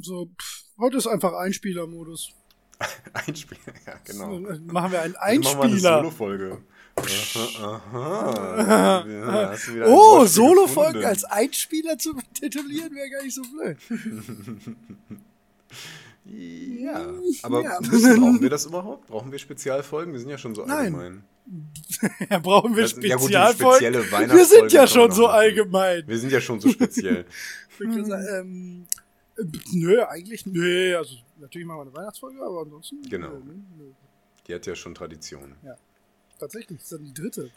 So, pff, heute ist einfach Einspielermodus. Einspieler, ja, genau. So, Machen wir einen Dann machen wir eine Einspieler. Solo-Folge. Aha, aha. Ja, Oh, Solo-Folgen als Einspieler zu titulieren wäre gar nicht so blöd. Ja, aber Ja. brauchen wir das überhaupt? Brauchen wir Spezialfolgen? Wir sind ja schon so allgemein. Ja, brauchen wir Das- ja gut, Spezialfolgen? spezielle wir Weihnachtsfolge sind ja schon so allgemein. Wir sind ja schon so speziell. Sagen, ähm, äh, nö, eigentlich, nö, also natürlich machen wir eine Weihnachtsfolge, aber ansonsten. Genau. Nö, nö. Die hat ja schon Tradition. Tatsächlich, ist dann die dritte.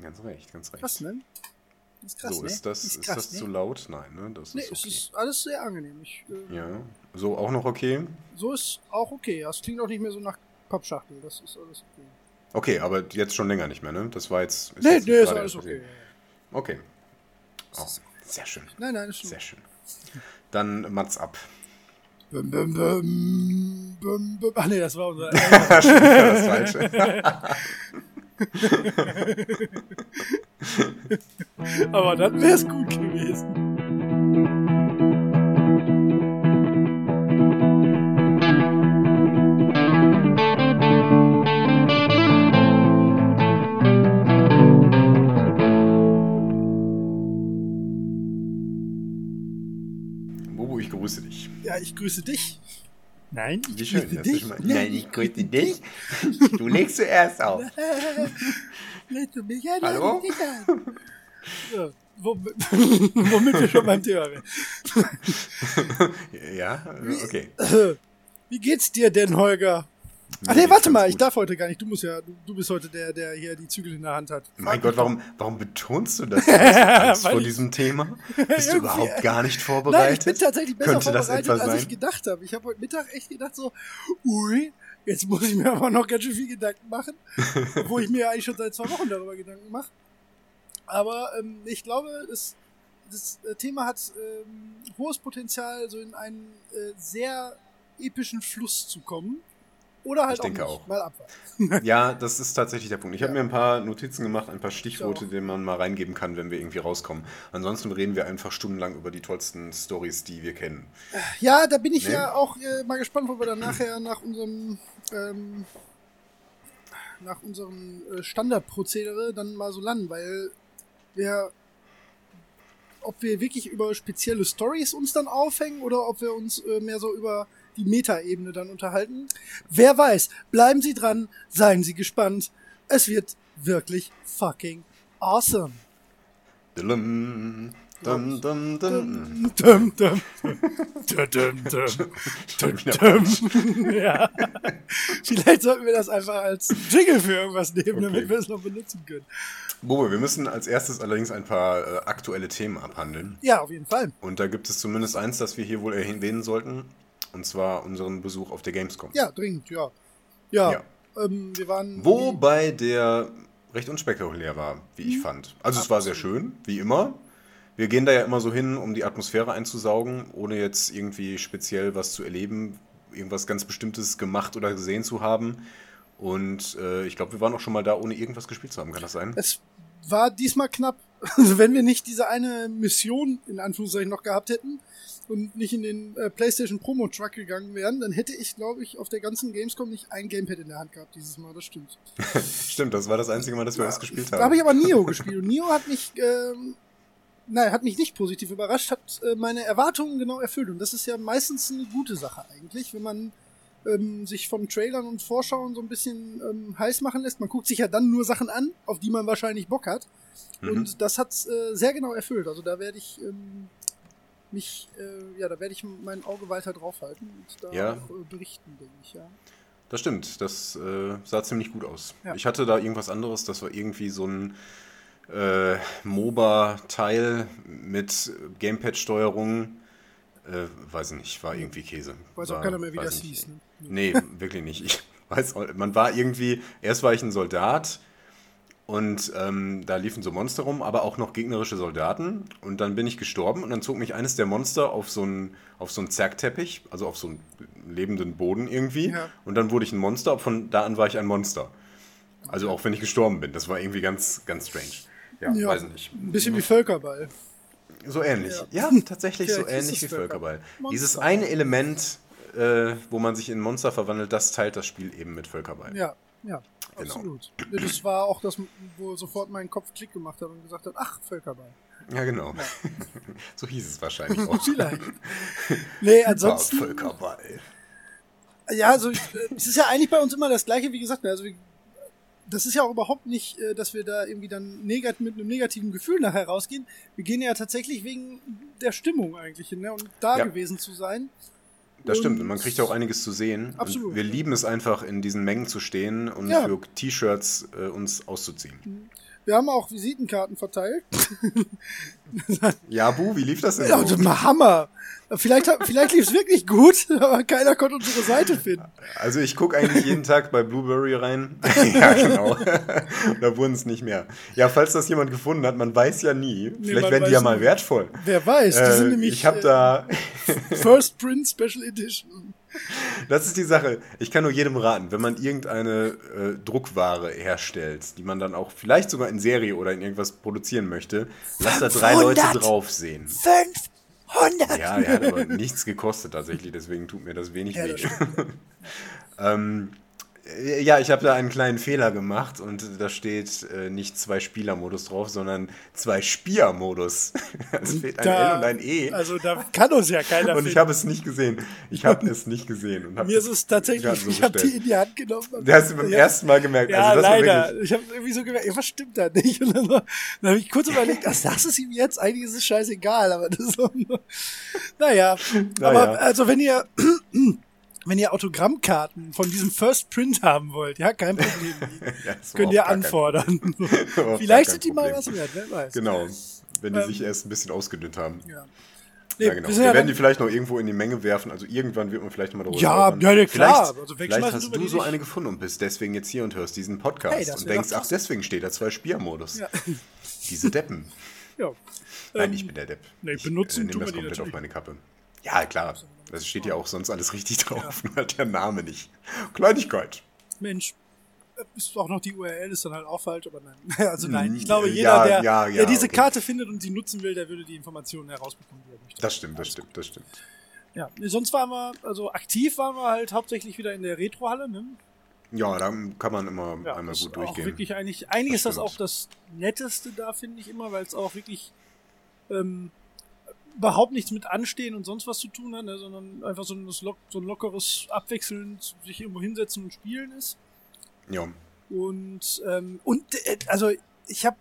Ganz recht, ganz recht. Krass, ne? Das ist krass, so, ne? ist das, ist krass, das ne? zu laut? Nein, ne? Das Nee, ist es okay. ist alles sehr angenehm. Ich, äh, Ja, so auch noch okay. So ist auch okay. Das klingt auch nicht mehr so nach Pappschachtel. Das ist alles okay. Okay, aber jetzt schon länger nicht mehr, ne? Das war jetzt. Ist Nee, jetzt nee, ist alles okay. passiert. Okay. Oh, sehr schön. Nein, nein, ist schon. Sehr schön. Dann Mats ab. Bum, bum, bum, bum, bum. Ach nee, das war unser. das Falsche. Aber dann wäre es gut gewesen. Ja, ich grüße dich. Nein, ich Wie schön. grüße dich. mal- Nein, ich grüße dich. Du legst zuerst auf. Hallo? So, womit, womit wir schon beim Thema wären. Ja, okay. Wie geht's dir denn, Holger? Ach nee, warte mal, ich darf heute gar nicht. Du musst ja, du, du bist heute der, der hier die Zügel in der Hand hat. Mein Gott, warum, warum betonst du das? Angst vor ich- diesem Thema? Bist du überhaupt gar nicht Nein, ich vorbereitet? bin tatsächlich besser Könnte vorbereitet, als ich sein? gedacht habe. Ich habe heute Mittag echt gedacht so, ui, jetzt muss ich mir aber noch ganz schön viel Gedanken machen, obwohl ich mir eigentlich schon seit zwei Wochen darüber Gedanken mache. Aber ähm, ich glaube, es, das äh, Thema hat ähm, hohes Potenzial, so in einen äh, sehr epischen Fluss zu kommen. Oder halt Ich denke auch, nicht. auch. Mal abwarten. Ja, das ist tatsächlich der Punkt. Ich habe Ja. mir ein paar Notizen gemacht, ein paar Stichworte, die man mal reingeben kann, wenn wir irgendwie rauskommen. Ansonsten reden wir einfach stundenlang über die tollsten Stories, die wir kennen. Ja, da bin ich Nee. ja auch äh, mal gespannt, wo wir dann nachher nach unserem ähm, nach unserem äh, Standardprozedere dann mal so landen, weil wir ob wir wirklich über spezielle Stories uns dann aufhängen oder ob wir uns äh, mehr so über die Metaebene dann unterhalten. Wer weiß, bleiben Sie dran, seien Sie gespannt. Es wird wirklich fucking awesome. Dum, dum, dum, dum. Dum, dum, dum. Dum, dum, dum. Dum, dum. Ja. Vielleicht sollten wir das einfach als Jingle für irgendwas nehmen, damit Okay. wir es noch benutzen können. Bobo, wir müssen als erstes allerdings ein paar äh, aktuelle Themen abhandeln. Ja, auf jeden Fall. Und da gibt es zumindest eins, das wir hier wohl erwähnen sollten. Und zwar unseren Besuch auf der Gamescom. Ja, dringend, ja. Ja, Ja. Ähm, wir waren. Wobei der recht unspektakulär war, wie Mhm. ich fand. Also es war sehr schön, wie immer. Wir gehen da ja immer so hin, um die Atmosphäre einzusaugen, ohne jetzt irgendwie speziell was zu erleben, irgendwas ganz Bestimmtes gemacht oder gesehen zu haben. Und äh, ich glaube, wir waren auch schon mal da, ohne irgendwas gespielt zu haben. Kann das sein? Es war diesmal knapp. Also wenn wir nicht diese eine Mission in Anführungszeichen noch gehabt hätten und nicht in den äh, PlayStation Promo Truck gegangen wären, dann hätte ich, glaube ich, auf der ganzen Gamescom nicht ein Gamepad in der Hand gehabt dieses Mal. Das stimmt. Stimmt, das war das einzige Mal, dass wir das gespielt haben. Da habe ich aber Nio gespielt und Nio hat mich, ähm, nein, hat mich nicht positiv überrascht, hat äh, meine Erwartungen genau erfüllt und das ist ja meistens eine gute Sache eigentlich, wenn man ähm, sich von Trailern und Vorschauen so ein bisschen ähm, heiß machen lässt. Man guckt sich ja dann nur Sachen an, auf die man wahrscheinlich Bock hat Mhm. und das hat's äh, sehr genau erfüllt. Also da werde ich ähm, mich, äh, ja, da werde ich mein Auge weiter draufhalten und da Ja. auch äh, berichten, denke ich, ja. Das stimmt, das äh, sah ziemlich gut aus. Ja. Ich hatte da irgendwas anderes, das war irgendwie so ein äh, MOBA-Teil mit Gamepad-Steuerung. Äh, weiß ich nicht, war irgendwie Käse. Weiß war, auch keiner mehr, wie das ich hieß. Ne? Nee, wirklich nicht. Ich weiß, man war irgendwie, erst war ich ein Soldat und ähm, da liefen so Monster rum, aber auch noch gegnerische Soldaten. Und dann bin ich gestorben und dann zog mich eines der Monster auf so einen, auf so einen Zergteppich, also auf so einen lebenden Boden irgendwie. Ja. Und dann wurde ich ein Monster, von da an war ich ein Monster. Also auch wenn ich gestorben bin. Das war irgendwie ganz, ganz strange. Ja, Ja, weiß ich nicht. Ein bisschen wie Völkerball. So ähnlich. Ja, Ja. tatsächlich so ähnlich wie Völkerball. Völkerball. Dieses Monster. eine Element, äh, wo man sich in Monster verwandelt, das teilt das Spiel eben mit Völkerball. Ja, ja, Genau. absolut. Ja, Das war auch das, wo sofort mein Kopf Klick gemacht hat und gesagt hat, ach, Völkerball. Ja, genau. so hieß es wahrscheinlich auch. Vielleicht. Nee, ansonsten. Völkerball. Ja, also äh, es ist ja eigentlich bei uns immer das Gleiche, wie gesagt. ne, Also das ist ja auch überhaupt nicht, äh, dass wir da irgendwie dann negat mit einem negativen Gefühl nachher rausgehen. Wir gehen ja tatsächlich wegen der Stimmung eigentlich hin, ne? Und da Ja. gewesen zu sein. Das stimmt, und man kriegt ja auch einiges zu sehen. Absolut. Und wir lieben es einfach, in diesen Mengen zu stehen und Ja. für T-Shirts äh, uns auszuziehen. Wir haben auch Visitenkarten verteilt. Ja, Bu, wie lief das denn? Ja, so? Hammer. Vielleicht, vielleicht lief es wirklich gut, aber keiner konnte unsere Seite finden. Also ich gucke eigentlich jeden Tag bei Blueberry rein. ja, genau. da wurden es nicht mehr. Ja, falls das jemand gefunden hat, man weiß ja nie. Vielleicht man werden die ja weiß mal wertvoll. Wer weiß, die sind Äh, nämlich ich habe äh, da, First Print Special Edition. das ist die Sache. Ich kann nur jedem raten, wenn man irgendeine äh, Druckware herstellt, die man dann auch vielleicht sogar in Serie oder in irgendwas produzieren möchte, lasst da drei 500. Leute drauf sehen. 500! Ja, der hat aber nichts gekostet tatsächlich, deswegen tut mir das wenig Ja, weh. ähm, äh, ja, ich habe da einen kleinen Fehler gemacht und da steht äh, nicht zwei Spieler-Modus drauf, sondern zwei Spier-Modus. Es fehlt ein Da- L und ein E. Also da kann uns ja keiner und ich habe es nicht gesehen. Ich habe es nicht gesehen. Und Mir ist es tatsächlich, so ich habe die in die Hand genommen. Der hast du beim Ja. ersten Mal gemerkt. Ja, also das war leider. Ich habe irgendwie so gemerkt, irgendwas stimmt da nicht. Und dann, dann habe ich kurz überlegt, ach, das ist ihm jetzt, eigentlich ist es scheißegal, aber das ist so, naja. Naja. Aber also wenn ihr, wenn ihr Autogrammkarten von diesem First Print haben wollt, ja, kein Problem. Ja, könnt ihr anfordern. Vielleicht sind die mal was wert, wer weiß. Genau, wenn die Ähm, sich erst ein bisschen ausgedünnt haben. Ja. Nee, Ja, genau. wir werden die vielleicht noch irgendwo in die Menge werfen. Also irgendwann wird man vielleicht mal darüber Ja, ja, ja, klar. Vielleicht, Also vielleicht hast du so eine gefunden und bist deswegen jetzt hier und hörst diesen Podcast Hey, und denkst, ach, deswegen steht da zwei Spiermodus. Ja. Diese Deppen. ja. Nein, Ähm, ich bin der Depp. nee, ich benutzen äh, nehme das komplett auf meine Kappe. Ja, klar. Das steht ja auch sonst alles richtig drauf. Nur halt der Name nicht. Kleinigkeit. Mensch, ist auch noch die URL, ist dann halt auch falsch, aber nein. Also nein, ich glaube, Ja, jeder, der, ja, ja, der diese okay. Karte findet und sie nutzen will, der würde die Informationen herausbekommen, die er möchte. Das stimmt, das stimmt, das stimmt. Ja, sonst waren wir, also aktiv waren wir halt hauptsächlich wieder in der Retrohalle, ne? Ja, da kann man immer Ja, einmal das gut ist auch durchgehen. wirklich eigentlich, eigentlich ist das auch das Netteste da, finde ich immer, weil es auch wirklich ähm, überhaupt nichts mit Anstehen und sonst was zu tun hat, ne, sondern einfach so ein, so ein lockeres Abwechseln, sich irgendwo hinsetzen und spielen ist. Ja. Und, ähm, und äh, also ich habe.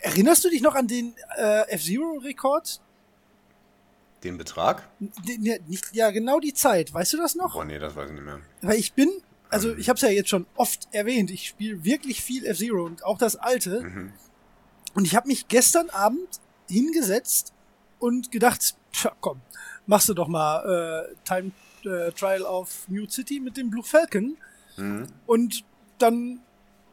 Erinnerst du dich noch an den äh, F-Zero-Rekord? Den Betrag? Den- Ja, nicht, ja, genau die Zeit. Weißt du das noch? Boah, nee, das weiß ich nicht mehr. Weil ich bin, also Ähm. ich habe es ja jetzt schon oft erwähnt, ich spiele wirklich viel F-Zero und auch das alte. Mhm. Und ich habe mich gestern Abend hingesetzt und gedacht, tja, komm, machst du doch mal äh, Time äh, Trial auf Mute City mit dem Blue Falcon. Mhm. Und dann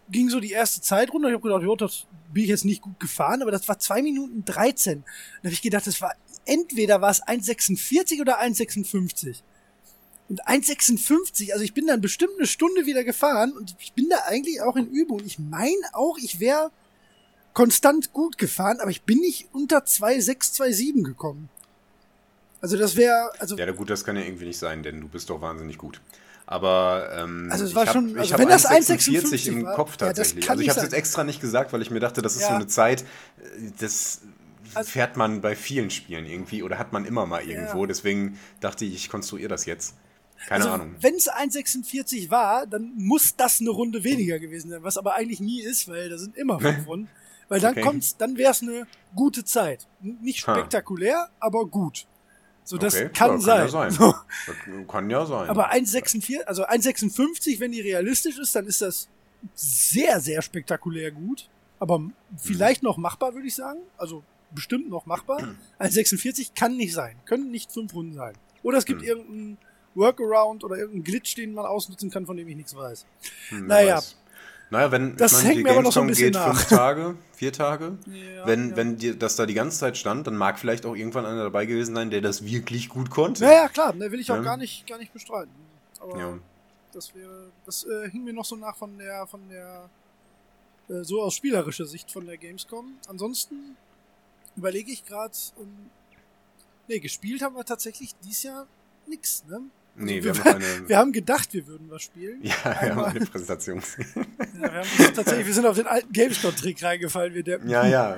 ging so die erste Zeit runter. Ich habe gedacht, jo, das bin ich jetzt nicht gut gefahren, aber das war 2 Minuten 13. Da habe ich gedacht, das war entweder war es 1,46 oder 1,56. Und 1,56, also ich bin dann bestimmt eine Stunde wieder gefahren und ich bin da eigentlich auch in Übung. Ich meine auch, ich wäre konstant gut gefahren, aber ich bin nicht unter 2,6, 2,7 gekommen. Also das wäre, also Ja, gut, das kann ja irgendwie nicht sein, denn du bist doch wahnsinnig gut. Aber ähm, Also es war ich hab, schon- ich also hab wenn das 1,46 im 1,56 war, Kopf ja, tatsächlich. kann also ich habe es jetzt extra nicht gesagt, weil ich mir dachte, das ist Ja. so eine Zeit, äh, das Also- fährt man bei vielen Spielen irgendwie oder hat man immer mal irgendwo. Ja. Deswegen dachte ich, ich konstruiere das jetzt. Keine also, Ahnung. Wenn es 1,46 war, dann muss das eine Runde weniger gewesen sein, was aber eigentlich nie ist, weil da sind immer fünf Runden. Weil dann Okay. kommt's, dann wäre es eine gute Zeit. Nicht Ha. spektakulär, aber gut. So, das Okay, kann, ja, sein. ja sein. So. Das kann ja sein. Aber 1,46, also 1,56, wenn die realistisch ist, dann ist das sehr, sehr spektakulär gut. Aber vielleicht noch machbar, würde ich sagen. Also bestimmt noch machbar. 1,46 kann nicht sein. Können nicht fünf Runden sein. Oder es gibt Mhm. irgendeinen Workaround oder irgendeinen Glitch, den man ausnutzen kann, von dem ich nichts weiß. Hm, naja. weiß. Naja, wenn Das ich meine, hängt die mir aber noch so ein Gamescom bisschen geht nach. fünf Tage, vier Tage. Ja, wenn ja. wenn dir das da die ganze Zeit stand, dann mag vielleicht auch irgendwann einer dabei gewesen sein, der das wirklich gut konnte. Naja, klar, ne, will ich auch Ja. gar nicht, gar nicht bestreiten. Aber Ja. das wäre, das äh, hing mir noch so nach von der, von der, äh, so aus spielerischer Sicht von der Gamescom. Ansonsten überlege ich gerade, ähm, nee, gespielt haben wir tatsächlich dieses Jahr nix, ne? Also Nee, wir, wir haben eine. wir haben gedacht, wir würden was spielen. Ja, wir haben Einmal. eine Präsentation. Ja, wir haben tatsächlich, wir sind auf den alten GameStop-Trick reingefallen, wir Deppen. Ja, ja.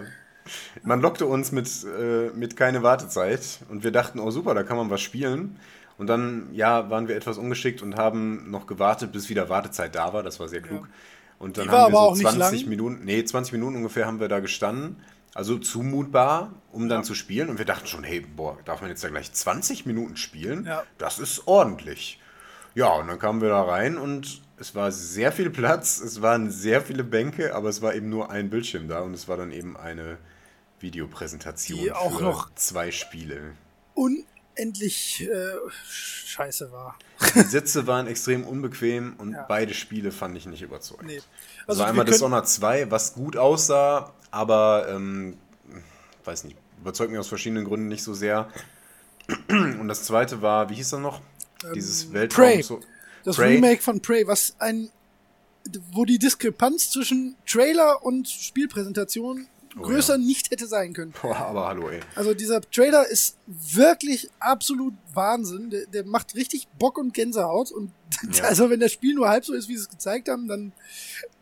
Man lockte uns mit, äh, mit keine Wartezeit und wir dachten, oh super, da kann man was spielen. Und dann, ja, waren wir etwas ungeschickt und haben noch gewartet, bis wieder Wartezeit da war. Das war sehr klug. Und dann haben wir so auch nicht 20 lang. Minuten, nee, 20 Minuten ungefähr haben wir da gestanden. Also zumutbar, um dann zu spielen. Und wir dachten schon, hey, boah, darf man jetzt da gleich 20 Minuten spielen? Ja. Das ist ordentlich. Ja, und dann kamen wir da rein und es war sehr viel Platz, es waren sehr viele Bänke, aber es war eben nur ein Bildschirm da und es war dann eben eine Videopräsentation Die auch für noch- zwei Spiele. Unendlich äh, scheiße war. Die Sitze waren extrem unbequem und Ja. beide Spiele fand ich nicht überzeugt. Nee. Also Also einmal Dishonored 2, was gut aussah, aber ähm, weiß nicht, überzeugt mich aus verschiedenen Gründen nicht so sehr. Und das zweite war, wie hieß das noch? Dieses Weltraum. Ähm, Prey. So, Das Prey. Remake von Prey, was ein, wo die Diskrepanz zwischen Trailer und Spielpräsentation Oh größer ja. nicht hätte sein können. Boah, aber hallo, ey. Also dieser Trailer ist wirklich absolut Wahnsinn. Der, der macht richtig Bock und Gänsehaut. Und Ja. also wenn das Spiel nur halb so ist, wie sie es gezeigt haben, dann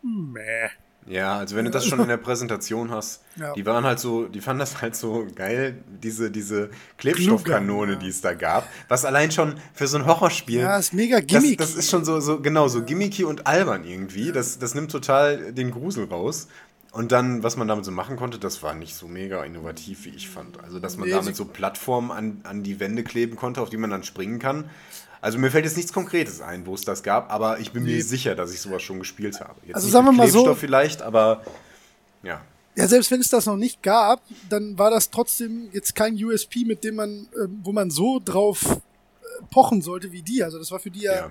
meh. Ja, also wenn du das schon in der Präsentation hast, Ja. die waren halt so, die fanden das halt so geil, diese, diese Klebstoffkanone, ja. die es da gab, was allein schon für so ein Horrorspiel, Ja, ist mega das, gimmick. das ist schon so, so genau, so gimmicky und albern irgendwie, das, das nimmt total den Grusel raus. Und dann, was man damit so machen konnte, das war nicht so mega innovativ, wie ich fand. Also, dass man Nee, damit so Plattformen an, an die Wände kleben konnte, auf die man dann springen kann. Also mir fällt jetzt nichts Konkretes ein, wo es das gab, aber ich bin Nee. mir sicher, dass ich sowas schon gespielt habe. Jetzt Also sagen wir mal so- Klebstoff vielleicht, aber ja. Ja, selbst wenn es das noch nicht gab, dann war das trotzdem jetzt kein USP, mit dem man, ähm, wo man so drauf äh, pochen sollte wie die. Also das war für die ja, Ja.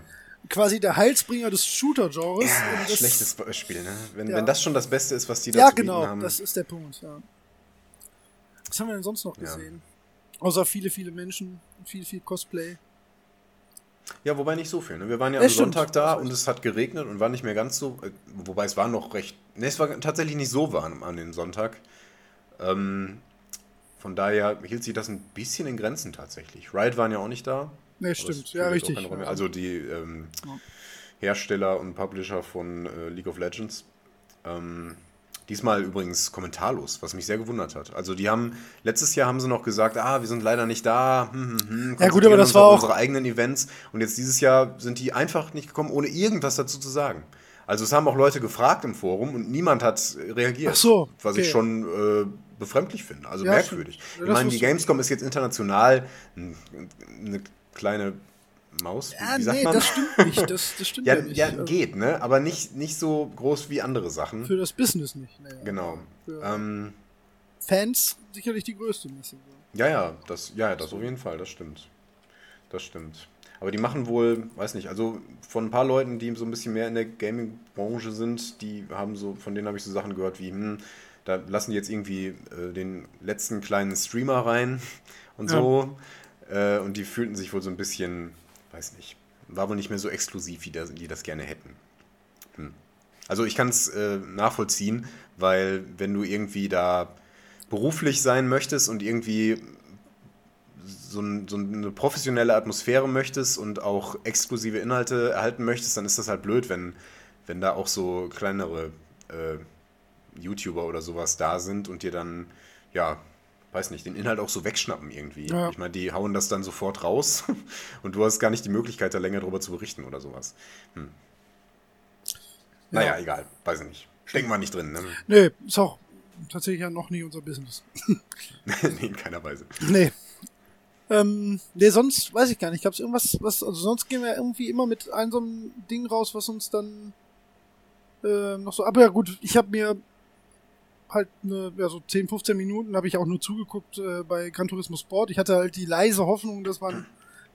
quasi der Heilsbringer des Shooter-Genres. Ja, schlechtes Spiel, ne? Wenn, Ja. wenn das schon das Beste ist, was die da Ja, genau, haben. das ist der Punkt, ja. Was haben wir denn sonst noch Ja. gesehen? Außer viele, viele Menschen, viel, viel Cosplay. Ja, wobei nicht so viel. Ne? Wir waren ja am stimmt. Sonntag da und es hat geregnet und war nicht mehr ganz so. äh, Wobei es war noch recht. Ne, es war tatsächlich nicht so warm an dem Sonntag. Ähm, von daher hielt sich das ein bisschen in Grenzen tatsächlich. Riot waren ja auch nicht da. Ne, stimmt, ja, richtig. Ja. Also die ähm. Hersteller und Publisher von äh, League of Legends. Ähm, diesmal übrigens kommentarlos, was mich sehr gewundert hat. Also die haben, letztes Jahr haben sie noch gesagt, ah, wir sind leider nicht da. Hm, hm, hm, Ja, gut, aber das war auch- unsere eigenen Events. Und jetzt dieses Jahr sind die einfach nicht gekommen, ohne irgendwas dazu zu sagen. Also es haben auch Leute gefragt im Forum und niemand hat reagiert. Ach so, Was ich okay. schon äh, befremdlich finde. Also Ja, merkwürdig. ich meine, die Gamescom ist jetzt international n- eine kleine Maus. Ja, wie sagt nee, man? das stimmt nicht. Das, das stimmt ja, Ja, nicht. ja, Also geht, ne? Aber nicht, nicht so groß wie andere Sachen. Für das Business nicht. Nee, Genau. Ähm, Fans sicherlich die größte Messe. ja, ja, das, ja, ja, das auf jeden Fall, das stimmt. Das stimmt. Aber die machen wohl, weiß nicht, also von ein paar Leuten, die so ein bisschen mehr in der Gaming-Branche sind, die haben so, von denen habe ich so Sachen gehört wie, hm, da lassen die jetzt irgendwie äh, den letzten kleinen Streamer rein und so. Äh, und die fühlten sich wohl so ein bisschen, weiß nicht, war wohl nicht mehr so exklusiv, wie das, die das gerne hätten. Hm. Also ich kann es äh, nachvollziehen, weil wenn du irgendwie da beruflich sein möchtest und irgendwie so, ein, so eine professionelle Atmosphäre möchtest und auch exklusive Inhalte erhalten möchtest, dann ist das halt blöd, wenn, wenn da auch so kleinere äh, YouTuber oder sowas da sind und dir dann, ja, weiß nicht, den Inhalt auch so wegschnappen irgendwie. Ja. Ich meine, die hauen das dann sofort raus und du hast gar nicht die Möglichkeit, da länger drüber zu berichten oder sowas. Hm. Naja, egal, weiß ich nicht. Stecken wir nicht drin, ne? Nee, ist auch tatsächlich ja noch nie unser Business. nee, in keiner Weise. Nee. Ähm, nee, sonst weiß ich gar nicht. Gab es irgendwas, was, also sonst gehen wir irgendwie immer mit einem so einem Ding raus, was uns dann äh, noch so. Aber ja gut, ich habe mir halt eine, ja, so 10, 15 Minuten habe ich auch nur zugeguckt äh, bei Gran Turismo Sport. Ich hatte halt die leise Hoffnung, dass man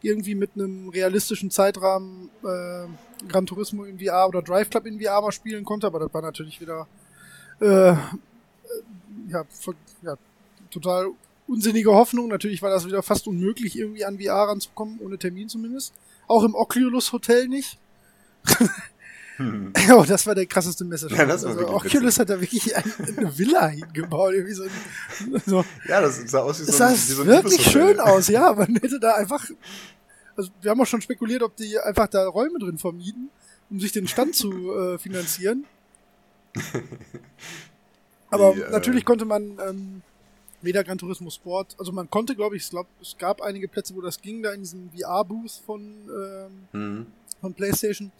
irgendwie mit einem realistischen Zeitrahmen äh, Gran Turismo in VR oder Drive Club in VR mal spielen konnte, aber das war natürlich wieder äh, äh, ja, voll, ja, total unsinnige Hoffnung. Natürlich war das wieder fast unmöglich, irgendwie an VR ranzukommen, ohne Termin zumindest. Auch im Oculus Hotel nicht. oh, das war der krasseste Messerstand. Ja, das war also, Oculus hat da wirklich eine, Villa hingebaut. Irgendwie so, so. Ja, das sah aus wie so ein, wie so ein wirklich schön aus, ja. Man hätte da einfach. Also wir haben auch schon spekuliert, ob die einfach da Räume drin vermieten, um sich den Stand zu äh, finanzieren. Aber Die, äh, natürlich konnte man ähm, weder Gran Turismo Sport, also man konnte, glaube ich, es, glaub, es gab einige Plätze, wo das ging, da in diesem VR-Booth von, ähm, Mhm. von PlayStation.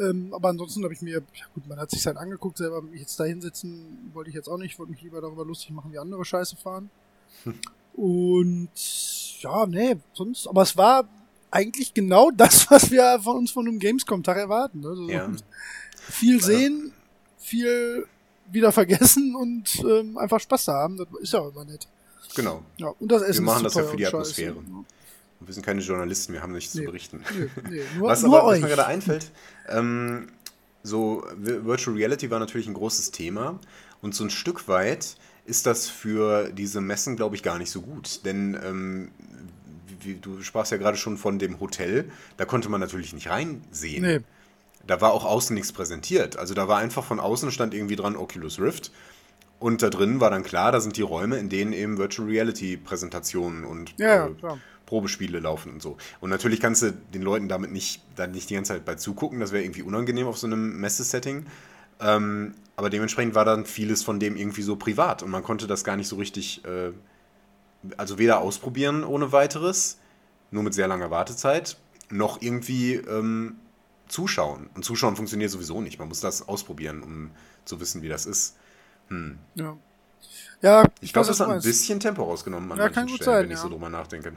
Ähm, aber ansonsten habe ich mir, ja gut, man hat sich halt angeguckt, selber mich jetzt da hinsetzen wollte ich jetzt auch nicht, ich wollte mich lieber darüber lustig machen, wie andere Scheiße fahren. Und ja, nee, sonst, aber es war eigentlich genau das, was wir von uns von einem Gamescom-Tag erwarten. Ne? Also Ja. Viel sehen, viel wieder vergessen und ähm, einfach Spaß haben. Das ist ja auch immer nett. Genau. Ja, und das Essen machen ist zu das ja für die und scheiße. Wir sind keine Journalisten, wir haben nichts Nee. zu berichten. Nee, nee, nur, was nur aber was euch. mir gerade einfällt, ähm, so Vi- Virtual Reality war natürlich ein großes Thema und so ein Stück weit ist das für diese Messen, glaube ich, gar nicht so gut. Denn ähm, wie, du sprachst ja gerade schon von dem Hotel, da konnte man natürlich nicht reinsehen. Nee, Da war auch außen nichts präsentiert. Also da war einfach von außen stand irgendwie dran Oculus Rift. Und da drin war dann klar, da sind die Räume, in denen eben Virtual Reality Präsentationen und ja, äh. Probespiele laufen und so. Und natürlich kannst du den Leuten damit nicht, dann nicht die ganze Zeit bei zugucken, das wäre irgendwie unangenehm auf so einem Messesetting. Ähm, aber dementsprechend war dann vieles von dem irgendwie so privat und man konnte das gar nicht so richtig, äh, also weder ausprobieren ohne weiteres, nur mit sehr langer Wartezeit, noch irgendwie ähm, zuschauen. Und zuschauen funktioniert sowieso nicht. Man muss das ausprobieren, um zu wissen, wie das ist. Hm. Ja, ja Ich glaube, das hat ein bisschen Tempo rausgenommen an Ja, manchen Stellen, sein, wenn ich ja. so drüber nachdenke.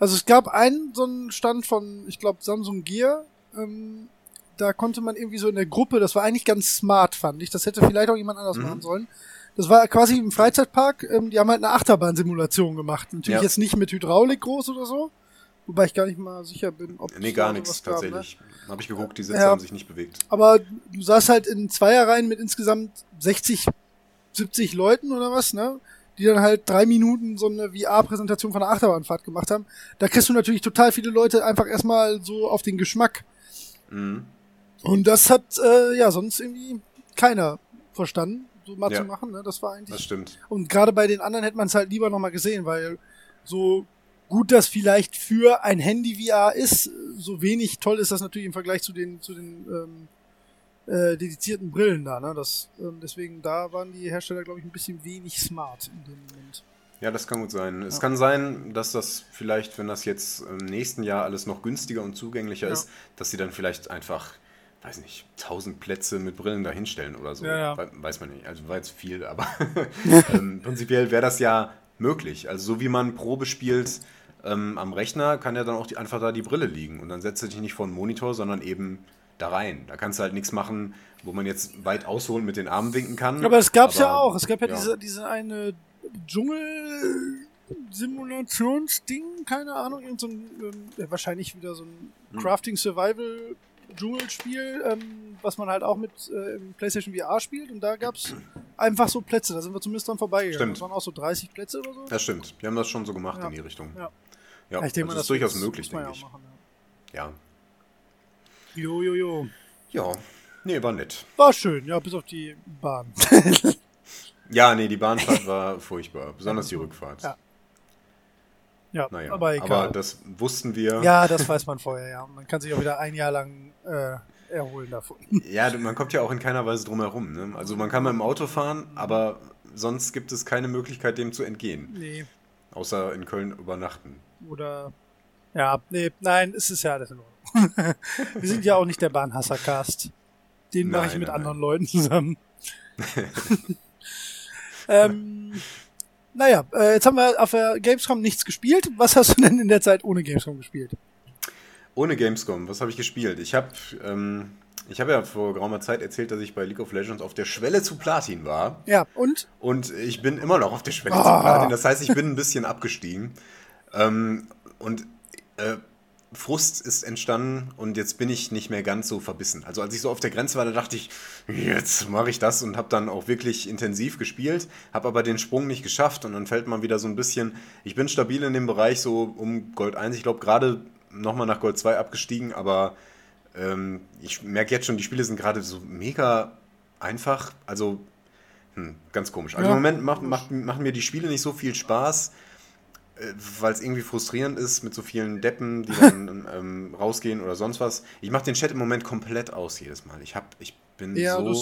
Also es gab einen so einen Stand von, ich glaube, Samsung Gear. Ähm, da konnte man irgendwie so in der Gruppe, das war eigentlich ganz smart, fand ich. Das hätte vielleicht auch jemand anders Mhm. machen sollen. Das war quasi im Freizeitpark, ähm, die haben halt eine Achterbahnsimulation gemacht. Natürlich Ja. jetzt nicht mit Hydraulik groß oder so. Wobei ich gar nicht mal sicher bin, ob Nee, gar nichts, ne? tatsächlich. Habe ich geguckt, die Sitze Ja. haben sich nicht bewegt. Aber du saßt halt in Zweierreihen mit insgesamt 60, 70 Leuten oder was, ne? Die dann halt drei Minuten so eine VR-Präsentation von der Achterbahnfahrt gemacht haben. Da kriegst du natürlich total viele Leute einfach erstmal so auf den Geschmack. Mhm. Und das hat äh, ja sonst irgendwie keiner verstanden, so mal Ja. zu machen. Ne? Das war Das eigentlich. stimmt. Und gerade bei den anderen hätte man es halt lieber nochmal gesehen, weil so gut das vielleicht für ein Handy VR ist, so wenig toll ist das natürlich im Vergleich zu den zu den ähm, äh, dedizierten Brillen da. Ne? Das, ähm, deswegen da waren die Hersteller glaube ich ein bisschen wenig smart in dem Moment. Ja, das kann gut sein. Es Ja. kann sein, dass das vielleicht, wenn das jetzt im nächsten Jahr alles noch günstiger und zugänglicher Ja. ist, dass sie dann vielleicht einfach, weiß nicht, 1000 Plätze mit Brillen dahinstellen oder so. Ja, ja. We- Weiß man nicht. Also war jetzt viel, aber ähm, prinzipiell wäre das ja möglich. Also so wie man Probe spielt ähm, am Rechner, kann ja dann auch die, einfach da die Brille liegen. Und dann setzt du dich nicht vor den Monitor, sondern eben da rein. Da kannst du halt nichts machen, wo man jetzt weit ausholen mit den Armen winken kann. Aber es gab's ja Aber, auch. Es gab ja, ja. diese diese eine Dschungel-Simulationsding, keine Ahnung, irgend so ein, ähm, ja, wahrscheinlich wieder so ein Hm. Crafting Survival Dschungelspiel, ähm, was man halt auch mit äh, PlayStation VR spielt und da gab's einfach so Plätze, da sind wir zumindest dran vorbeigegangen. Stimmt. Das waren auch so 30 Plätze oder so. Das stimmt. Die haben das schon so gemacht Ja. in die Richtung. Ja. Ja, ich denke mal, also das ist durchaus möglich, denke ich. ja machen. Ja. Ja. Jo, jo, jo. Ja. Nee, war nett. War schön, ja, bis auf die Bahn. Ja, nee, die Bahnfahrt war furchtbar. Besonders die Rückfahrt. Ja. ja, Naja, aber egal. das wussten wir. ja, das weiß man vorher, ja. Man kann sich auch wieder ein Jahr lang äh, erholen davon. Ja, man kommt ja auch in keiner Weise drum herum. Ne? Also man kann mit dem Auto fahren, aber sonst gibt es keine Möglichkeit, dem zu entgehen. Nee. Außer in Köln übernachten. Oder. Ja, nee, nein, es ist ja alles in Ordnung. Wir sind ja auch nicht der Bahnhasser-Cast. Den mache ich Nein, mit nein, anderen Leuten zusammen. ähm, naja, äh, jetzt haben wir auf der Gamescom nichts gespielt. Was hast du denn in der Zeit ohne Gamescom gespielt? Ohne Gamescom, was habe ich gespielt? Ich habe ähm, ich hab ja vor geraumer Zeit erzählt, dass ich bei League of Legends auf der Schwelle zu Platin war. Ja, und? Und ich bin immer noch auf der Schwelle zu Ah. Platin. Das heißt, ich bin ein bisschen abgestiegen. Ähm, und äh, Frust ist entstanden und jetzt bin ich nicht mehr ganz so verbissen. Also als ich so auf der Grenze war, da dachte ich, jetzt mache ich das und habe dann auch wirklich intensiv gespielt, habe aber den Sprung nicht geschafft und dann fällt man wieder so ein bisschen, ich bin stabil in dem Bereich so um Gold 1, ich glaube gerade nochmal nach Gold 2 abgestiegen, aber Ähm, ich merke jetzt schon, die Spiele sind gerade so mega einfach. Also, hm, ganz komisch. Also Ja. im Moment macht, macht, machen mir die Spiele nicht so viel Spaß, weil es irgendwie frustrierend ist mit so vielen Deppen, die dann ähm, rausgehen oder sonst was. Ich mache den Chat im Moment komplett aus jedes Mal. Ich, hab, ich bin Ja, so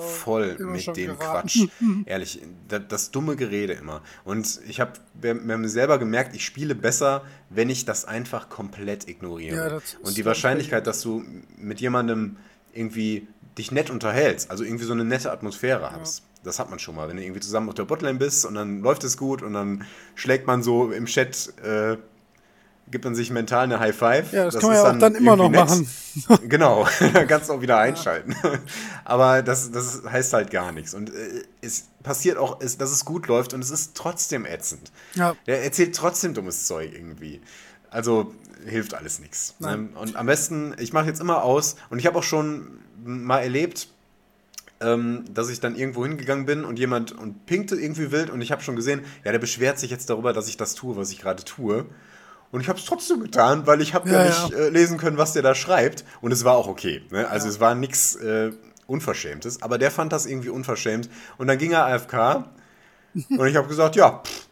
voll mit dem geraten. Quatsch. Ehrlich, das, das dumme Gerede immer. Und ich habe mir selber gemerkt, ich spiele besser, wenn ich das einfach komplett ignoriere. Ja, Und die Wahrscheinlichkeit, dass du mit jemandem irgendwie dich nett unterhältst, also irgendwie so eine nette Atmosphäre hast. Das hat man schon mal, wenn du irgendwie zusammen auf der Botlane bist und dann läuft es gut und dann schlägt man so im Chat, äh, gibt man sich mental eine High Five. Ja, das, kann man ja auch dann immer noch nett. machen. Genau, dann kannst du auch wieder einschalten. Aber das, das heißt halt gar nichts. Und äh, es passiert auch, es, dass es gut läuft und es ist trotzdem ätzend. Ja. Der erzählt trotzdem dummes Zeug irgendwie. Also hilft alles nichts. Ne? Und am besten, ich mache jetzt immer aus und ich habe auch schon mal erlebt, ähm, dass ich dann irgendwo hingegangen bin und jemand und pinkte irgendwie wild und ich habe schon gesehen, ja, der beschwert sich jetzt darüber, dass ich das tue, was ich gerade tue. Und ich habe es trotzdem getan, weil ich habe ja, Ja, nicht ja. Äh, lesen können, was der da schreibt. Und es war auch okay. Ne? Also es war nichts äh, Unverschämtes. Aber der fand das irgendwie unverschämt. Und dann ging er AFK. und ich habe gesagt, ja, pff,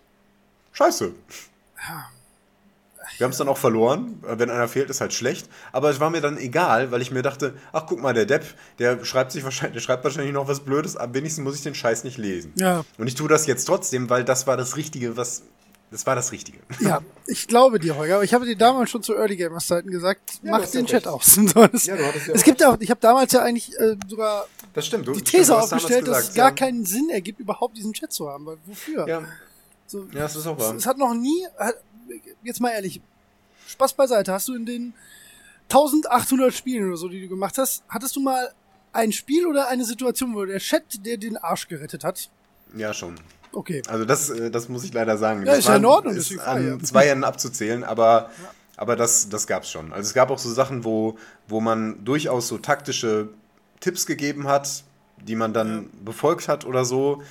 scheiße. Wir haben es dann auch verloren. Äh, Wenn einer fehlt, ist halt schlecht. Aber es war mir dann egal, weil ich mir dachte, ach guck mal, der Depp, der schreibt sich wahrscheinlich, der schreibt wahrscheinlich noch was Blödes, aber wenigstens muss ich den Scheiß nicht lesen. Ja. Und ich tue das jetzt trotzdem, weil das war das Richtige, was. Das war das Richtige. Ja, ich glaube dir, Holger, aber ich habe dir damals schon zu Early Gamers Zeiten gesagt, Ja, mach den Chat recht. aus. Das, Ja, du hattest ja es gibt auch, ich habe damals ja eigentlich äh, sogar Das stimmt. Du, die stimmt, These damals aufgestellt, dass es gesagt, gar ja. keinen Sinn ergibt, überhaupt diesen Chat zu haben. Weil wofür? Ja, So, ja, das ist auch wahr. es hat noch nie, hat, jetzt mal ehrlich, Spaß beiseite, hast du in den 1800 Spielen oder so, die du gemacht hast, hattest du mal ein Spiel oder eine Situation, wo der Chat dir den Arsch gerettet hat? Ja, schon. Okay. Also das, äh, das muss ich leider sagen. Ja, das ist ja in Ordnung, Ist an ja. zwei Händen abzuzählen, aber, aber das, das gab es schon. Also es gab auch so Sachen, wo, wo man durchaus so taktische Tipps gegeben hat, die man dann befolgt hat oder so.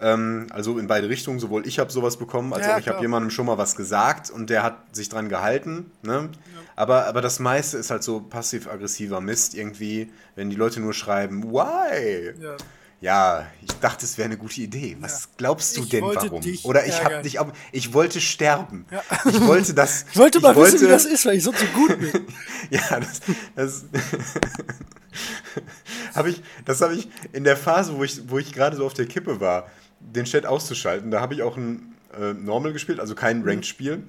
Ähm, also in beide Richtungen, sowohl ich habe sowas bekommen, als Ja, auch ich habe jemandem schon mal was gesagt und der hat sich dran gehalten. Ne? Aber, aber das meiste ist halt so passiv-aggressiver Mist irgendwie, wenn die Leute nur schreiben, why? Ja. Ja, ich dachte, es wäre eine gute Idee. Was glaubst du Ich denn warum? Oder ich habe dich, ich wollte sterben. Ich wollte das. Ich wollte mal wissen, wie das ist, weil ich sonst so gut bin. Ja, das, das habe ich, das habe ich in der Phase, wo ich, wo ich gerade so auf der Kippe war, den Chat auszuschalten. Da habe ich auch ein äh, Normal gespielt, also kein Mhm. Ranked-Spiel.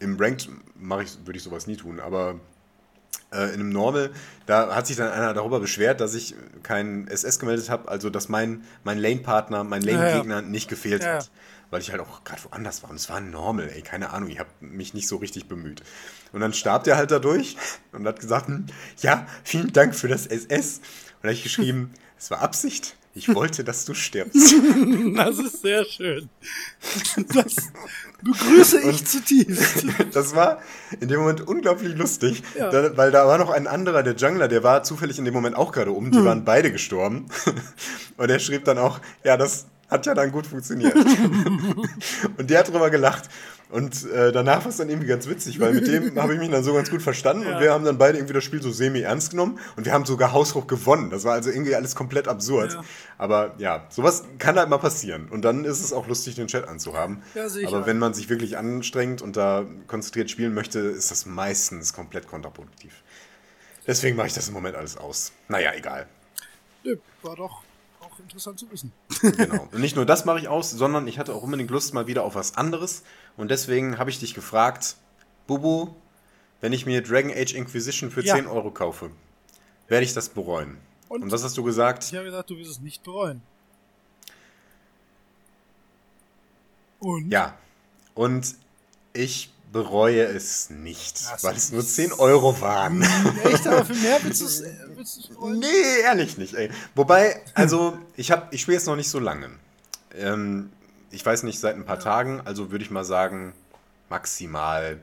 Im Ranked mache ich, würde ich sowas nie tun, aber äh, in einem Normal, da hat sich dann einer darüber beschwert, dass ich kein SS gemeldet habe, also dass mein, mein Lane-Partner, mein Ja, ja. Lane-Gegner nicht gefehlt Ja, hat. Weil ich halt auch gerade woanders war. Und es war Normal, ey, keine Ahnung, ich habe mich nicht so richtig bemüht. Und dann starb der halt dadurch und hat gesagt, hm, ja, vielen Dank für das SS. Und da habe ich geschrieben, es war Absicht, ich wollte, dass du stirbst. Das ist sehr schön. Das begrüße ich zutiefst. Das war in dem Moment unglaublich lustig, Ja. da, weil da war noch ein anderer, der Jungler, der war zufällig in dem Moment auch gerade um, die Hm. waren beide gestorben. Und er schrieb dann auch, ja, das hat ja dann gut funktioniert. Und der hat drüber gelacht. Und äh, danach war es dann irgendwie ganz witzig, weil mit dem habe ich mich dann so ganz gut verstanden Ja. und wir haben dann beide irgendwie das Spiel so semi-ernst genommen und wir haben sogar haushoch gewonnen. Das war also irgendwie alles komplett absurd. Ja. Aber ja, sowas kann halt mal passieren. Und dann ist es auch lustig, den Chat anzuhaben. Ja, Aber wenn man sich wirklich anstrengt und da konzentriert spielen möchte, ist das meistens komplett kontraproduktiv. Deswegen mache ich das im Moment alles aus. Naja, egal. Nö, war doch interessant zu wissen. Genau. Und nicht nur das mache ich aus, sondern ich hatte auch unbedingt Lust mal wieder auf was anderes. Und deswegen habe ich dich gefragt, Bubu, wenn ich mir Dragon Age Inquisition für Ja. 10 Euro kaufe, werde ich das bereuen. Und? Und, was hast du gesagt? Ich habe gesagt, du wirst es nicht bereuen. Und? Ja. Und ich bereue es nicht, Das weil es nur ist- 10 Euro waren. Echt, aber für mehr willst du es? Nee, ehrlich nicht, ey. Wobei, also, ich, hab- ich spiele jetzt noch nicht so lange. Ähm, ich weiß nicht, seit ein paar Tagen, also würde ich mal sagen, maximal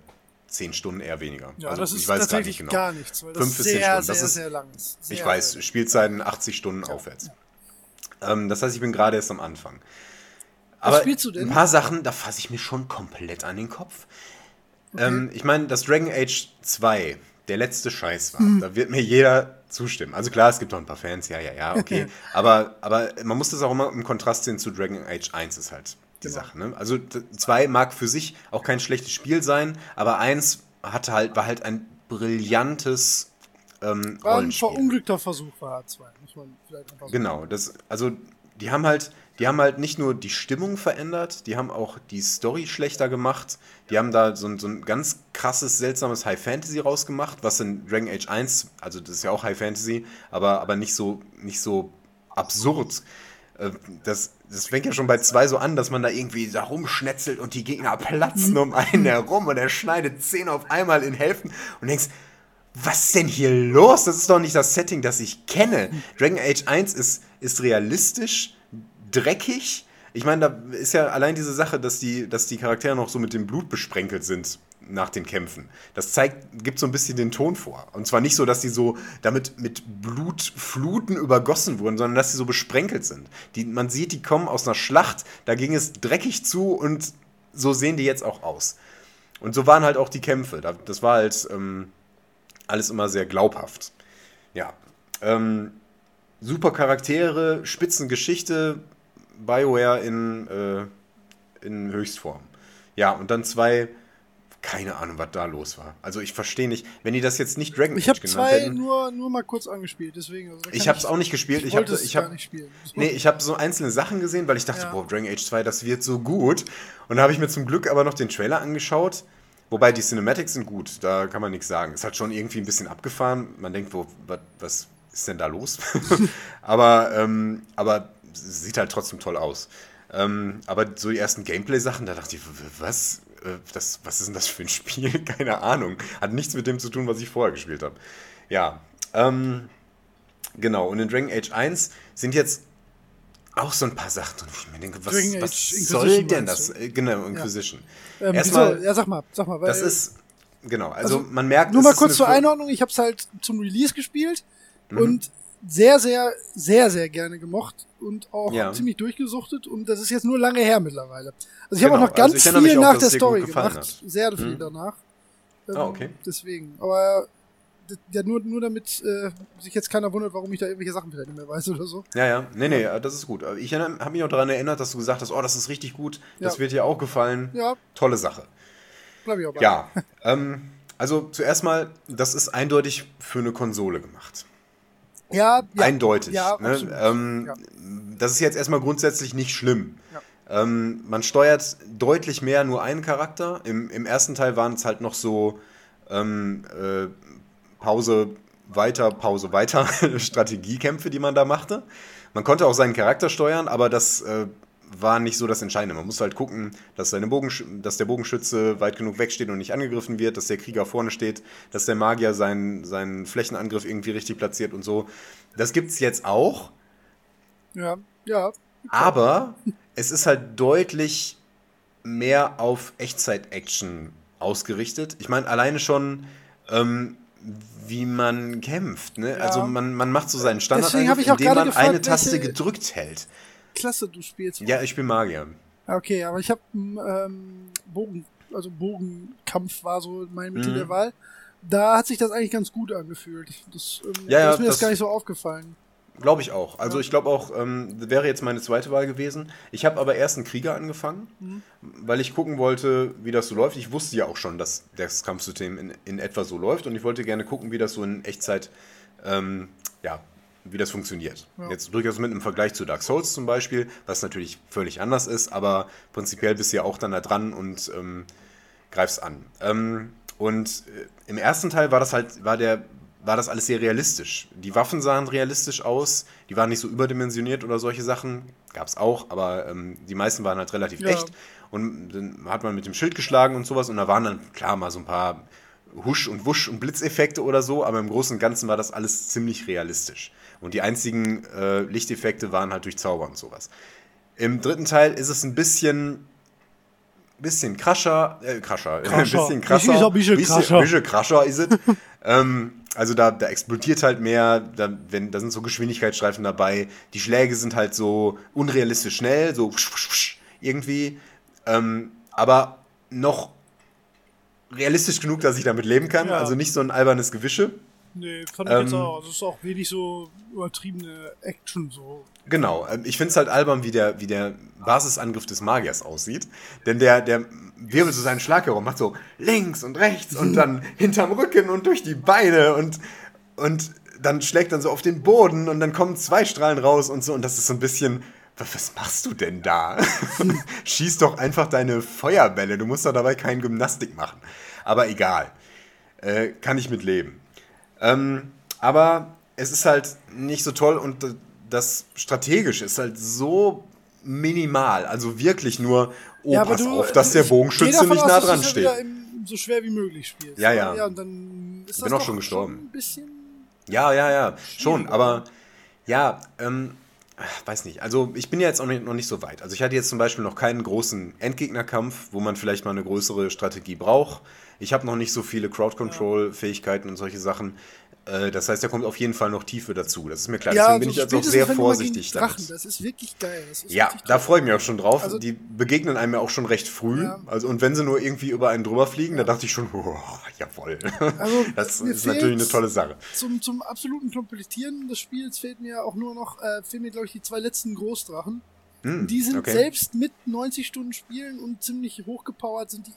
10 Stunden eher weniger. Ja, also, das ist ich weiß tatsächlich grad gar nichts, weil das Fünf bis zehn sehr, Stunden, sehr, das ist- sehr lang ist. Sehr, ich weiß, sehr- Spielzeiten 80 Stunden aufwärts. Ähm, das heißt, ich bin gerade erst am Anfang. Was Aber spielst du denn? ein paar Sachen, da fasse ich mir schon komplett an den Kopf. Ähm, ich meine, das Dragon Age 2, der letzte Scheiß war. Mhm. Da wird mir jeder zustimmen. Also klar, es gibt noch ein paar Fans, ja, ja, ja, okay. aber, aber man muss das auch immer im Kontrast sehen zu Dragon Age 1 ist halt die genau. Sache. Ne? Also 2 mag für sich auch kein schlechtes Spiel sein, aber 1 hatte halt, war halt ein brillantes ähm, war ein verunglückter Versuch war 2, muss man vielleicht einfach Genau, das, also die haben halt, die haben halt nicht nur die Stimmung verändert, die haben auch die Story schlechter gemacht. Die haben da so ein, so ein ganz krasses, seltsames High Fantasy rausgemacht, was in Dragon Age 1, also das ist ja auch High Fantasy, aber, aber nicht, so, nicht so absurd. Äh, das, das fängt ja schon bei zwei so an, dass man da irgendwie da rumschnetzelt und die Gegner platzen um einen herum und er schneidet zehn auf einmal in Hälften und denkst, was ist denn hier los? Das ist doch nicht das Setting, das ich kenne. Dragon Age 1 ist, ist realistisch, dreckig. Ich meine, da ist ja allein diese Sache, dass die, dass die Charaktere noch so mit dem Blut besprenkelt sind nach den Kämpfen. Das zeigt, gibt so ein bisschen den Ton vor. Und zwar nicht so, dass die so damit mit Blutfluten übergossen wurden, sondern dass sie so besprenkelt sind. Die, man sieht, die kommen aus einer Schlacht, da ging es dreckig zu und so sehen die jetzt auch aus. Und so waren halt auch die Kämpfe. Das war halt ähm, alles immer sehr glaubhaft. Ja. Ähm, super Charaktere, Spitzengeschichte, Bioware in, äh, in Höchstform. Ja, und dann zwei, keine Ahnung, was da los war. Also ich verstehe nicht, wenn die das jetzt nicht Dragon Age genannt zwei hätten. Ich habe zwei nur, nur mal kurz angespielt, deswegen. Also ich habe es auch nicht gespielt. Ich, ich habe ich hab, Nee, ich habe so einzelne Sachen gesehen, weil ich dachte, ja. boah, Dragon Age 2, das wird so gut. Und da habe ich mir zum Glück aber noch den Trailer angeschaut. Wobei die Cinematics sind gut, da kann man nichts sagen. Es hat schon irgendwie ein bisschen abgefahren. Man denkt, wo, was, was ist denn da los? aber, ähm, aber sieht halt trotzdem toll aus. Ähm, aber so die ersten Gameplay-Sachen, da dachte ich, was? Äh, das, was ist denn das für ein Spiel? Keine Ahnung. Hat nichts mit dem zu tun, was ich vorher gespielt habe. Ja. Ähm, genau. Und in Dragon Age 1 sind jetzt auch so ein paar Sachen wo ich mir denke, was, was soll denn das? Äh, genau, Inquisition. Ja. Ähm, Erstmal, ja, sag mal, sag mal. Weil, das ist, genau, also, also man merkt... Nur mal kurz zur Einordnung, ich habe es halt zum Release gespielt mhm. und sehr, sehr, sehr, sehr gerne gemocht und auch ja. ziemlich durchgesuchtet und das ist jetzt nur lange her mittlerweile. Also ich genau. habe auch noch also ganz also viel nach der Story gemacht, hat. sehr viel mhm. danach. Ähm, ah, okay. Deswegen, aber ja, nur, nur damit äh, sich jetzt keiner wundert, warum ich da irgendwelche Sachen vielleicht nicht mehr weiß oder so. Ja, ja, nee, nee, das ist gut. Ich habe mich auch daran erinnert, dass du gesagt hast, oh, das ist richtig gut, das ja. wird dir auch gefallen. Ja. Tolle Sache. Bleib ich auch bei. Ja, ähm, also zuerst mal, das ist eindeutig für eine Konsole gemacht. Ja, ja. Eindeutig. Ja, ne? ähm, ja. Das ist jetzt erstmal grundsätzlich nicht schlimm. Ähm, man steuert deutlich mehr nur einen Charakter. Im, im ersten Teil waren es halt noch so ähm, äh, Pause weiter, Pause weiter Strategiekämpfe, die man da machte. Man konnte auch seinen Charakter steuern, aber das äh, war nicht so das Entscheidende. Man musste halt gucken, dass, seine Bogensch dass der Bogenschütze weit genug wegsteht und nicht angegriffen wird, dass der Krieger vorne steht, dass der Magier seinen, seinen Flächenangriff irgendwie richtig platziert und so. Das gibt es jetzt auch. Ja, ja. Aber es ist halt deutlich mehr auf Echtzeit-Action ausgerichtet. Ich meine, alleine schon, ähm, wie man kämpft. Ne? Ja. Also man, man macht so seinen Standard, indem man gefragt, eine Taste gedrückt hält. Klasse du spielst. Ja, ich bin Magier. Okay, aber ich habe ähm, Bogen, also Bogenkampf war so mein Mittel mhm. der Wahl. Da hat sich das eigentlich ganz gut angefühlt. Das, ähm, ja, ja, ist mir das, das gar nicht so aufgefallen. Glaube ich auch. Also ich glaube auch, ähm, wäre jetzt meine zweite Wahl gewesen. Ich habe aber erst einen Krieger angefangen, mhm. weil ich gucken wollte, wie das so läuft. Ich wusste ja auch schon, dass das Kampfsystem in, in etwa so läuft und ich wollte gerne gucken, wie das so in Echtzeit, ähm, ja, wie das funktioniert. Ja. Jetzt durchaus mit einem Vergleich zu Dark Souls zum Beispiel, was natürlich völlig anders ist, aber prinzipiell bist du ja auch dann da dran und ähm, greifst an. Ähm, und äh, im ersten Teil war das halt, war der war das alles sehr realistisch. Die Waffen sahen realistisch aus, die waren nicht so überdimensioniert oder solche Sachen. Gab es auch, aber ähm, die meisten waren halt relativ ja. echt. Und dann hat man mit dem Schild geschlagen und sowas und da waren dann klar mal so ein paar Husch- und Wusch- und Blitzeffekte oder so, aber im Großen und Ganzen war das alles ziemlich realistisch. Und die einzigen äh, Lichteffekte waren halt durch Zauber und sowas. Im dritten Teil ist es ein bisschen bisschen krascher, äh, krascher, krascher. ein bisschen krasser. Ist ein bisschen krasser. Bisschen krasser ist es. ähm, also da, da explodiert halt mehr, da, wenn, da sind so Geschwindigkeitsstreifen dabei. Die Schläge sind halt so unrealistisch schnell, so irgendwie. Ähm, aber noch realistisch genug, dass ich damit leben kann. Ja. Also nicht so ein albernes Gewische. Nee, fand ich jetzt Ähm, auch. Also es ist auch wenig so übertriebene Action so. Genau, ähm, ich finde es halt albern, wie der, wie der Basisangriff des Magiers aussieht. Denn der, der wirbelt so seinen Schlag herum, macht so links und rechts und dann hinterm Rücken und durch die Beine und, und dann schlägt dann so auf den Boden und dann kommen zwei Strahlen raus und so. Und das ist so ein bisschen, was, was machst du denn da? Schieß doch einfach deine Feuerbälle, du musst doch dabei keine Gymnastik machen. Aber egal, äh, kann ich mit leben. Ähm, aber es ist halt nicht so toll und das Strategische ist halt so minimal. Also wirklich nur, oh, ja, pass du, auf, dass der ich Bogenschütze nicht aus, nah dran ja steht. im, so schwer wie möglich spielst. Ja, ja. Ja, und dann ist das Bin auch schon gestorben. ein bisschen. Ja, ja, ja, schon, aber ja, ähm, weiß nicht. Also ich bin ja jetzt auch noch nicht so weit. Also ich hatte jetzt zum Beispiel noch keinen großen Endgegnerkampf, wo man vielleicht mal eine größere Strategie braucht. Ich habe noch nicht so viele Crowd-Control-Fähigkeiten und solche Sachen. Äh, Das heißt, da kommt auf jeden Fall noch Tiefe dazu. Das ist mir klar. Ja, Deswegen bin ich jetzt auch spätestens, sehr vorsichtig Drachen, damit. das ist wirklich geil. Ist Ja, richtig da freue ich mich auch schon drauf. Also- die begegnen einem ja auch schon recht früh. Ja. Also, und wenn sie nur irgendwie über einen drüber fliegen, da dachte ich schon, oh, jawohl. Also, das ist natürlich eine tolle Sache. Zum, zum absoluten Komplettieren des Spiels fehlt mir auch nur noch, äh, fehlen mir, glaube ich, die zwei letzten Großdrachen. Hm, Die sind okay. selbst mit 90 Stunden Spielen und ziemlich hochgepowert, sind die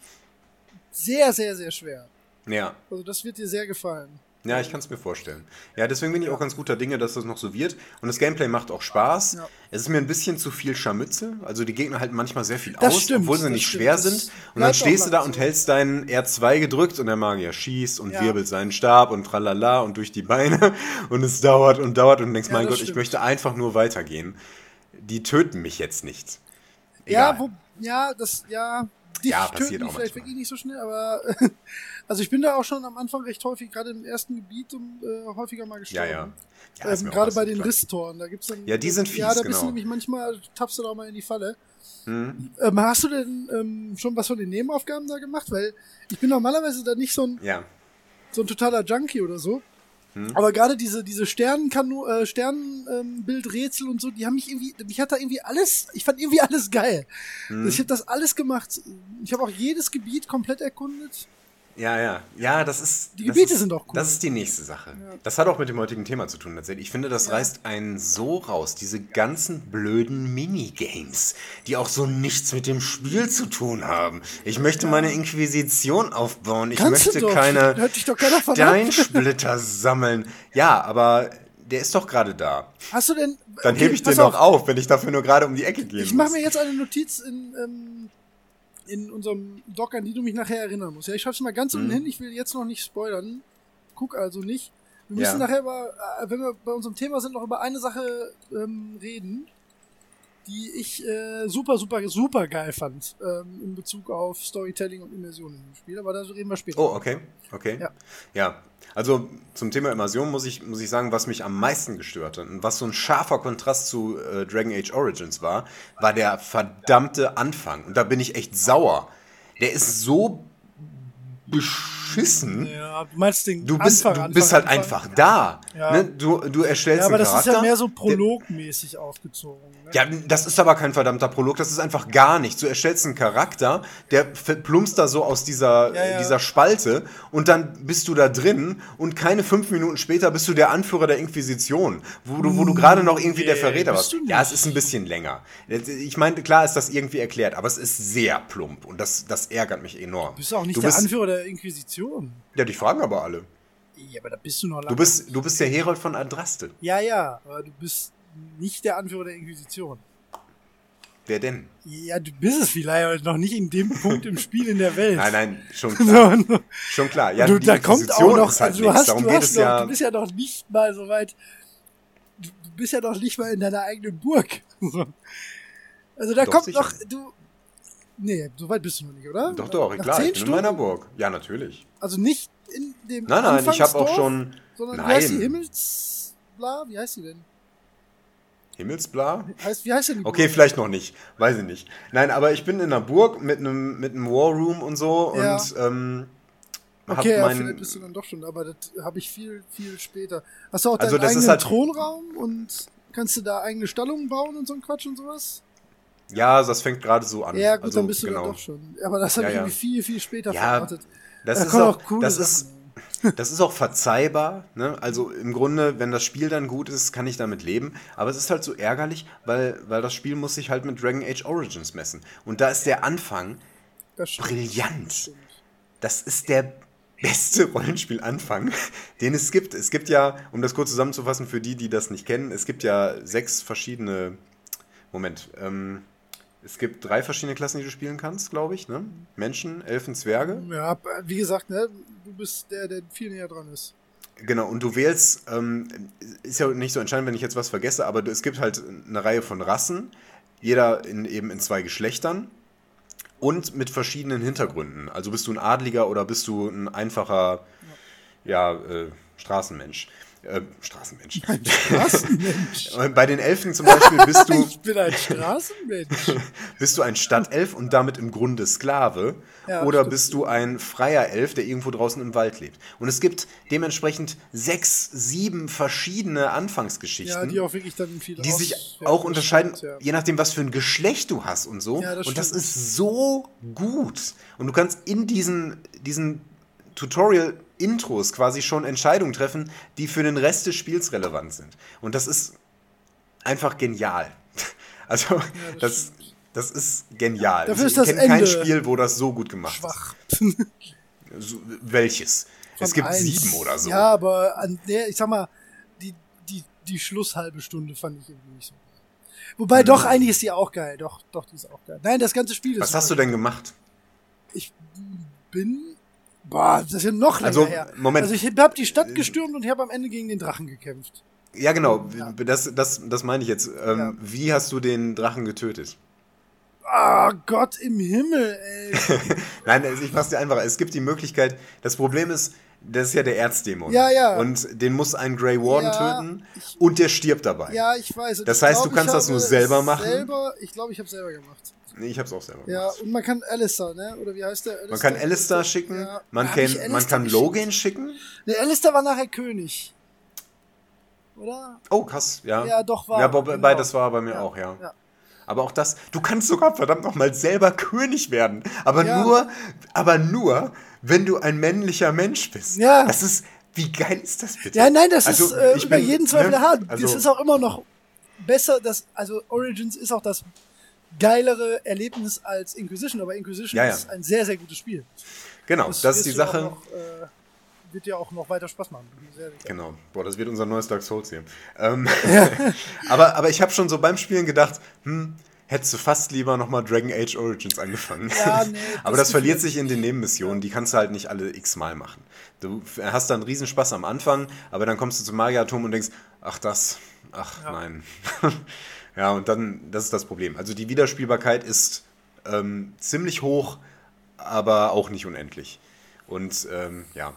sehr, sehr, sehr schwer. Ja. Also das wird dir sehr gefallen. Ja, ich kann es mir vorstellen. Ja, deswegen bin ich auch ganz guter Dinge, dass das noch so wird. Und das Gameplay macht auch Spaß. Ja. Es ist mir ein bisschen zu viel Scharmützel. Also die Gegner halten manchmal sehr viel Das aus, stimmt, obwohl sie nicht stimmt. schwer Das sind. Und dann stehst du da und hältst deinen R2 gedrückt und der Magier schießt und Ja. wirbelt seinen Stab und tralala und durch die Beine. Und es dauert und dauert und du denkst, Ja, mein Gott, ich stimmt. möchte einfach nur weitergehen. Die töten mich jetzt nicht. Ja, Egal. wo, ja, das, ja, dich Ja, töten vielleicht manchmal. wirklich nicht so schnell, aber also ich bin da auch schon am Anfang recht häufig, gerade im ersten Gebiet, um, äh, häufiger mal ja, gestorben. ja. ja ist ähm, gerade bei den klar. Risstoren, da gibt's dann. Ja, die sind fies, Ja, da bist genau. du nämlich manchmal, tappst du da auch mal in die Falle. Hm. Ähm, hast du denn ähm, schon was von den Nebenaufgaben da gemacht? Weil ich bin normalerweise da nicht so ein, Ja. so ein totaler Junkie oder so. Hm. Aber gerade diese, diese Sternenkanu äh, Sternenbildrätsel und so, die haben mich irgendwie, mich hat da irgendwie alles, ich fand irgendwie alles geil. Hm. Ich habe das alles gemacht. Ich habe auch jedes Gebiet komplett erkundet. Ja, ja. Ja, das ist. Die Gebiete ist, sind auch cool. Das ist die nächste Sache. Ja. Das hat auch mit dem heutigen Thema zu tun, tatsächlich. Ich finde, das Ja. reißt einen so raus. Diese ganzen blöden Minigames, die auch so nichts mit dem Spiel zu tun haben. Ich möchte meine Inquisition aufbauen. Ich Kannst möchte doch. keine Hört dich doch. Steinsplitter sammeln. Ja, aber der ist doch gerade da. Hast du denn. Dann okay, hebe ich den doch auf. wenn ich dafür nur gerade um die Ecke gehen Ich mache mir jetzt eine Notiz in, ähm, in unserem Doc, an die du mich nachher erinnern musst. Ja, ich schreib's mal ganz unten Mhm. hin. Ich will jetzt noch nicht spoilern. Guck also nicht. Wir müssen Ja. nachher über, äh, wenn wir bei unserem Thema sind, noch über eine Sache ähm, reden, die ich äh, super, super, super geil fand ähm, in Bezug auf Storytelling und Immersion im Spiel. Aber da reden wir später. Oh, okay. Okay. Ja. Ja. Also zum Thema Immersion muss ich, muss ich sagen, was mich am meisten gestört hat und was so ein scharfer Kontrast zu äh, Dragon Age Origins war, war der verdammte Anfang. Und da bin ich echt sauer. Der ist so beschissen. Ja, du meinst den Du bist, Anfang, du bist Anfang, halt Anfang. einfach da. Ja. Ne? Du, du erstellst Ja, aber einen das Charakter. ist ja mehr so der- prologmäßig aufgezogen. Ne? ja, das ist aber kein verdammter Prolog, das ist einfach gar nichts. Du erstellst einen Charakter, der plumpst da so aus dieser, Ja, ja. dieser Spalte und dann bist du da drin und keine fünf Minuten später bist du der Anführer der Inquisition, wo du, wo du gerade noch irgendwie der Nee, Verräter bist warst. nicht. Ja, es ist ein bisschen länger. Ich meine, klar ist das irgendwie erklärt, aber es ist sehr plump und das, das ärgert mich enorm. Du bist auch nicht du der bist, Anführer der Inquisition. Ja, die fragen aber alle. Ja, aber da bist du noch lange. Du bist, du bist der Herold von Adraste. Ja, ja, aber du bist nicht der Anführer der Inquisition. Wer denn? Ja, du bist es vielleicht, aber noch nicht in dem Punkt im Spiel in der Welt. Nein, nein, schon klar. So, Schon klar. Ja, du, da kommt auch noch, halt also du hast, Darum du hast noch, ja. du bist ja noch nicht mal so weit, du, bist ja noch nicht mal in deiner eigenen Burg. So. Also da Doch, kommt sicher. noch, du, nee, so weit bist du noch nicht, oder? Doch, doch, Nach klar, ich bin in Stunden? meiner Burg. Ja, natürlich. Also nicht in dem Nein, nein, ich habe auch schon sondern Nein. wie heißt die Himmels, bla, wie heißt die denn? Himmelsbla. Heißt, wie heißt denn die Okay, Burg? vielleicht noch nicht. Weiß ich nicht. Nein, aber ich bin in einer Burg mit einem mit einem War Room und so Ja. und ähm, Okay, ja, vielleicht bist du dann doch schon, aber das habe ich viel, viel später. Hast du auch Also deinen das ist eigenen halt- Thronraum und kannst du da eigene Stallungen bauen und so ein Quatsch und sowas? Ja, das fängt gerade so an. Ja, gut, also, dann bist du genau. doch schon. Aber das habe Ja, ich ja. viel, viel später Ja, verortet. Das Da ist auch, auch coole das ist, das ist auch verzeihbar. Ne? Also im Grunde, wenn das Spiel dann gut ist, kann ich damit leben. Aber es ist halt so ärgerlich, weil, weil das Spiel muss sich halt mit Dragon Age Origins messen. Und da ist der Anfang brillant. Das ist der beste Rollenspielanfang, den es gibt. Es gibt ja, um das kurz zusammenzufassen für die, die das nicht kennen, es gibt ja sechs verschiedene. Moment. Ähm, es gibt drei verschiedene Klassen, die du spielen kannst, glaube ich. Ne? Menschen, Elfen, Zwerge. Ja, wie gesagt, ne, du bist der, der viel näher dran ist. Genau, und du wählst, ähm, ist ja nicht so entscheidend, wenn ich jetzt was vergesse, aber es gibt halt eine Reihe von Rassen, jeder in, eben in zwei Geschlechtern und mit verschiedenen Hintergründen. Also bist du ein Adliger oder bist du ein einfacher, ja, äh, Straßenmensch. Äh, Straßenmensch. Straßenmensch. Bei den Elfen zum Beispiel bist du, ich bin ein Straßenmensch. bist du ein Stadtelf und damit im Grunde Sklave. Ja, oder stimmt. bist du ein freier Elf, der irgendwo draußen im Wald lebt. Und es gibt dementsprechend sechs, sieben verschiedene Anfangsgeschichten. Ja, die auch wirklich dann viel die sich auch unterscheiden, ja. je nachdem, was für ein Geschlecht du hast und so. Ja, das und das stimmt. ist so gut. Und du kannst in diesen, diesen Tutorial-Intros quasi schon Entscheidungen treffen, die für den Rest des Spiels relevant sind. Und das ist einfach genial. Also, das das, das ist genial. Dafür ich ist das kenne kein Spiel, wo das so gut gemacht Schwach. ist. So, welches? es Von gibt eins. sieben oder so. Ja, aber an der, ich sag mal, die, die, die Schlusshalbe Stunde fand ich irgendwie nicht so. Wobei, doch, eigentlich ist die auch geil. Doch, doch, die ist auch geil. Nein, das ganze Spiel ist. Was hast du denn gemacht? Ich bin. Boah, das ist ja noch länger Also, her. Moment. Also, ich habe die Stadt gestürmt und ich habe am Ende gegen den Drachen gekämpft. Ja, genau. Ja. Das, das, das meine ich jetzt. Ähm, Ja. Wie hast du den Drachen getötet? Ah, Gott im Himmel, ey. Nein, also ich mach's dir einfacher. Es gibt die Möglichkeit. Das Problem ist, das ist ja der Erzdämon. Ja, ja. Und den muss ein Grey Warden Ja, töten ich- und der stirbt dabei. Ja, ich weiß. Das ich heißt, glaub, du kannst das nur selber machen? Selber, ich glaube, ich habe selber gemacht. Nee, ich hab's auch selber Ja, gemacht. und man kann Alistair, ne? Oder wie heißt der? Man kann Alistair schicken, Ja. man, kann, ich man Alistair kann? Logan schicken. Ne, Alistair war nachher König. Oder? Oh, krass, ja. Ja, doch, war- Ja, wobei, genau. das war bei mir Ja, auch, ja. ja. Aber auch das, du kannst sogar verdammt nochmal selber König werden. Aber Ja. nur, aber nur, wenn du ein männlicher Mensch bist. Ja. Das ist, wie geil ist das bitte? Ja, nein, das Also, ist äh, ich über bin, jeden Zweifel ne, hart. also- das ist auch immer noch besser, dass, also Origins ist auch das geilere Erlebnis als Inquisition, aber Inquisition Ja, ja. ist ein sehr, sehr gutes Spiel. Genau, das, ist die Sache. Noch, äh, wird ja auch noch weiter Spaß machen. Sehr, sehr. Genau. Boah, das wird unser neues Dark Souls hier. Ähm, aber, aber ich habe schon so beim Spielen gedacht, hm, hättest du fast lieber nochmal Dragon Age Origins angefangen. Ja, nee, aber das das verliert sich in den Nebenmissionen, die kannst du halt nicht alle x-mal machen. Du hast dann Riesenspaß am Anfang, aber dann kommst du zum Magieratom und denkst, ach das, ach nein. ja, und dann, das ist das Problem. Also die Wiederspielbarkeit ist ähm, ziemlich hoch, aber auch nicht unendlich. Und ähm, ja.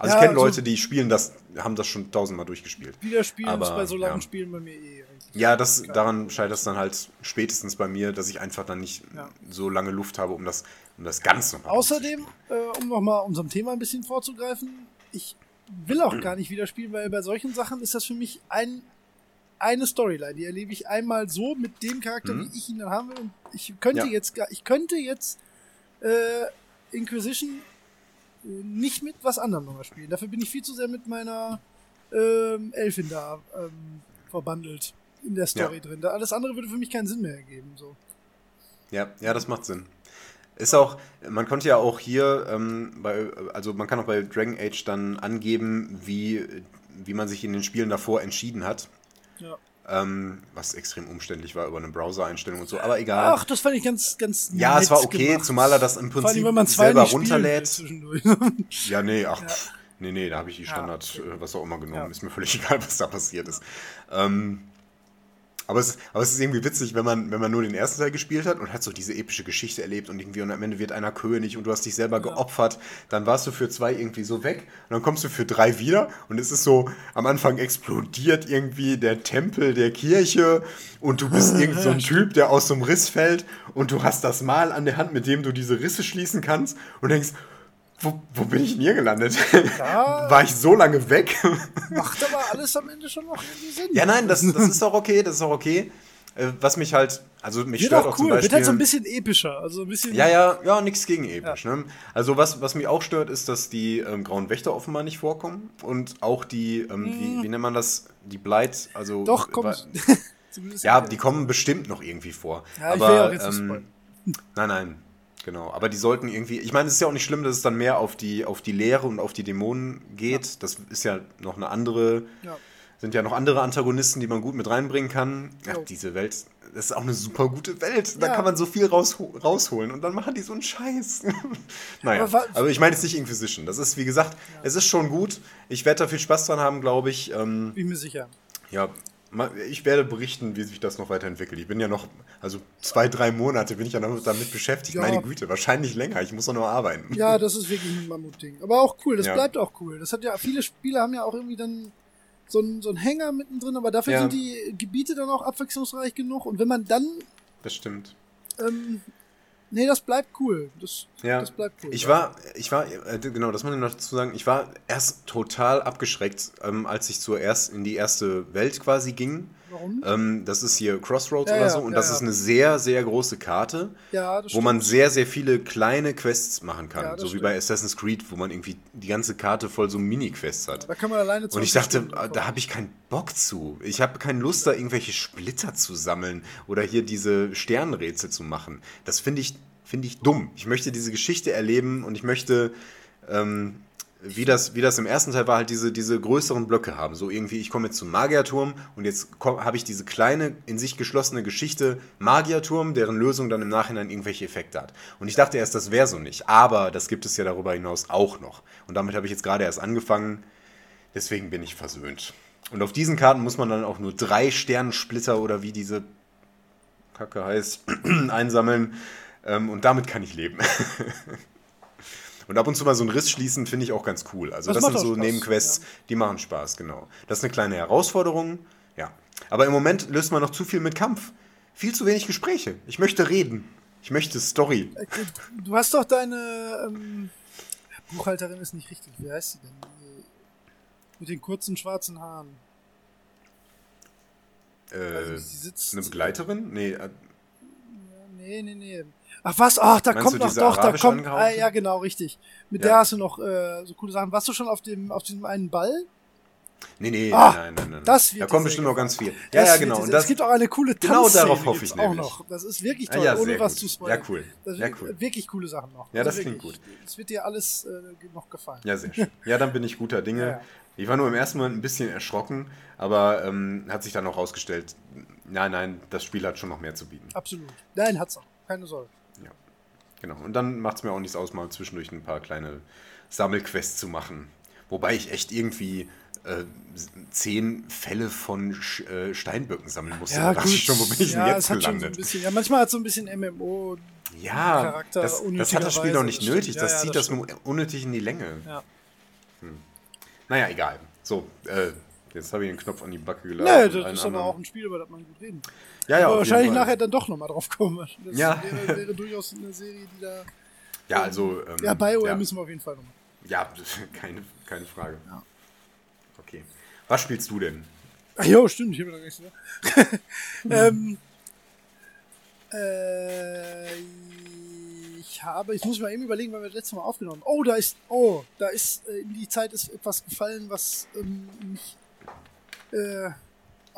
Also Ja, ich kenne also- Leute, die spielen das, haben das schon tausendmal durchgespielt. Wiederspielen ist Aber, bei so langen ja. Spielen bei mir eh eigentlich. Ja, das, daran scheitert es dann halt spätestens bei mir, dass ich einfach dann nicht Ja. so lange Luft habe, um das, um das ganz nochmal Außerdem, äh, um nochmal unserem Thema ein bisschen vorzugreifen, ich will auch gar nicht wieder spielen, weil bei solchen Sachen ist das für mich ein, eine Storyline. Die erlebe ich einmal so mit dem Charakter, Mhm. wie ich ihn dann haben will. Und ich könnte Ja. jetzt ich könnte jetzt äh, Inquisition äh, nicht mit was anderem nochmal spielen. Dafür bin ich viel zu sehr mit meiner ähm, Elfin da ähm, verbandelt in der Story Ja. drin. Alles andere würde für mich keinen Sinn mehr ergeben. So. Ja, ja, das macht Sinn. Ist auch, man konnte ja auch hier, ähm, bei, also man kann auch bei Dragon Age dann angeben, wie, wie man sich in den Spielen davor entschieden hat. Ja. Ähm, was extrem umständlich war über eine Browser-Einstellung und so, aber egal. Ach, das fand ich ganz, ganz ja, es war okay, gemacht. zumal er das im allem, Prinzip zwei selber runterlädt. Ja, nee, ach, pff, nee, nee, da habe ich die Standard, okay. äh, was auch immer genommen. Ja. Ist mir völlig egal, was da passiert ist. Ähm, aber, es, aber es ist irgendwie witzig, wenn man, wenn man nur den ersten Teil gespielt hat und hat so diese epische Geschichte erlebt und irgendwie und am Ende wird einer König und du hast dich selber geopfert, dann warst du für zwei irgendwie so weg und dann kommst du für drei wieder und es ist so, am Anfang explodiert irgendwie der Tempel der Kirche und du bist irgend so ein Typ, der aus so einem Riss fällt und du hast das Mal an der Hand, mit dem du diese Risse schließen kannst und denkst, wo, wo bin ich denn hier gelandet? Ja. War ich so lange weg? Macht aber alles am Ende schon noch irgendwie Sinn. ja, nein, das, das ist auch okay, das ist auch okay. Äh, was mich halt, also mich Wird stört auch auch zum cool, Beispiel. wird halt so ein bisschen epischer. Also ein bisschen. Ja, ja, ja, nichts gegen episch. Ne? Also was, was mich auch stört, ist, dass die ähm, grauen Wächter offenbar nicht vorkommen und auch die, ähm, wie, wie nennt man das, die Blight, also Hm. Doch, komm. wa- Zumindest ja, die kommen bestimmt noch irgendwie vor. Ja, ich aber, will ja auch jetzt ähm, nein, nein, genau. Aber die sollten irgendwie, ich meine, es ist ja auch nicht schlimm, dass es dann mehr auf die, auf die Lehre und auf die Dämonen geht. Das ist ja noch eine andere, Ja. sind ja noch andere Antagonisten, die man gut mit reinbringen kann. Ja, Jo. diese Welt, das ist auch eine super gute Welt. Da Ja. kann man so viel rausho rausholen und dann machen die so einen Scheiß. naja, Aber aber ich meine jetzt nicht Inquisition. Das ist, wie gesagt, es ist schon gut. Ich werde da viel Spaß dran haben, glaube ich. Ähm, Bin mir sicher. ja, ich werde berichten, wie sich das noch weiterentwickelt. Ich bin ja noch, also zwei, drei Monate bin ich ja noch damit beschäftigt. Ja. Meine Güte, wahrscheinlich länger. Ich muss doch noch arbeiten. Ja, das ist wirklich ein Mammutding. Aber auch cool, das Ja. bleibt auch cool. Das hat ja, viele Spiele haben ja auch irgendwie dann so einen, so einen Hänger mittendrin, aber dafür Ja. sind die Gebiete dann auch abwechslungsreich genug. Und wenn man dann, Das stimmt. ähm, nee, das bleibt cool. Das, Ja. das bleibt cool. Ich war, ich war, äh, genau, das muss ich noch dazu sagen. Ich war erst total abgeschreckt, ähm, als ich zuerst in die erste Welt quasi ging. Warum? Ähm, das ist hier Crossroads Ja, oder ja, so und ja, das ja. ist eine sehr, sehr große Karte. wo man sehr, sehr viele kleine Quests machen kann. So wie stimmt. bei Assassin's Creed, wo man irgendwie die ganze Karte voll so Mini-Quests hat. Da kann man alleine Und ich 20 dachte, Stunden da habe ich keinen Bock zu. Ich habe keine Lust, da irgendwelche Splitter zu sammeln oder hier diese Sternrätsel zu machen. Das finde ich, finde ich dumm. Ich möchte diese Geschichte erleben und ich möchte, ähm, wie, das, wie das im ersten Teil war, halt diese, diese größeren Blöcke haben. So irgendwie, ich komme jetzt zum Magierturm und jetzt habe ich diese kleine, in sich geschlossene Geschichte Magierturm, deren Lösung dann im Nachhinein irgendwelche Effekte hat. Und ich dachte erst, das wäre so nicht. Aber das gibt es ja darüber hinaus auch noch. Und damit habe ich jetzt gerade erst angefangen. Deswegen bin ich versöhnt. Und auf diesen Karten muss man dann auch nur drei Sternensplitter oder wie diese Kacke heißt, einsammeln. Ähm, und damit kann ich leben. und ab und zu mal so einen Riss schließen, finde ich auch ganz cool. Also Das das, sind so Spaß, Nebenquests, ja. die machen Spaß, genau. Das ist eine kleine Herausforderung, ja. Aber im Moment löst man noch zu viel mit Kampf. Viel zu wenig Gespräche. Ich möchte reden. Ich möchte Story. Äh, Du hast doch deine ähm, Buchhalterin ist nicht richtig. Wie heißt sie denn? Äh, Mit den kurzen schwarzen Haaren. Äh, Also, eine Begleiterin? Nee, äh, nee, nee, nee. Ach was? Ach, da Meinst kommt noch doch, da kommt. Ah, ja, genau, richtig. Mit Ja. der hast du noch äh, so coole Sachen. Warst du schon auf dem auf diesem einen Ball? nee, nee, Ah, nein, nein, nein. das wird da kommt bestimmt noch ganz viel. Ja, Das ja, genau. Und es das, gibt auch eine coole Genau Tanzszene darauf hoffe ich auch nämlich. noch. Das ist wirklich Ah, toll, ja, ohne was gut. zu spoilern. Ja, cool. Das Ja, cool. Wirklich coole Sachen noch. Ja, das klingt wirklich, Das wird dir alles äh, noch gefallen. Ja, sehr schön. Ja, dann bin ich guter Dinge. Ja, ja. Ich war nur im ersten Moment ein bisschen erschrocken, aber ähm, hat sich dann auch rausgestellt, nein, nein, das Spiel hat schon noch mehr zu bieten. Absolut. Nein, hat's auch. Keine Sorge. Ja, genau. Und dann macht es mir auch nichts aus, mal zwischendurch ein paar kleine Sammelquests zu machen. Wobei ich echt irgendwie äh, zehn Fälle von Sch äh, Steinböcken sammeln musste. da dachte ich schon, wo bin ich ja, denn jetzt schon so gelandet? bisschen, ja, manchmal hat es so ein bisschen MMO. ja, Charakter das, das hat das Spiel doch nicht das nötig. stimmt. Das Ja, ja, zieht das das nur unnötig in die Länge. Ja. Naja, egal. So, äh, jetzt habe ich den Knopf an die Backe geladen. Nee, das ist aber auch ein Spiel, über das man gut reden kann. Ja, ja, wahrscheinlich nachher dann doch nochmal drauf kommen. Das Ja. wäre, wäre durchaus eine Serie, die da. Ja, also. Ähm, Ja, BioWare ja, müssen wir auf jeden Fall nochmal. ja, keine, keine Frage. Ja. Okay. Was spielst du denn? Ach jo, stimmt, ich habe noch nichts gesagt. ähm, äh, ich habe, ich muss mal eben überlegen, weil wir das letzte Mal aufgenommen haben. Oh, da ist, oh, da ist, äh, in die Zeit ist etwas gefallen, was ähm, mich äh,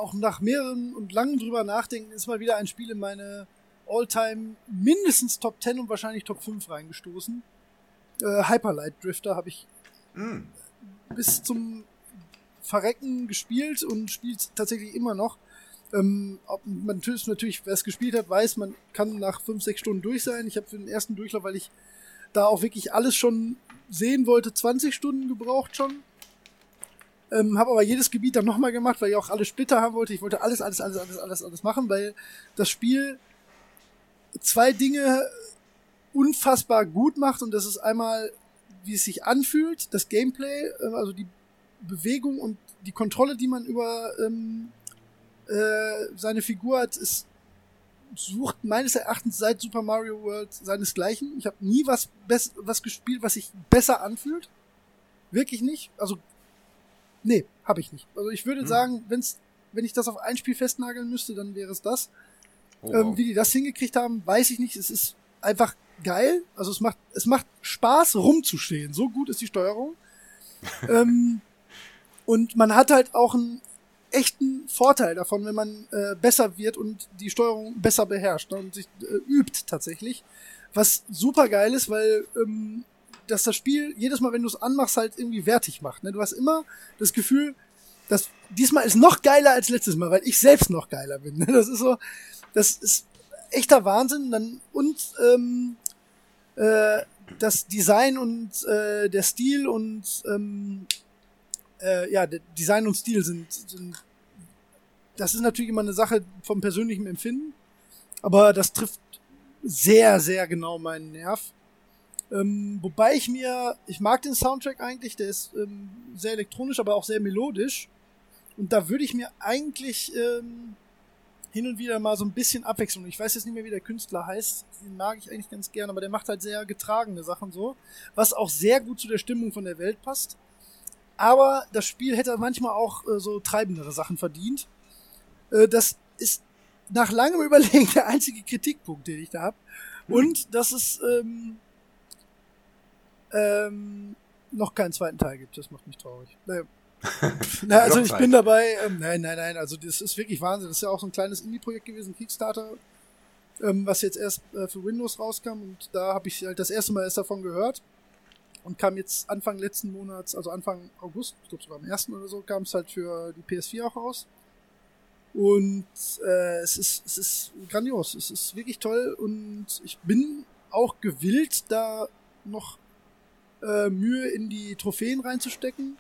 auch nach mehreren und langen drüber nachdenken, ist mal wieder ein Spiel in meine All-Time mindestens Top 10 und wahrscheinlich Top 5 reingestoßen. Äh, Hyperlight Drifter habe ich Hm. bis zum Verrecken gespielt und spielt tatsächlich immer noch. Ähm, ob, man natürlich, natürlich, wer es gespielt hat, weiß, man kann nach fünf, sechs Stunden durch sein. Ich habe für den ersten Durchlauf, weil ich da auch wirklich alles schon sehen wollte, 20 Stunden gebraucht schon. Ähm, habe aber jedes Gebiet dann nochmal gemacht, weil ich auch alle Splitter haben wollte. Ich wollte alles, alles, alles, alles, alles, alles machen, weil das Spiel zwei Dinge unfassbar gut macht und das ist einmal, wie es sich anfühlt, das Gameplay, äh, also die Bewegung und die Kontrolle, die man über ähm, äh, seine Figur hat, ist sucht meines Erachtens seit Super Mario World seinesgleichen. Ich habe nie was was gespielt, was sich besser anfühlt. Wirklich nicht. Also nee, habe ich nicht. Also ich würde Hm. sagen, wenn's wenn ich das auf ein Spiel festnageln müsste, dann wäre es das. Oh, ähm, wie die das hingekriegt haben, weiß ich nicht. Es ist einfach geil. Also es macht, es macht Spaß, rumzustehen. So gut ist die Steuerung. ähm, und man hat halt auch einen echten Vorteil davon, wenn man äh, besser wird und die Steuerung besser beherrscht ne, und sich äh, übt tatsächlich. Was super geil ist, weil ähm, dass das Spiel jedes Mal, wenn du es anmachst, halt irgendwie wertig macht. Ne? Du hast immer das Gefühl, dass diesmal ist noch geiler als letztes Mal, weil ich selbst noch geiler bin. Ne? Das ist so, das ist echter Wahnsinn. Dann und ähm, äh, das Design und äh, der Stil und ähm, äh, ja, Design und Stil sind, sind das ist natürlich immer eine Sache vom persönlichen Empfinden, aber das trifft sehr, sehr genau meinen Nerv. Ähm, wobei ich mir, ich mag den Soundtrack eigentlich, der ist ähm, sehr elektronisch, aber auch sehr melodisch. Und da würde ich mir eigentlich ähm, hin und wieder mal so ein bisschen Abwechslung. Ich weiß jetzt nicht mehr, wie der Künstler heißt. Den mag ich eigentlich ganz gern, aber der macht halt sehr getragene Sachen so, was auch sehr gut zu der Stimmung von der Welt passt. Aber das Spiel hätte manchmal auch äh, so treibendere Sachen verdient. Äh, das ist nach langem Überlegen der einzige Kritikpunkt, den ich da habe. Und dass es ähm, ähm, noch keinen zweiten Teil gibt. Das macht mich traurig. Naja. Na, also ich bin dabei. Ähm, nein, nein, nein. Also das ist wirklich Wahnsinn. Das ist ja auch so ein kleines Indie-Projekt gewesen, Kickstarter, ähm, was jetzt erst äh, für Windows rauskam. Und da habe ich halt das erste Mal erst davon gehört. Und kam jetzt Anfang letzten Monats, also Anfang August, ich glaube sogar am 1. oder so, kam es halt für die PS4 auch raus. Und äh, es, ist, es ist grandios. Es ist wirklich toll. Und ich bin auch gewillt, da noch äh, Mühe in die Trophäen reinzustecken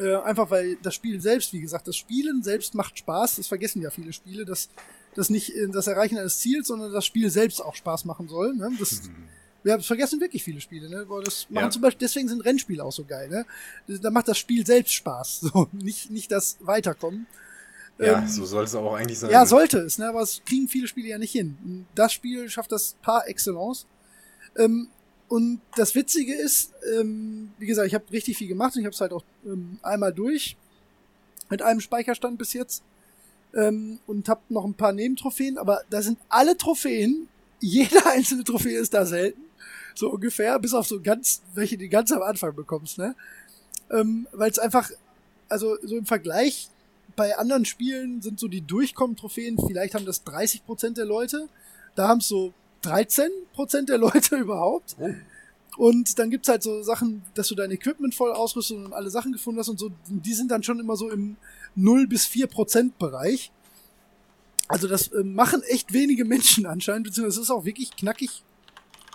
äh, einfach weil das Spiel selbst, wie gesagt, das Spielen selbst macht Spaß. Das vergessen ja viele Spiele, dass das nicht äh, das Erreichen eines Ziels, sondern das Spiel selbst auch Spaß machen soll. Ne? Das, mhm. Wir vergessen wirklich viele Spiele, ne? Das machen ja. zum Beispiel, deswegen sind Rennspiele auch so geil, ne? Da macht das Spiel selbst Spaß. So, nicht, nicht das Weiterkommen. Ja, ähm, so soll es auch eigentlich sein. Ja, sollte es, ne? Aber es kriegen viele Spiele ja nicht hin. Das Spiel schafft das par excellence. Ähm, und das Witzige ist, ähm, wie gesagt, ich habe richtig viel gemacht und ich habe es halt auch ähm, einmal durch. Mit einem Speicherstand bis jetzt. Ähm, und habe noch ein paar Nebentrophäen, aber da sind alle Trophäen, jede einzelne Trophäe ist da selten, so ungefähr, bis auf so ganz, welche du ganz am Anfang bekommst, ne? Ähm, Weil es einfach, also so im Vergleich bei anderen Spielen sind so die Durchkommen-Trophäen, vielleicht haben das 30% der Leute, da haben es so 13 Prozent der Leute überhaupt. Oh. Und dann gibt's halt so Sachen, dass du dein Equipment voll ausrüstest und alle Sachen gefunden hast und so. Die sind dann schon immer so im 0 bis 4 Prozent Bereich. Also das äh, machen echt wenige Menschen anscheinend, beziehungsweise es ist auch wirklich knackig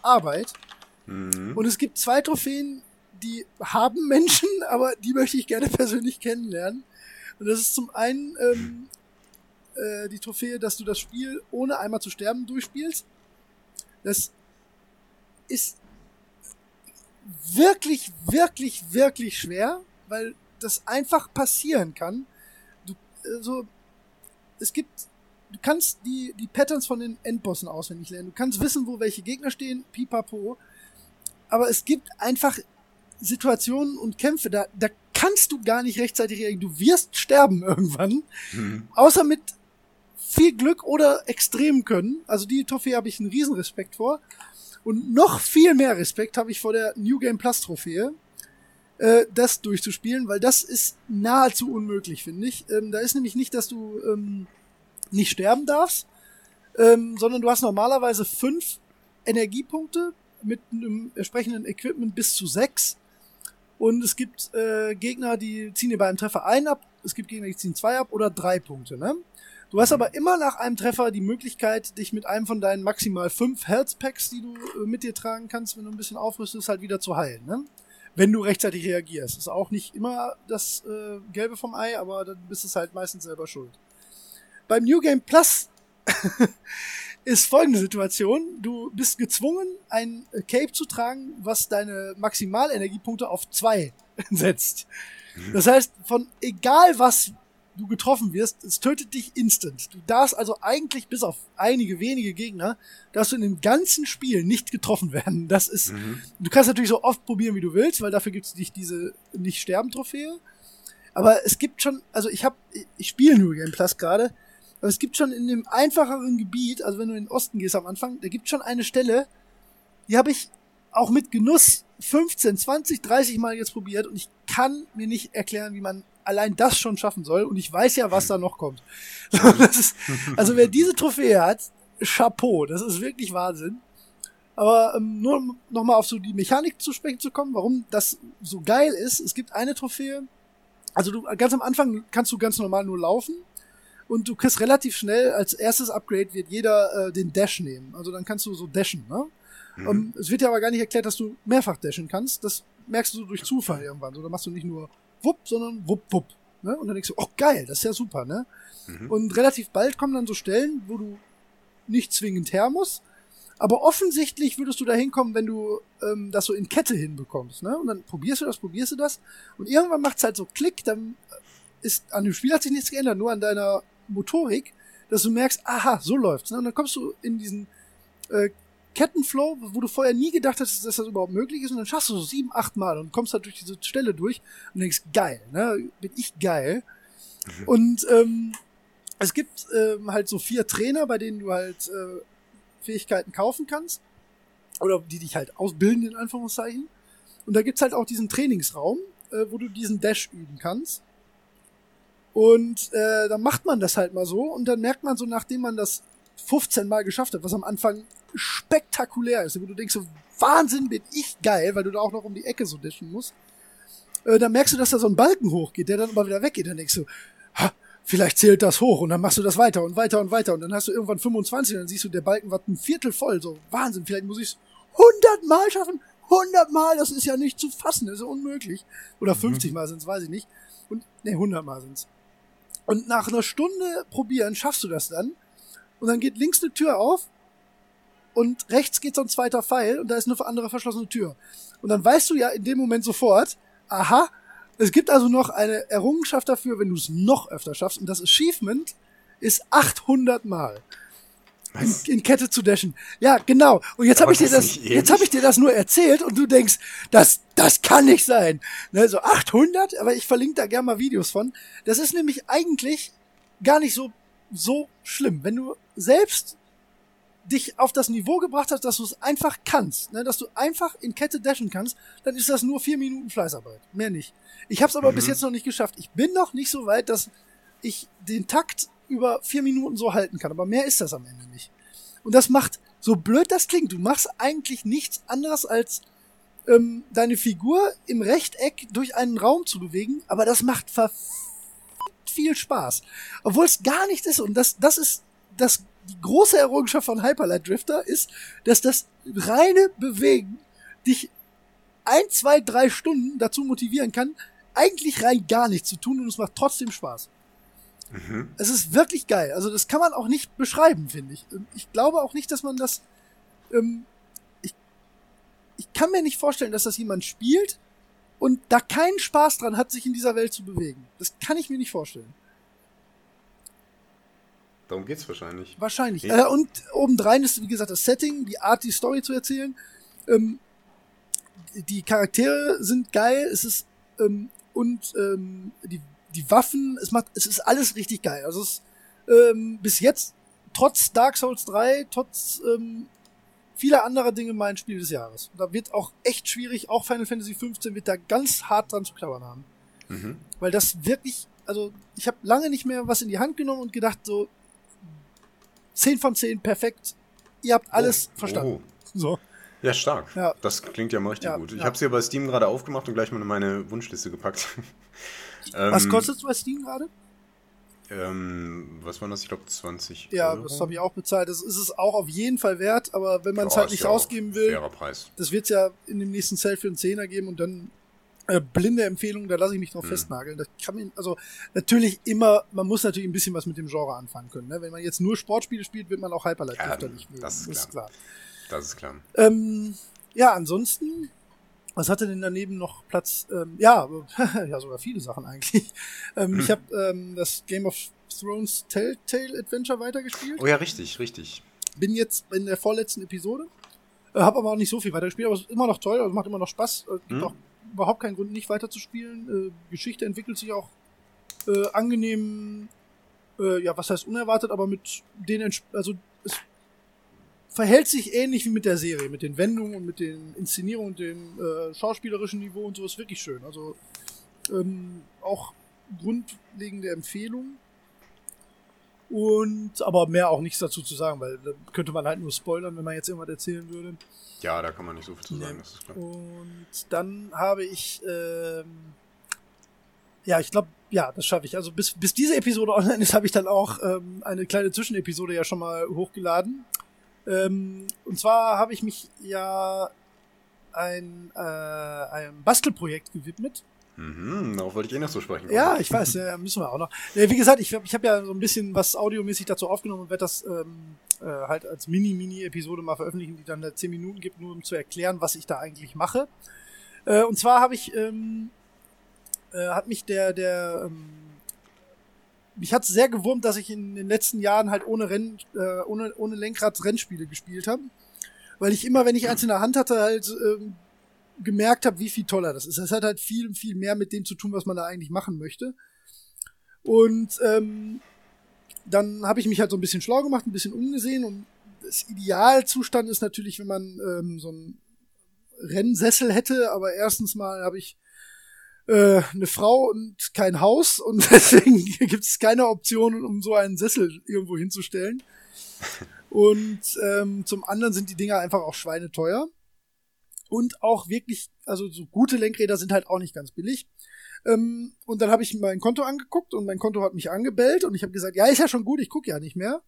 Arbeit. Mhm. Und es gibt zwei Trophäen, die haben Menschen, aber die möchte ich gerne persönlich kennenlernen. Und das ist zum einen ähm, äh, die Trophäe, dass du das Spiel ohne einmal zu sterben durchspielst. Das ist wirklich, wirklich, wirklich schwer, weil das einfach passieren kann. Du, also, es gibt, du kannst die, die Patterns von den Endbossen auswendig lernen. Du kannst wissen, wo welche Gegner stehen, pipapo. Aber es gibt einfach Situationen und Kämpfe, da, da kannst du gar nicht rechtzeitig reagieren. Du wirst sterben irgendwann. Mhm. Außer mit viel Glück oder extrem können. Also die Trophäe habe ich einen riesen Respekt vor. Und noch viel mehr Respekt habe ich vor der New Game Plus Trophäe, äh, das durchzuspielen, weil das ist nahezu unmöglich, finde ich. Ähm, da ist nämlich nicht, dass du ähm, nicht sterben darfst, ähm, sondern du hast normalerweise fünf Energiepunkte mit einem entsprechenden Equipment bis zu sechs. Und es gibt äh, Gegner, die ziehen dir bei einem Treffer ein ab, es gibt Gegner, die ziehen zwei ab oder drei Punkte, ne? Du hast aber immer nach einem Treffer die Möglichkeit, dich mit einem von deinen maximal fünf Health Packs, die du äh, mit dir tragen kannst, wenn du ein bisschen aufrüstest, halt wieder zu heilen. Ne? Wenn du rechtzeitig reagierst. Ist auch nicht immer das äh, Gelbe vom Ei, aber dann bist du halt meistens selber schuld. Beim New Game Plus ist folgende Situation. Du bist gezwungen, ein Cape zu tragen, was deine Maximalenergiepunkte auf zwei setzt. Das heißt, von egal was du getroffen wirst, es tötet dich instant. Du darfst also eigentlich bis auf einige wenige Gegner, darfst du in dem ganzen Spiel nicht getroffen werden. Das ist, mhm. du kannst natürlich so oft probieren, wie du willst, weil dafür gibt es nicht diese Nicht-Sterben-Trophäe. Aber es gibt schon, also ich habe, ich spiele New Game Plus gerade. Aber es gibt schon in dem einfacheren Gebiet, also wenn du in den Osten gehst am Anfang, da gibt schon eine Stelle, die habe ich auch mit Genuss 15, 20, 30 Mal jetzt probiert und ich kann mir nicht erklären, wie man allein das schon schaffen soll und ich weiß ja, was da noch kommt. ist, also wer diese Trophäe hat, Chapeau, das ist wirklich Wahnsinn. Aber ähm, nur um nochmal auf so die Mechanik zu sprechen zu kommen, warum das so geil ist, es gibt eine Trophäe, also du ganz am Anfang kannst du ganz normal nur laufen und du kriegst relativ schnell als erstes Upgrade wird jeder äh, den Dash nehmen. Also dann kannst du so dashen, ne? Mhm. Um, es wird ja aber gar nicht erklärt, dass du mehrfach dashen kannst. Das merkst du durch Zufall irgendwann. So, da machst du nicht nur wupp, sondern wupp, wupp. Ne? Und dann denkst du, oh geil, das ist ja super, ne? Mhm. Und relativ bald kommen dann so Stellen, wo du nicht zwingend her musst, aber offensichtlich würdest du da hinkommen, wenn du ähm, das so in Kette hinbekommst. Ne? Und dann probierst du das, probierst du das. Und irgendwann macht's halt so Klick, dann ist an dem Spiel hat sich nichts geändert, nur an deiner Motorik, dass du merkst, aha, so läuft's. Ne? Und dann kommst du in diesen äh, Kettenflow, wo du vorher nie gedacht hast, dass das überhaupt möglich ist. Und dann schaffst du so sieben, acht Mal und kommst halt durch diese Stelle durch und denkst, geil, ne? Bin ich geil. Mhm. Und ähm, es gibt ähm, halt so vier Trainer, bei denen du halt äh, Fähigkeiten kaufen kannst. Oder die dich halt ausbilden, in Anführungszeichen. Und da gibt's halt auch diesen Trainingsraum, äh, wo du diesen Dash üben kannst. Und äh, dann macht man das halt mal so und dann merkt man so, nachdem man das 15 Mal geschafft hat, was am Anfang spektakulär ist, wo du denkst so, Wahnsinn, bin ich geil, weil du da auch noch um die Ecke so dashen musst, äh, dann merkst du, dass da so ein Balken hochgeht, der dann aber wieder weggeht. Dann denkst du, ha, vielleicht zählt das hoch und dann machst du das weiter und weiter und weiter und dann hast du irgendwann 25 und dann siehst du, der Balken war ein Viertel voll. So, Wahnsinn, vielleicht muss ich es 100 Mal schaffen. 100 Mal, das ist ja nicht zu fassen, das ist ja unmöglich. Oder 50 mhm. Mal sind es, weiß ich nicht. Und, ne, 100 Mal sind es. Und nach einer Stunde probieren schaffst du das dann. Und dann geht links eine Tür auf und rechts geht so ein zweiter Pfeil und da ist eine andere verschlossene Tür. Und dann weißt du ja in dem Moment sofort, aha, es gibt also noch eine Errungenschaft dafür, wenn du es noch öfter schaffst. Und das Achievement ist 800 Mal. In, in, Kette zu dashen. Ja, genau. Und jetzt habe ich dir das, jetzt habe ich dir das nur erzählt und du denkst, das, das kann nicht sein. Ne, so 800, aber ich verlinke da gerne mal Videos von. Das ist nämlich eigentlich gar nicht so, so schlimm. Wenn du selbst dich auf das Niveau gebracht hast, dass du es einfach kannst, ne, dass du einfach in Kette dashen kannst, dann ist das nur vier Minuten Fleißarbeit. Mehr nicht. Ich habe es aber mhm. bis jetzt noch nicht geschafft. Ich bin noch nicht so weit, dass ich den Takt über vier Minuten so halten kann. Aber mehr ist das am Ende nicht. Und das macht, so blöd das klingt, du machst eigentlich nichts anderes als ähm, deine Figur im Rechteck durch einen Raum zu bewegen, aber das macht viel Spaß. Obwohl es gar nichts ist. Und das, das ist das die große Errungenschaft von Hyperlight Drifter ist, dass das reine Bewegen dich ein, zwei, drei Stunden dazu motivieren kann, eigentlich rein gar nichts zu tun und es macht trotzdem Spaß. Mhm. Es ist wirklich geil. Also das kann man auch nicht beschreiben, finde ich. Ich glaube auch nicht, dass man das. Ähm, ich, ich kann mir nicht vorstellen, dass das jemand spielt und da keinen Spaß dran hat, sich in dieser Welt zu bewegen. Das kann ich mir nicht vorstellen. Darum geht's wahrscheinlich. Wahrscheinlich. Ja. Äh, und obendrein ist, wie gesagt, das Setting, die Art, die Story zu erzählen. Ähm, die Charaktere sind geil, es ist ähm, und ähm, die, die Waffen, es macht, es ist alles richtig geil. Also es ähm, bis jetzt, trotz Dark Souls 3, trotz ähm, vieler anderer Dinge mein Spiel des Jahres. Da wird auch echt schwierig, auch Final Fantasy 15 wird da ganz hart dran zu klappern haben. Mhm. Weil das wirklich, also ich habe lange nicht mehr was in die Hand genommen und gedacht, so, 10 von 10, perfekt. Ihr habt alles oh, verstanden. Oh. So. Ja, stark. Ja. Das klingt ja mal richtig ja, gut. Ich ja. habe sie ja bei Steam gerade aufgemacht und gleich mal in meine Wunschliste gepackt. was ähm, kostet es bei Steam gerade? Ähm, was waren das? Ich glaube 20 Ja, Euro. das habe ich auch bezahlt. Das ist es auch auf jeden Fall wert, aber wenn man es halt nicht ausgeben will, das wird es ja in dem nächsten Sale für einen Zehner geben und dann äh, blinde Empfehlung, da lasse ich mich drauf hm. festnageln. Das kann man, also natürlich immer, man muss natürlich ein bisschen was mit dem Genre anfangen können. Ne? Wenn man jetzt nur Sportspiele spielt, wird man auch Hyperlight ja, nicht mögen. Das ist, klar. Das ist klar. Ähm, ja, ansonsten, was hatte denn daneben noch Platz? Ähm, ja, ja, sogar viele Sachen eigentlich. Ähm, hm. Ich habe ähm, das Game of Thrones Telltale Adventure weitergespielt. Oh ja, richtig, richtig. Bin jetzt in der vorletzten Episode. Äh, habe aber auch nicht so viel weitergespielt, aber es ist immer noch toll, also macht immer noch Spaß. Äh, hm. auch überhaupt keinen Grund, nicht weiterzuspielen. Äh, Geschichte entwickelt sich auch äh, angenehm äh, ja, was heißt unerwartet, aber mit den, also es verhält sich ähnlich wie mit der Serie, mit den Wendungen und mit den Inszenierungen und dem äh, schauspielerischen Niveau und so ist wirklich schön. Also ähm, auch grundlegende Empfehlung. Und aber mehr auch nichts dazu zu sagen, weil da könnte man halt nur spoilern, wenn man jetzt irgendwas erzählen würde. Ja, da kann man nicht so viel zu sagen, Nee. das ist klar. Und dann habe ich, ähm, ja, ich glaube, ja, das schaffe ich. Also bis, bis diese Episode online ist, habe ich dann auch ähm, eine kleine Zwischenepisode ja schon mal hochgeladen. Ähm, und zwar habe ich mich ja ein, äh, einem Bastelprojekt gewidmet. Mhm, darauf wollte ich eh noch so sprechen. kommen. Ja, ich weiß, ja, müssen wir auch noch. Ja, wie gesagt, ich, ich habe ja so ein bisschen was audiomäßig dazu aufgenommen und werde das ähm, äh, halt als Mini-Mini-Episode mal veröffentlichen, die dann halt 10 Minuten gibt, nur um zu erklären, was ich da eigentlich mache. Äh, und zwar habe ich, ähm, äh, hat mich der, der, ähm, mich hat sehr gewurmt, dass ich in den letzten Jahren halt ohne Renn, äh, ohne, ohne Lenkrad Rennspiele gespielt habe. Weil ich immer, wenn ich eins in der Hand hatte, halt ähm, gemerkt habe, wie viel toller das ist. Das hat halt viel, viel mehr mit dem zu tun, was man da eigentlich machen möchte. Und ähm, dann habe ich mich halt so ein bisschen schlau gemacht, ein bisschen umgesehen und das Idealzustand ist natürlich, wenn man ähm, so einen Rennsessel hätte, aber erstens mal habe ich äh, eine Frau und kein Haus und deswegen gibt es keine Option, um so einen Sessel irgendwo hinzustellen. Und ähm, zum anderen sind die Dinger einfach auch schweineteuer. Und auch wirklich, also so gute Lenkräder sind halt auch nicht ganz billig. Ähm, und dann habe ich mein Konto angeguckt und mein Konto hat mich angebellt und ich habe gesagt, ja, ist ja schon gut, ich gucke ja nicht mehr.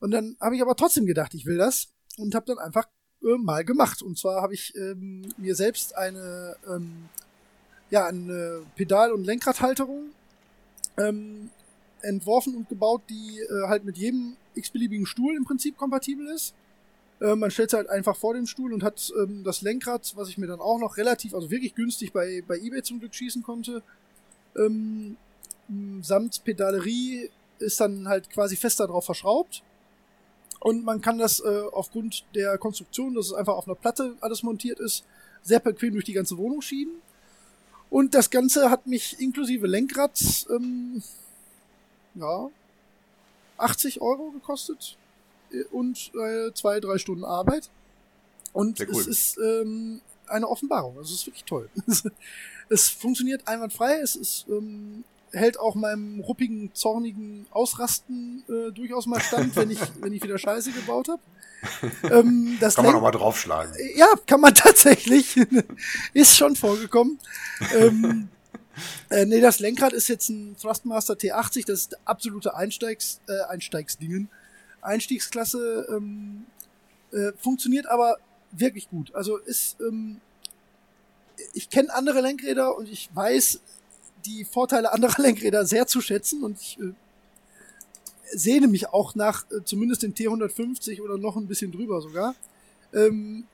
Und dann habe ich aber trotzdem gedacht, ich will das und habe dann einfach äh, mal gemacht. Und zwar habe ich ähm, mir selbst eine, ähm, ja, eine Pedal- und Lenkradhalterung ähm, entworfen und gebaut, die äh, halt mit jedem x-beliebigen Stuhl im Prinzip kompatibel ist. Äh, man stellt halt einfach vor den Stuhl und hat ähm, das Lenkrad, was ich mir dann auch noch relativ, also wirklich günstig bei, bei eBay zum Glück schießen konnte, ähm, samt Pedalerie ist dann halt quasi fest darauf verschraubt. Und man kann das äh, aufgrund der Konstruktion, dass es einfach auf einer Platte alles montiert ist, sehr bequem durch die ganze Wohnung schieben. Und das Ganze hat mich inklusive Lenkrad ähm, ja, 80 Euro gekostet und äh, zwei, drei Stunden Arbeit. Und cool. es ist ähm, eine Offenbarung. Also es ist wirklich toll. es funktioniert einwandfrei. Es ist, ähm, hält auch meinem ruppigen, zornigen Ausrasten äh, durchaus mal stand, wenn ich, wenn ich wieder Scheiße gebaut habe. Ähm, das Kann man Lenk- auch mal draufschlagen. ja, kann man tatsächlich. ist schon vorgekommen. ähm, äh, nee, das Lenkrad ist jetzt ein Thrustmaster T80, das ist der absolute Einsteigs, äh, Einsteigsdingen. Einstiegsklasse, ähm, äh, funktioniert aber wirklich gut. Also ist, ähm, ich kenne andere Lenkräder und ich weiß die Vorteile anderer Lenkräder sehr zu schätzen und ich äh, sehne mich auch nach äh, zumindest den T150 oder noch ein bisschen drüber sogar. Ähm,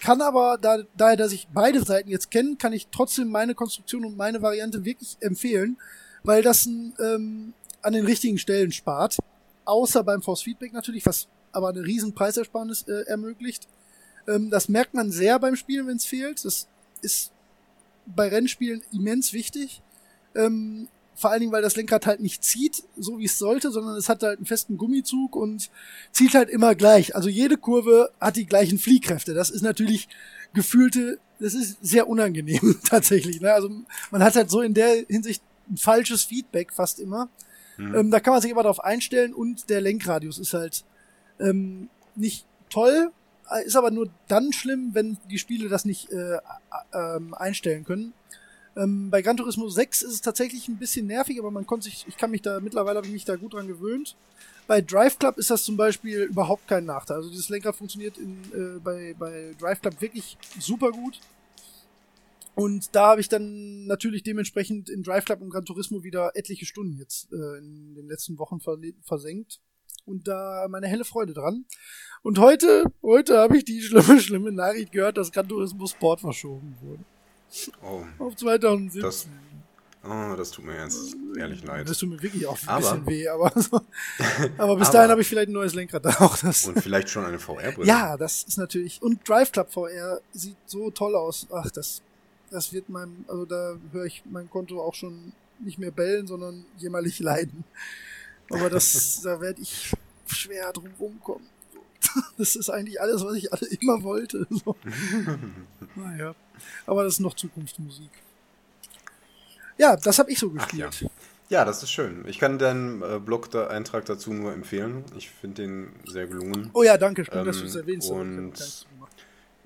kann aber, da, daher, dass ich beide Seiten jetzt kenne, kann ich trotzdem meine Konstruktion und meine Variante wirklich empfehlen, weil das ein, ähm, an den richtigen Stellen spart. Außer beim Force Feedback natürlich, was aber eine riesen Preisersparnis äh, ermöglicht. Ähm, das merkt man sehr beim Spielen, wenn es fehlt. Das ist bei Rennspielen immens wichtig. Ähm, vor allen Dingen, weil das Lenkrad halt nicht zieht, so wie es sollte, sondern es hat halt einen festen Gummizug und zieht halt immer gleich. Also jede Kurve hat die gleichen Fliehkräfte. Das ist natürlich gefühlte, das ist sehr unangenehm tatsächlich. Ne? Also man hat halt so in der Hinsicht ein falsches Feedback fast immer. Mhm. Ähm, da kann man sich aber darauf einstellen und der Lenkradius ist halt ähm, nicht toll, äh, ist aber nur dann schlimm, wenn die Spiele das nicht äh, äh, einstellen können. Ähm, bei Gran Turismo 6 ist es tatsächlich ein bisschen nervig, aber man konnte sich, ich kann mich da, mittlerweile habe ich mich da gut dran gewöhnt. Bei Drive Club ist das zum Beispiel überhaupt kein Nachteil. Also dieses Lenkrad funktioniert in, äh, bei, bei Drive Club wirklich super gut. Und da habe ich dann natürlich dementsprechend in Drive Club und Gran Turismo wieder etliche Stunden jetzt äh, in den letzten Wochen versenkt. Und da meine helle Freude dran. Und heute, heute habe ich die schlimme, schlimme Nachricht gehört, dass Gran Turismo Sport verschoben wurde. Oh, Auf 2017. Das- oh, das tut mir jetzt ehrlich leid. Das tut mir wirklich auch ein Aber- bisschen weh, aber, so. aber bis dahin habe ich vielleicht ein neues Lenkrad da auch. Das. Und vielleicht schon eine VR-Brille. Ja, das ist natürlich. Und Drive Club VR sieht so toll aus. Ach, das, das wird meinem, also da höre ich mein Konto auch schon nicht mehr bellen, sondern jämmerlich leiden. Aber das, da werde ich schwer drum rumkommen. Das ist eigentlich alles, was ich alle immer wollte. So. naja. Aber das ist noch Zukunftsmusik. Ja, das habe ich so gespielt. Ja. ja. das ist schön. Ich kann deinen äh, Blog-Eintrag dazu nur empfehlen. Ich finde den sehr gelungen. Oh ja, danke, schön, ähm, dass du es ähm, erwähnst. Und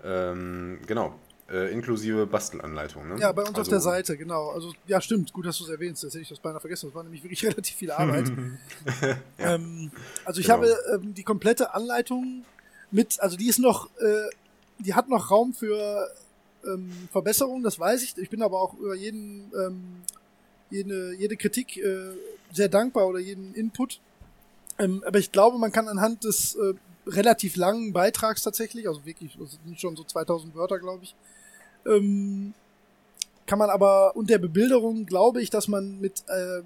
ähm, genau, äh, inklusive Bastelanleitung. Ne? Ja, bei uns also, auf der Seite, genau. Also ja, stimmt, gut, dass du es erwähnst. Jetzt hätte ich das beinahe vergessen. Das war nämlich wirklich relativ viel Arbeit. ja. ähm, also ich genau. habe ähm, die komplette Anleitung mit, also die ist noch, äh, die hat noch Raum für ähm, Verbesserungen, das weiß ich. Ich bin aber auch über jeden, ähm, jede, jede Kritik äh, sehr dankbar oder jeden Input. Ähm, aber ich glaube, man kann anhand des äh, relativ langen Beitrags tatsächlich, also wirklich, das sind schon so 2000 Wörter, glaube ich, ähm, kann man aber und der Bebilderung glaube ich, dass man mit äh,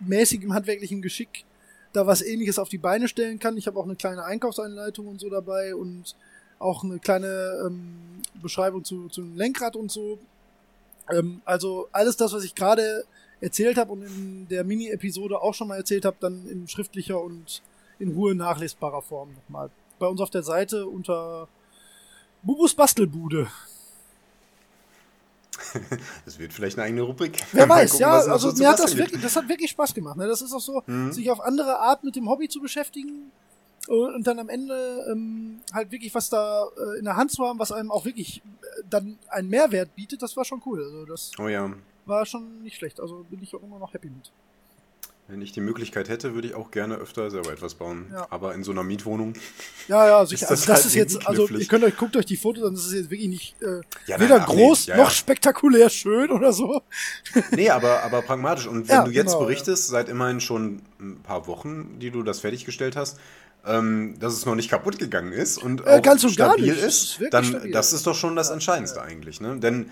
mäßigem handwerklichen Geschick da was ähnliches auf die Beine stellen kann. Ich habe auch eine kleine Einkaufseinleitung und so dabei und auch eine kleine ähm, Beschreibung zu, zum Lenkrad und so. Ähm, also alles das, was ich gerade erzählt habe und in der Mini-Episode auch schon mal erzählt habe, dann in schriftlicher und in Ruhe nachlesbarer Form nochmal. Bei uns auf der Seite unter Bubus Bastelbude. Das wird vielleicht eine eigene Rubrik. Wer weiß, gucken, ja, also mir hat das wirklich, das hat wirklich Spaß gemacht. Ne? Das ist auch so, mhm. sich auf andere Art mit dem Hobby zu beschäftigen und dann am Ende ähm, halt wirklich was da äh, in der Hand zu haben, was einem auch wirklich äh, dann einen Mehrwert bietet, das war schon cool. Also das oh ja. war schon nicht schlecht. Also bin ich auch immer noch happy mit. Wenn ich die Möglichkeit hätte, würde ich auch gerne öfter selber etwas bauen. Ja. Aber in so einer Mietwohnung. Ja, ja, sicher. Das, also das halt ist jetzt, also ihr könnt euch, guckt euch die Fotos an, das ist jetzt wirklich nicht äh, ja, weder nein, groß nee, ja, noch spektakulär schön oder so. Nee, aber, aber pragmatisch. Und wenn du jetzt genau, berichtest, seit immerhin schon ein paar Wochen, die du das fertiggestellt hast, ähm, dass es noch nicht kaputt gegangen ist und äh, auch stabil ist, ist dann stabil. das ist doch schon das Entscheidendste eigentlich, ne? Denn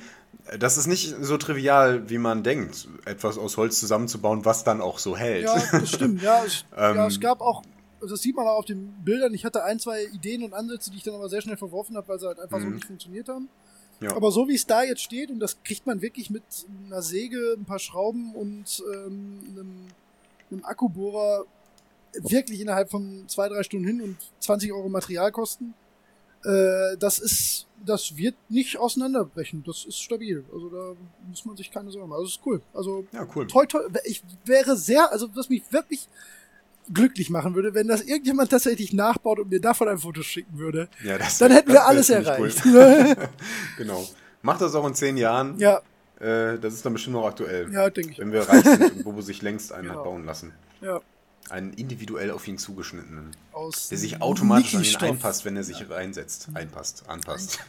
das ist nicht so trivial, wie man denkt, etwas aus Holz zusammenzubauen, was dann auch so hält. Ja, das stimmt. Ja, es, ähm, ja, es gab auch, das sieht man auch auf den Bildern. Ich hatte ein, zwei Ideen und Ansätze, die ich dann aber sehr schnell verworfen habe, weil sie halt einfach so mhm. nicht funktioniert haben. Ja. Aber so wie es da jetzt steht, und das kriegt man wirklich mit einer Säge, ein paar Schrauben und ähm, einem, einem Akkubohrer wirklich innerhalb von zwei, drei Stunden hin und 20 Euro Materialkosten. Äh, das ist, das wird nicht auseinanderbrechen. Das ist stabil. Also da muss man sich keine Sorgen machen. Also ist cool. Also ja, cool. Toi, toi, ich wäre sehr, also was mich wirklich glücklich machen würde, wenn das irgendjemand tatsächlich nachbaut und mir davon ein Foto schicken würde. Ja, das, dann hätten wir alles erreicht. Cool. genau. Macht das auch in zehn Jahren. Ja. Äh, das ist dann bestimmt noch aktuell. Ja, denke ich. Wenn wir reich sind und Bobo sich längst einen genau. hat bauen lassen. Ja. Einen individuell auf ihn zugeschnittenen. Aus der sich automatisch an ihn einpasst, wenn er sich ja. reinsetzt. Einpasst, anpasst.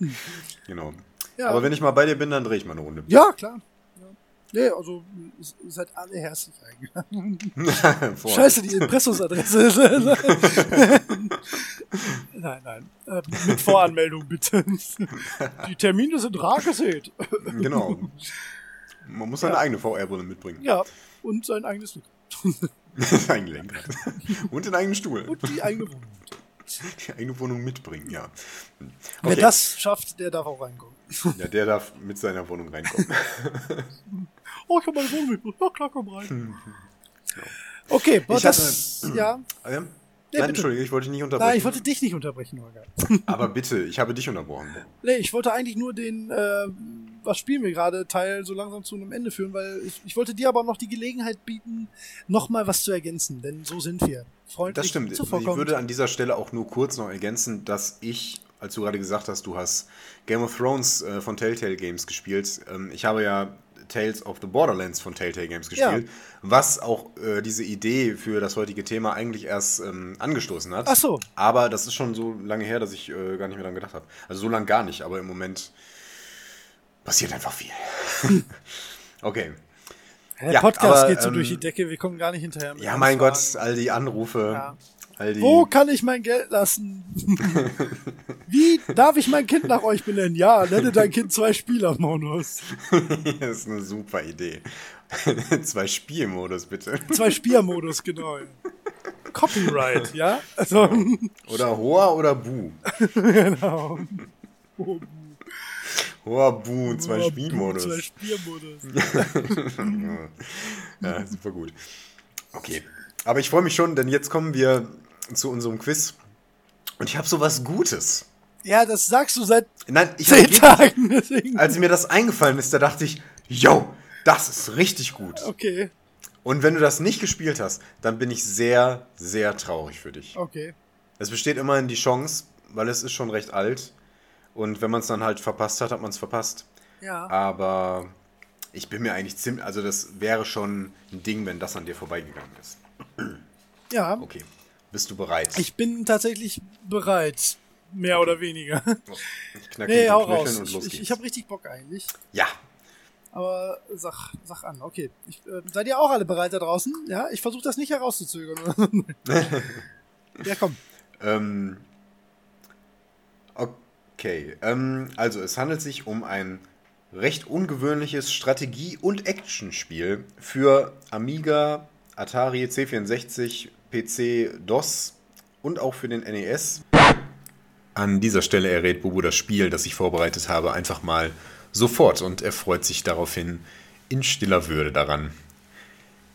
genau. Ja. Aber wenn ich mal bei dir bin, dann drehe ich mal eine Runde. Ja, klar. Nee, also ihr seid alle herzlich eingeladen. Scheiße, die Impressusadresse. nein, nein. Äh, mit Voranmeldung bitte. die Termine sind rar gesät. genau. Man muss seine ja. eigene VR-Brille mitbringen. Ja, und sein eigenes Glück. Ein Lenkrad. Und den eigenen Stuhl. Und die eigene Wohnung. Die eigene Wohnung mitbringen, ja. Okay. Wer das schafft, der darf auch reinkommen. Ja, der darf mit seiner Wohnung reinkommen. oh, ich habe meine Wohnung mitgebracht. Ja, klar, komm rein. Okay, ich das, hatte, ja. ja. Nee, Nein, Entschuldige, ich wollte dich nicht unterbrechen. Nein, ich wollte dich nicht unterbrechen, Holger. Aber bitte, ich habe dich unterbrochen. Nee, ich wollte eigentlich nur den, äh, was spielen wir gerade, Teil so langsam zu einem Ende führen, weil ich, ich wollte dir aber noch die Gelegenheit bieten, nochmal was zu ergänzen, denn so sind wir. Freundlich das stimmt. Ich würde an dieser Stelle auch nur kurz noch ergänzen, dass ich, als du gerade gesagt hast, du hast Game of Thrones äh, von Telltale Games gespielt. Ähm, ich habe ja Tales of the Borderlands von Telltale Games gespielt, ja. was auch äh, diese Idee für das heutige Thema eigentlich erst ähm, angestoßen hat. Ach so. Aber das ist schon so lange her, dass ich äh, gar nicht mehr daran gedacht habe. Also so lange gar nicht, aber im Moment passiert einfach viel. okay. Der ja, Podcast aber, geht so ähm, durch die Decke, wir kommen gar nicht hinterher. Ja, mein Fragen. Gott, all die Anrufe. Ja. All die Wo kann ich mein Geld lassen? Wie darf ich mein Kind nach euch benennen? Ja, nenne dein Kind zwei Spielermodus. das ist eine super Idee. zwei Spielmodus, bitte. Zwei Spielermodus, genau. Copyright, ja? Also, oder Hoa oder Bu. genau. Oh, Bu. Oh, Boon, zwei Spielmodus. Zwei Spielmodus. ja, super gut. Okay. Aber ich freue mich schon, denn jetzt kommen wir zu unserem Quiz. Und ich habe sowas Gutes. Ja, das sagst du seit Nein, ich zehn Tagen. Deswegen. als mir das eingefallen ist, da dachte ich, yo, das ist richtig gut. Okay, Und wenn du das nicht gespielt hast, dann bin ich sehr, sehr traurig für dich. okay. Es besteht immerhin die Chance, weil es ist schon recht alt. Und wenn man es dann halt verpasst hat, hat man es verpasst. Ja. Aber ich bin mir eigentlich ziemlich, also das wäre schon ein Ding, wenn das an dir vorbeigegangen ist. Ja. Okay, bist du bereit? Ich bin tatsächlich bereit. Mehr oder weniger. Ich knacke Nee, hau raus. und Ich, los ich, geht's. ich habe richtig Bock eigentlich. ja, Aber sag, sag an, okay. Ich, äh, seid ihr auch alle bereit da draußen? Ja, ich versuche das nicht herauszuzögern. ja, komm. ähm, okay. Ähm, also es handelt sich um ein recht ungewöhnliches Strategie- und Actionspiel für Amiga, Atari, C64, PC, DOS und auch für den NES. An dieser Stelle errät Bubu das Spiel, das ich vorbereitet habe, einfach mal sofort und er freut sich daraufhin in stiller Würde daran.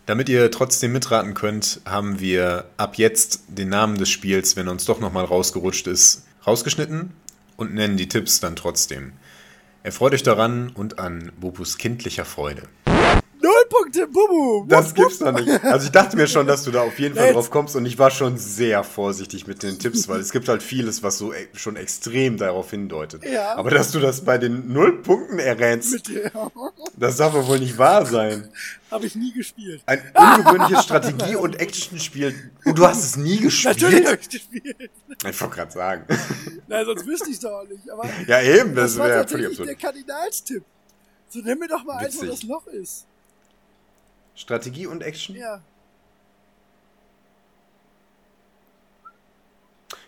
Damit ihr trotzdem mitraten könnt, haben wir ab jetzt den Namen des Spiels, wenn er uns doch nochmal rausgerutscht ist, rausgeschnitten und nennen die Tipps dann trotzdem. Erfreut euch daran und an Bubus kindlicher Freude. Null Punkte, Bubu! Das gibt's doch nicht. Also ich dachte mir schon, dass du da auf jeden Fall drauf kommst und ich war schon sehr vorsichtig mit den Tipps, weil es gibt halt vieles, was so e- schon extrem darauf hindeutet. Ja. Aber dass du das bei den Nullpunkten errätst, Mit dir. das darf doch wohl nicht wahr sein. Habe ich nie gespielt. Ein ungewöhnliches Strategie- und Actionspiel. Und du hast es nie gespielt? Natürlich habe ich gespielt. Ich wollte gerade sagen. Nein, sonst wüsste ich doch auch nicht. Aber Ja, eben, das, das wäre völlig tatsächlich der absurd. Kardinalstipp. So nenn mir doch mal eins, wo Witzig. das Loch ist. Strategie und Action? Ja.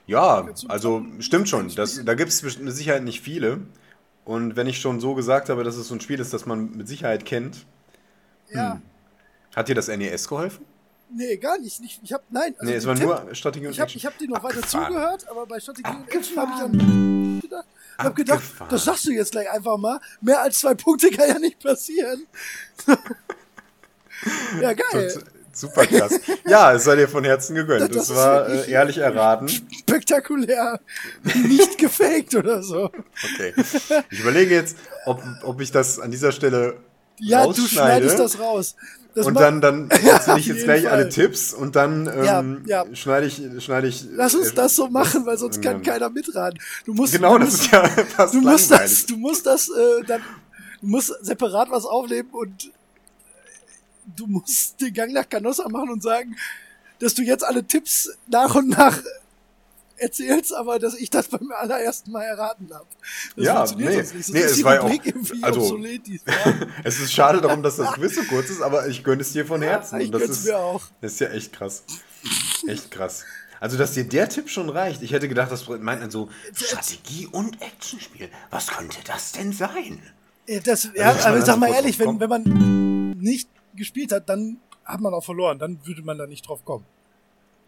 Ja, also stimmt schon. Das, da gibt es mit Sicherheit nicht viele. Und wenn ich schon so gesagt habe, dass es so ein Spiel ist, das man mit Sicherheit kennt, Ja. Hm. hat dir das NES geholfen? Nee, gar nicht. nicht ich hab, nein. Also nee, es war Tipp- nur Strategie und Ich habe Action. ich hab dir noch weiter Abgefahren. zugehört, aber bei Strategie und Action habe ich an gedacht. Ich hab gedacht, Abgefahren. das sagst du jetzt gleich einfach mal. Mehr als zwei Punkte kann ja nicht passieren. ja, geil. Tot- Super krass. Ja, es sei dir von Herzen gegönnt. Das Das, war äh, ehrlich erraten. Spektakulär. Nicht gefaked oder so. Okay. Ich überlege jetzt, ob, ob ich das an dieser Stelle Ja, du schneidest das raus. Das und dann, dann erzähle ich jetzt gleich Fall. alle Tipps und dann ähm, Ja, ja. schneide ich, schneide ich. Lass uns äh, das so machen, weil sonst kann keiner mitraten. Du musst, Genau, du das musst, ist ja fast du musst langweilig. das, du musst das äh, dann, du musst separat was aufnehmen und du musst den Gang nach Canossa machen und sagen, dass du jetzt alle Tipps nach und nach erzählst, aber dass ich das beim allerersten Mal erraten habe. Das Ja, funktioniert nee. Sonst Nee, es war ja auch- also- obsolet. Es ist schade darum, dass das Quiz so kurz ist, aber ich gönne es dir von Herzen. ich Und das gönn's ist, mir auch. das ist ja echt krass. Echt krass. Also, dass dir der Tipp schon reicht. Ich hätte gedacht, das meint man so Strategie- und Actionspiel. Was könnte das denn sein? Ja, das, ja, man aber dann sag mal sofort ehrlich, wenn, wenn man nicht gespielt hat, dann hat man auch verloren. Dann würde man da nicht drauf kommen.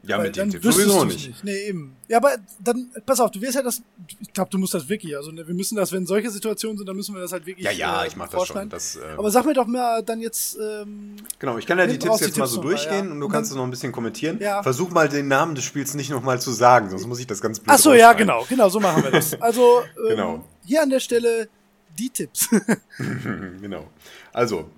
Ja, Weil mit dem Tipp sowieso du's nicht. Nee, eben. Ja, aber dann, pass auf, du wirst ja das, ich glaube, du musst das wirklich, also ne, wir müssen das, wenn solche Situationen sind, dann müssen wir das halt wirklich Ja, ja, äh, ich mach das schon. Das, äh, Aber sag mir doch mal dann jetzt, ähm, Genau, ich kann ja die Tipps raus die jetzt mal Tipps so durchgehen ja. und du Und kannst es noch ein bisschen kommentieren. Ja. Versuch mal den Namen des Spiels nicht nochmal zu sagen, sonst muss ich das ganz blöd ach so, ja, genau, genau, so machen wir das. Also, ähm, Genau. hier an der Stelle die Tipps. Genau. Also,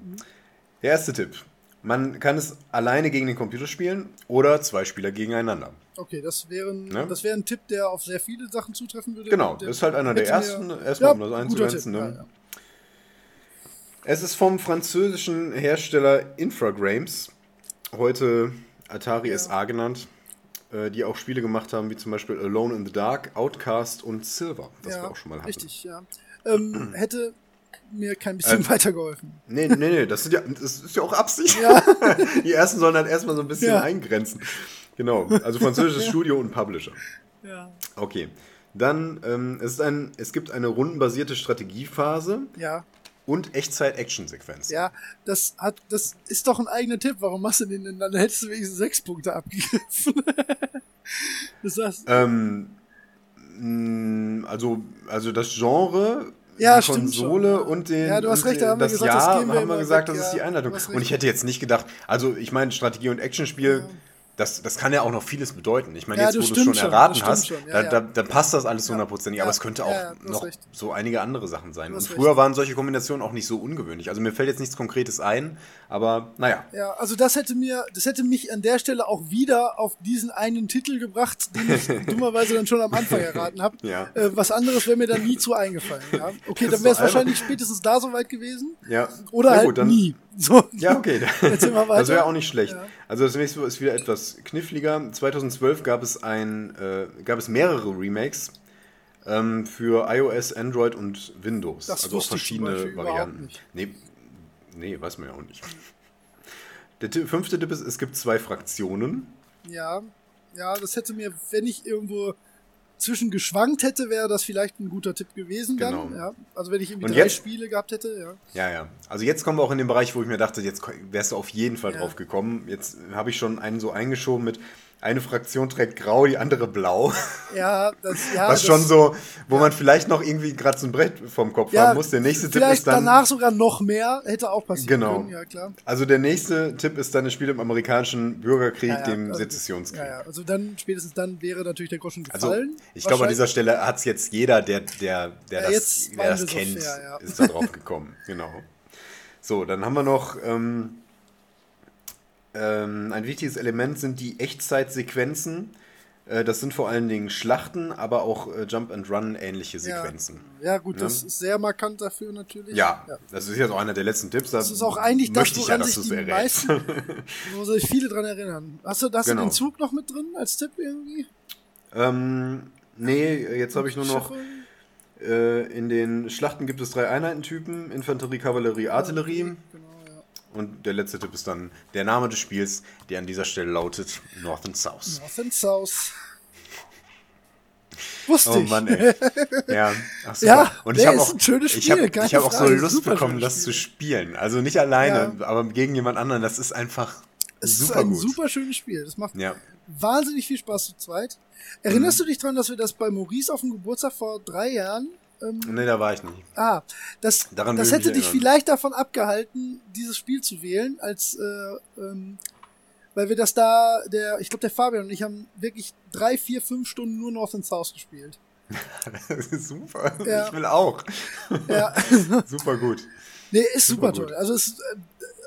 der erste Tipp. Man kann es alleine gegen den Computer spielen oder zwei Spieler gegeneinander. okay, das wären, Ne? das wäre ein Tipp, der auf sehr viele Sachen zutreffen würde. Genau, das ist halt einer der ersten, erstmal ja, um das einzugrenzen. Ne? ja, ja. Es ist vom französischen Hersteller Infragrames, heute Atari SA genannt, äh, die auch Spiele gemacht haben, wie zum Beispiel Alone in the Dark, Outcast und Silver, das wir auch schon mal hatten. Richtig, ja. Ähm, hätte mir kein bisschen Äh, weitergeholfen. Nee, nee, nee, das, sind ja, das ist ja auch Absicht. Ja. Die ersten sollen halt erstmal so ein bisschen Ja. eingrenzen. Genau, also französisches Studio und Publisher. Ja. Okay. Dann, ähm, es, ist ein, es gibt eine rundenbasierte Strategiephase Ja, und Echtzeit-Action-Sequenzen. ja, das hat, das ist doch ein eigener Tipp. Warum machst du den denn? Dann hättest du wenigstens sechs Punkte abgegriffen. das heißt, Ähm, mh, also, also das Genre Ja, die Konsole schon. und den Ja, du hast recht, da haben wir das gesagt, das Jahr geben wir haben wir gesagt, weg, das ist ja. die Einleitung. Und ich hätte jetzt nicht gedacht, also ich meine, Strategie- und Actionspiel, das, das kann ja auch noch vieles bedeuten. Ich meine, Ja, jetzt, wo du es schon schon, erraten stimmt hast, schon, ja, da. Da, dann passt das alles hundertprozentig. Aber es könnte auch noch recht. so einige andere Sachen sein. Und früher recht. waren solche Kombinationen auch nicht so ungewöhnlich. Also mir fällt jetzt nichts Konkretes ein, aber naja. Ja, also das hätte mir, das hätte mich an der Stelle auch wieder auf diesen einen Titel gebracht, den ich dummerweise dann schon am Anfang erraten habe. Ja. Äh, was anderes wäre mir dann nie zu eingefallen. Ja? Okay, Das dann wäre es wahrscheinlich spätestens da soweit gewesen. Ja. Oder halt gut, nie. So. Ja, okay. Das wäre auch nicht schlecht. Ja. Also das nächste ist wieder etwas kniffliger. 2012 gab es ein, äh, gab es mehrere Remakes ähm, für iOS, Android und Windows. Das also auch verschiedene Varianten. nicht. Nee, nee, weiß man ja auch nicht. Der Tipp- fünfte Tipp ist, es gibt zwei Fraktionen. Ja, ja, das hätte mir, wenn ich irgendwo zwischen geschwankt hätte, wäre das vielleicht ein guter Tipp gewesen dann. Genau. Ja. Also wenn ich irgendwie Und drei jetzt- Spiele gehabt hätte, ja. Ja, ja. Also jetzt kommen wir auch in den Bereich, wo ich mir dachte, jetzt wärst du auf jeden Fall Ja. drauf gekommen. Jetzt habe ich schon einen so eingeschoben mit eine Fraktion trägt grau, die andere blau. Ja, das, ja. Was das, schon so, wo man vielleicht noch irgendwie gerade so ein Brett vom Kopf ja, haben muss. Der nächste Tipp ist dann. danach sogar noch mehr, hätte auch passieren Genau. können, ja klar. Also der nächste Tipp ist dann ein Spiel im amerikanischen Bürgerkrieg, Ja, ja, dem also- Sezessionskrieg. Ja, ja, also dann, spätestens dann wäre natürlich der Groschen Also gefallen. ich glaube, an dieser. Stelle hat es jetzt jeder, der, der, der Ja, das, der das wir so kennt, fair, ja. ist da drauf gekommen. genau. So, dann haben wir noch ähm, ähm, ein wichtiges Element sind die Echtzeitsequenzen. Äh, das sind vor allen Dingen Schlachten, aber auch äh, Jump and Run ähnliche Ja. Sequenzen. Ja, gut, Ne? das ist sehr markant dafür natürlich. Ja, das ist jetzt auch einer der letzten Tipps. Das ist auch eigentlich das, möchte ich ja, woran sich die errätst. meisten, wo sich viele dran erinnern. Hast du, hast Genau. den Zug noch mit drin als Tipp irgendwie? ähm, nee, jetzt habe ich nur noch. Äh, in den Schlachten gibt es drei Einheitentypen: Infanterie, Kavallerie, Artillerie. Und der letzte Tipp ist dann der Name des Spiels, der an dieser Stelle lautet North and South. North and South. Wusste Oh ich. Mann, ey. Ja, ach, super. Ja, und ich habe ist auch, ein schönes ich habe hab auch so Lust bekommen, das zu Spiel. spielen. Also nicht alleine, Ja. aber gegen jemand anderen. Das ist einfach Es ist super ein gut. super schönes Spiel. Das macht Ja. wahnsinnig viel Spaß zu zweit. Erinnerst Mhm. du dich dran, dass wir das bei Maurice auf dem Geburtstag vor drei Jahren ähm, Nee, da war ich nicht. Ah, das, Daran das hätte dich erinnern. vielleicht davon abgehalten, dieses Spiel zu wählen, als äh, ähm, weil wir das da, der, ich glaube der Fabian und ich haben wirklich drei, vier, fünf Stunden nur North and South gespielt. Das ist super. Ja. Ich will auch. Ja, Super gut. nee, ist super, Super toll. Also es ist äh,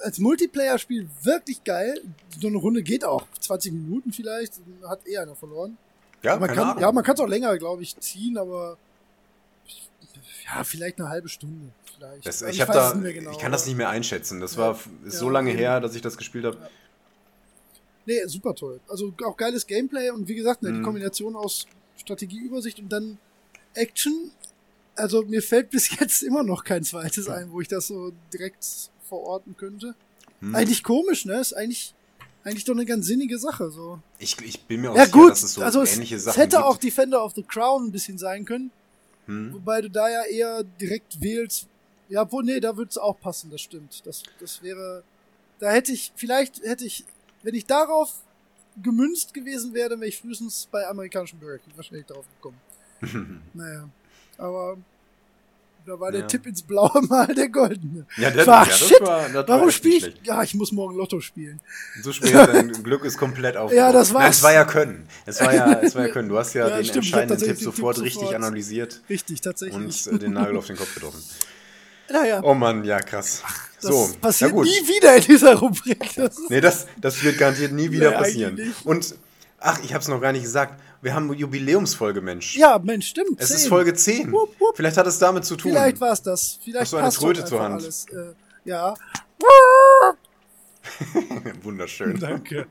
als Multiplayer-Spiel wirklich geil. So eine Runde geht auch 20 Minuten vielleicht, hat eh einer verloren. Ja, man keine kann, Ahnung. ja, man kann es auch länger, glaube ich, ziehen, aber ja, vielleicht eine halbe Stunde. Vielleicht. Das, ich, weiß da, es genau, ich kann das nicht mehr einschätzen. Das Ja. war Ja, so lange eben. her, dass ich das gespielt habe. Nee, super toll. Also auch geiles Gameplay und wie gesagt, ne, die Mhm. Kombination aus Strategieübersicht und dann Action. Also mir fällt bis jetzt immer noch kein zweites ein, wo ich das so direkt verorten könnte. Hm. Eigentlich komisch, ne? Ist eigentlich, eigentlich doch eine ganz sinnige Sache. So. Ich, ich bin mir auch Ja sicher, gut, dass es so also es, ähnliche es Sachen hätte gibt. auch Defender of the Crown ein bisschen sein können, Hm. wobei du da ja eher direkt wählst. Ja, wo, nee, da würde es auch passen, das stimmt. Das, das wäre, da hätte ich, vielleicht hätte ich, wenn ich darauf gemünzt gewesen wäre, wäre ich frühestens bei amerikanischen Bürgerkrieg wahrscheinlich drauf gekommen. Naja, aber da war der Ja. Tipp ins Blaue mal der goldene. Ja, das, Ach, ja, das shit, war, das war Warum spiele ich? schlecht. Ja, ich muss morgen Lotto spielen. So spät, dein Glück ist komplett auf. Ja, das Nein, war's. es war ja Können. Es war ja, es war ja Können. Du hast ja, Ja, den stimmt, entscheidenden Tipp sofort Tipp richtig sofort. analysiert Richtig, tatsächlich. und äh, den Nagel auf den Kopf getroffen. naja, Oh Mann, ja, krass. das so, passiert ja gut. nie wieder in dieser Rubrik. Das Nee, das, das wird garantiert nie wieder Nee, passieren. Und, ach, ich hab's noch gar nicht gesagt. Wir haben eine Jubiläumsfolge, Mensch. Ja, Mensch, stimmt. es 10. ist Folge 10. Wupp, wupp. Vielleicht hat es damit zu tun. Vielleicht war es das. Vielleicht Hast du eine Tröte zur Hand? Alles. Äh, ja. Wunderschön. Danke.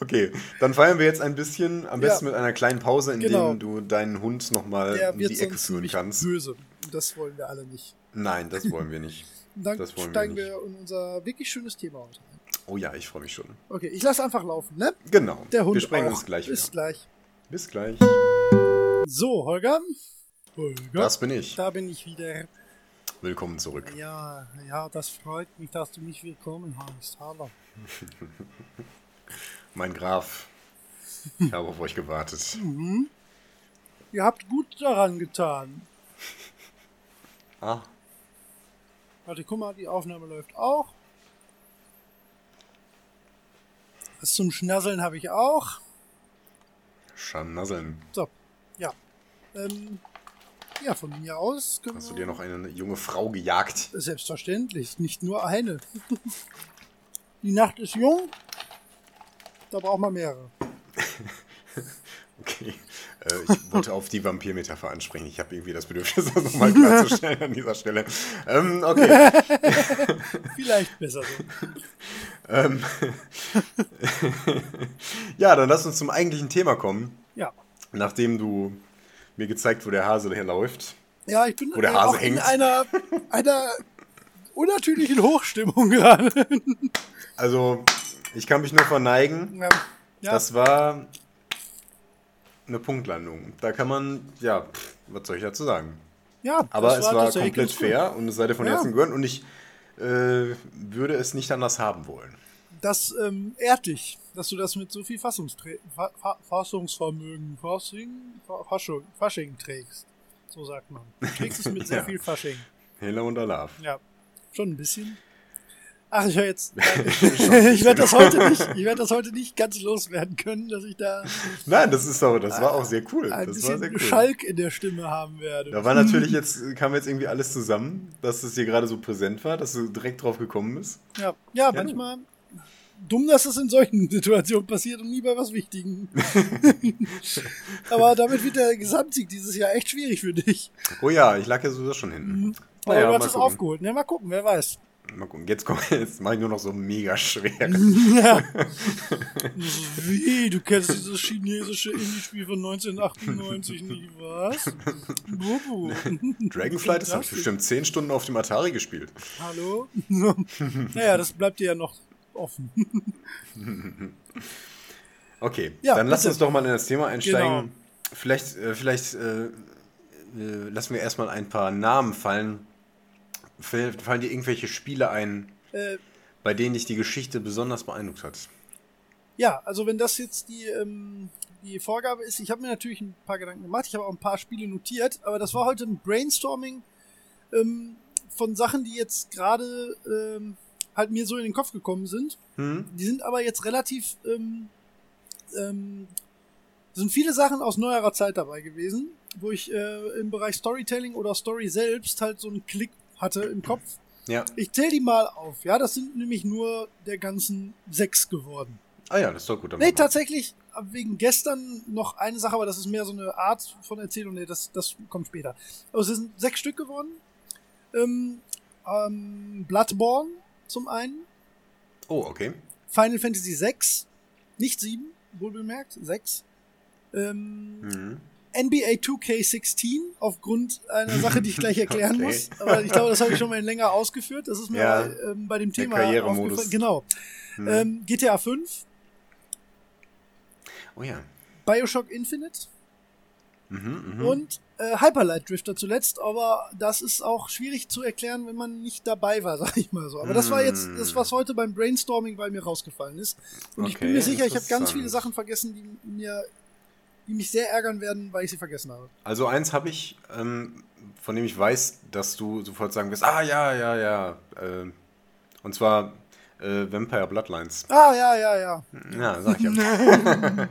Okay, dann feiern wir jetzt ein bisschen, am Ja. besten mit einer kleinen Pause, in Genau. dem du deinen Hund nochmal in die Ecke führen kannst. böse. Das wollen wir alle nicht. Nein, das wollen wir nicht. Dann Das wollen wir steigen nicht. wir, in unser wirklich schönes Thema heute ein. Oh ja, ich freue mich schon. Okay, ich lasse einfach laufen, ne? Genau. Der Hund wir sprechen uns gleich Bis wieder. gleich. Bis gleich. So, Holger. Holger. Das bin ich. Da bin ich wieder. Willkommen zurück. Ja, ja, das freut mich, dass du mich willkommen heißt. Hallo. Mein Graf. Ich habe auf euch gewartet. Ihr habt gut daran getan. Ah, Warte, guck mal, die Aufnahme läuft auch. Was zum Schnasseln habe ich auch. Scharnasseln. So, ja. Ähm, ja, von mir aus Hast du dir noch eine junge Frau gejagt? Selbstverständlich, nicht nur eine. Die Nacht ist jung, da braucht man mehrere. Okay. Äh, ich wollte auf die Vampir-Metapher ansprechen. Ich habe irgendwie das Bedürfnis, das nochmal klarzustellen an dieser Stelle. Ähm, okay. Vielleicht besser so. Ähm, ja, dann lass uns zum eigentlichen Thema kommen. Ja. Nachdem du mir gezeigt, wo der Hase herläuft. Ja, ich bin Wo der äh, Hase auch in hängt. einer, einer unnatürlichen Hochstimmung gerade. Also, ich kann mich nur verneigen. ja. Ja. Das war eine Punktlandung. Da kann man, ja, pff, was soll ich dazu sagen? ja, Aber es war tatsächlich komplett fair und es sei dir von Ja. Herzen gegönnt und ich äh, würde es nicht anders haben wollen. Das ähm, ehrt dich, dass du das mit so viel Fassungstre Fa Fa Fassungsvermögen, Fassing, Fa Faschung, Fasching trägst. So sagt man. Du trägst es mit sehr Ja. viel Fasching. Hela und Alaf. Ja, schon ein bisschen. Ach, ich höre jetzt. ich werde das heute nicht. Ich werde das heute nicht ganz loswerden können, dass ich da Nein, das ist doch, das war auch sehr cool. ein Das war sehr bisschen cool. Schalk in der Stimme haben werde. Da war natürlich jetzt, kam jetzt irgendwie alles zusammen, dass es dir gerade so präsent war, dass du direkt drauf gekommen bist. Ja, ja, manchmal dumm, dass es in solchen Situationen passiert und nie bei was Wichtigen. Aber damit wird der Gesamtsieg dieses Jahr echt schwierig für dich. Oh ja, ich lag ja sowieso schon hinten. Aber Naja, du hast es aufgeholt. Ne, mal gucken, wer weiß. Mal gucken. Jetzt, komm, jetzt mache ich nur noch so mega schwer. Ja. Wie? Du kennst dieses chinesische Indie-Spiel von 1998 nicht, was? Bubu. Dragonflight, das habe ich bestimmt 10 Stunden auf dem Atari gespielt. Hallo? naja, das bleibt dir ja noch offen. Okay, Ja, dann lass uns doch mal in das Thema einsteigen. Genau. Vielleicht, äh, vielleicht äh, äh, lassen wir erstmal ein paar Namen fallen. Fallen dir irgendwelche Spiele ein, Äh, bei denen dich die Geschichte besonders beeindruckt hat? Ja, also wenn das jetzt die, ähm, die Vorgabe ist, ich habe mir natürlich ein paar Gedanken gemacht, ich habe auch ein paar Spiele notiert, aber das war heute ein Brainstorming ähm, von Sachen, die jetzt gerade ähm, halt mir so in den Kopf gekommen sind. Hm? Die sind aber jetzt relativ, ähm, ähm, sind viele Sachen aus neuerer Zeit dabei gewesen, wo ich äh, im Bereich Storytelling oder Story selbst halt so einen Klick hatte im Kopf. Ja. Ich zähle die mal auf, ja, das sind nämlich nur der ganzen sechs geworden. Ah ja, das ist doch gut. Nee, tatsächlich wegen gestern noch eine Sache, aber das ist mehr so eine Art von Erzählung. Nee, das, das kommt später. Aber es sind sechs Stück geworden. Ähm, ähm, Bloodborne zum einen. Oh, okay. Final Fantasy VI. Nicht sieben, wohl bemerkt. Sechs. Ähm, Mhm. NBA 2K16 aufgrund einer Sache, die ich gleich erklären Okay. muss. Aber ich glaube, das habe ich schon mal länger ausgeführt. Das ist mir Ja. bei, ähm, bei dem Thema aufgefallen. Genau. Mhm. Ähm, GTA 5, Oh ja. Bioshock Infinite. Mhm, mhm. und äh, Hyperlight Drifter zuletzt, aber das ist auch schwierig zu erklären, wenn man nicht dabei war, sag ich mal so. Aber das war jetzt Mm. das, was heute beim Brainstorming bei mir rausgefallen ist. Und ich bin Okay, mir sicher, ich habe ganz viele Sachen vergessen, die mir, die mich sehr ärgern werden, weil ich sie vergessen habe. Also eins habe ich, ähm, von dem ich weiß, dass du sofort sagen wirst, ah ja, ja, ja. Äh, und zwar äh, Vampire Bloodlines. Ah, ja, ja, ja. Ja, sag ich ja.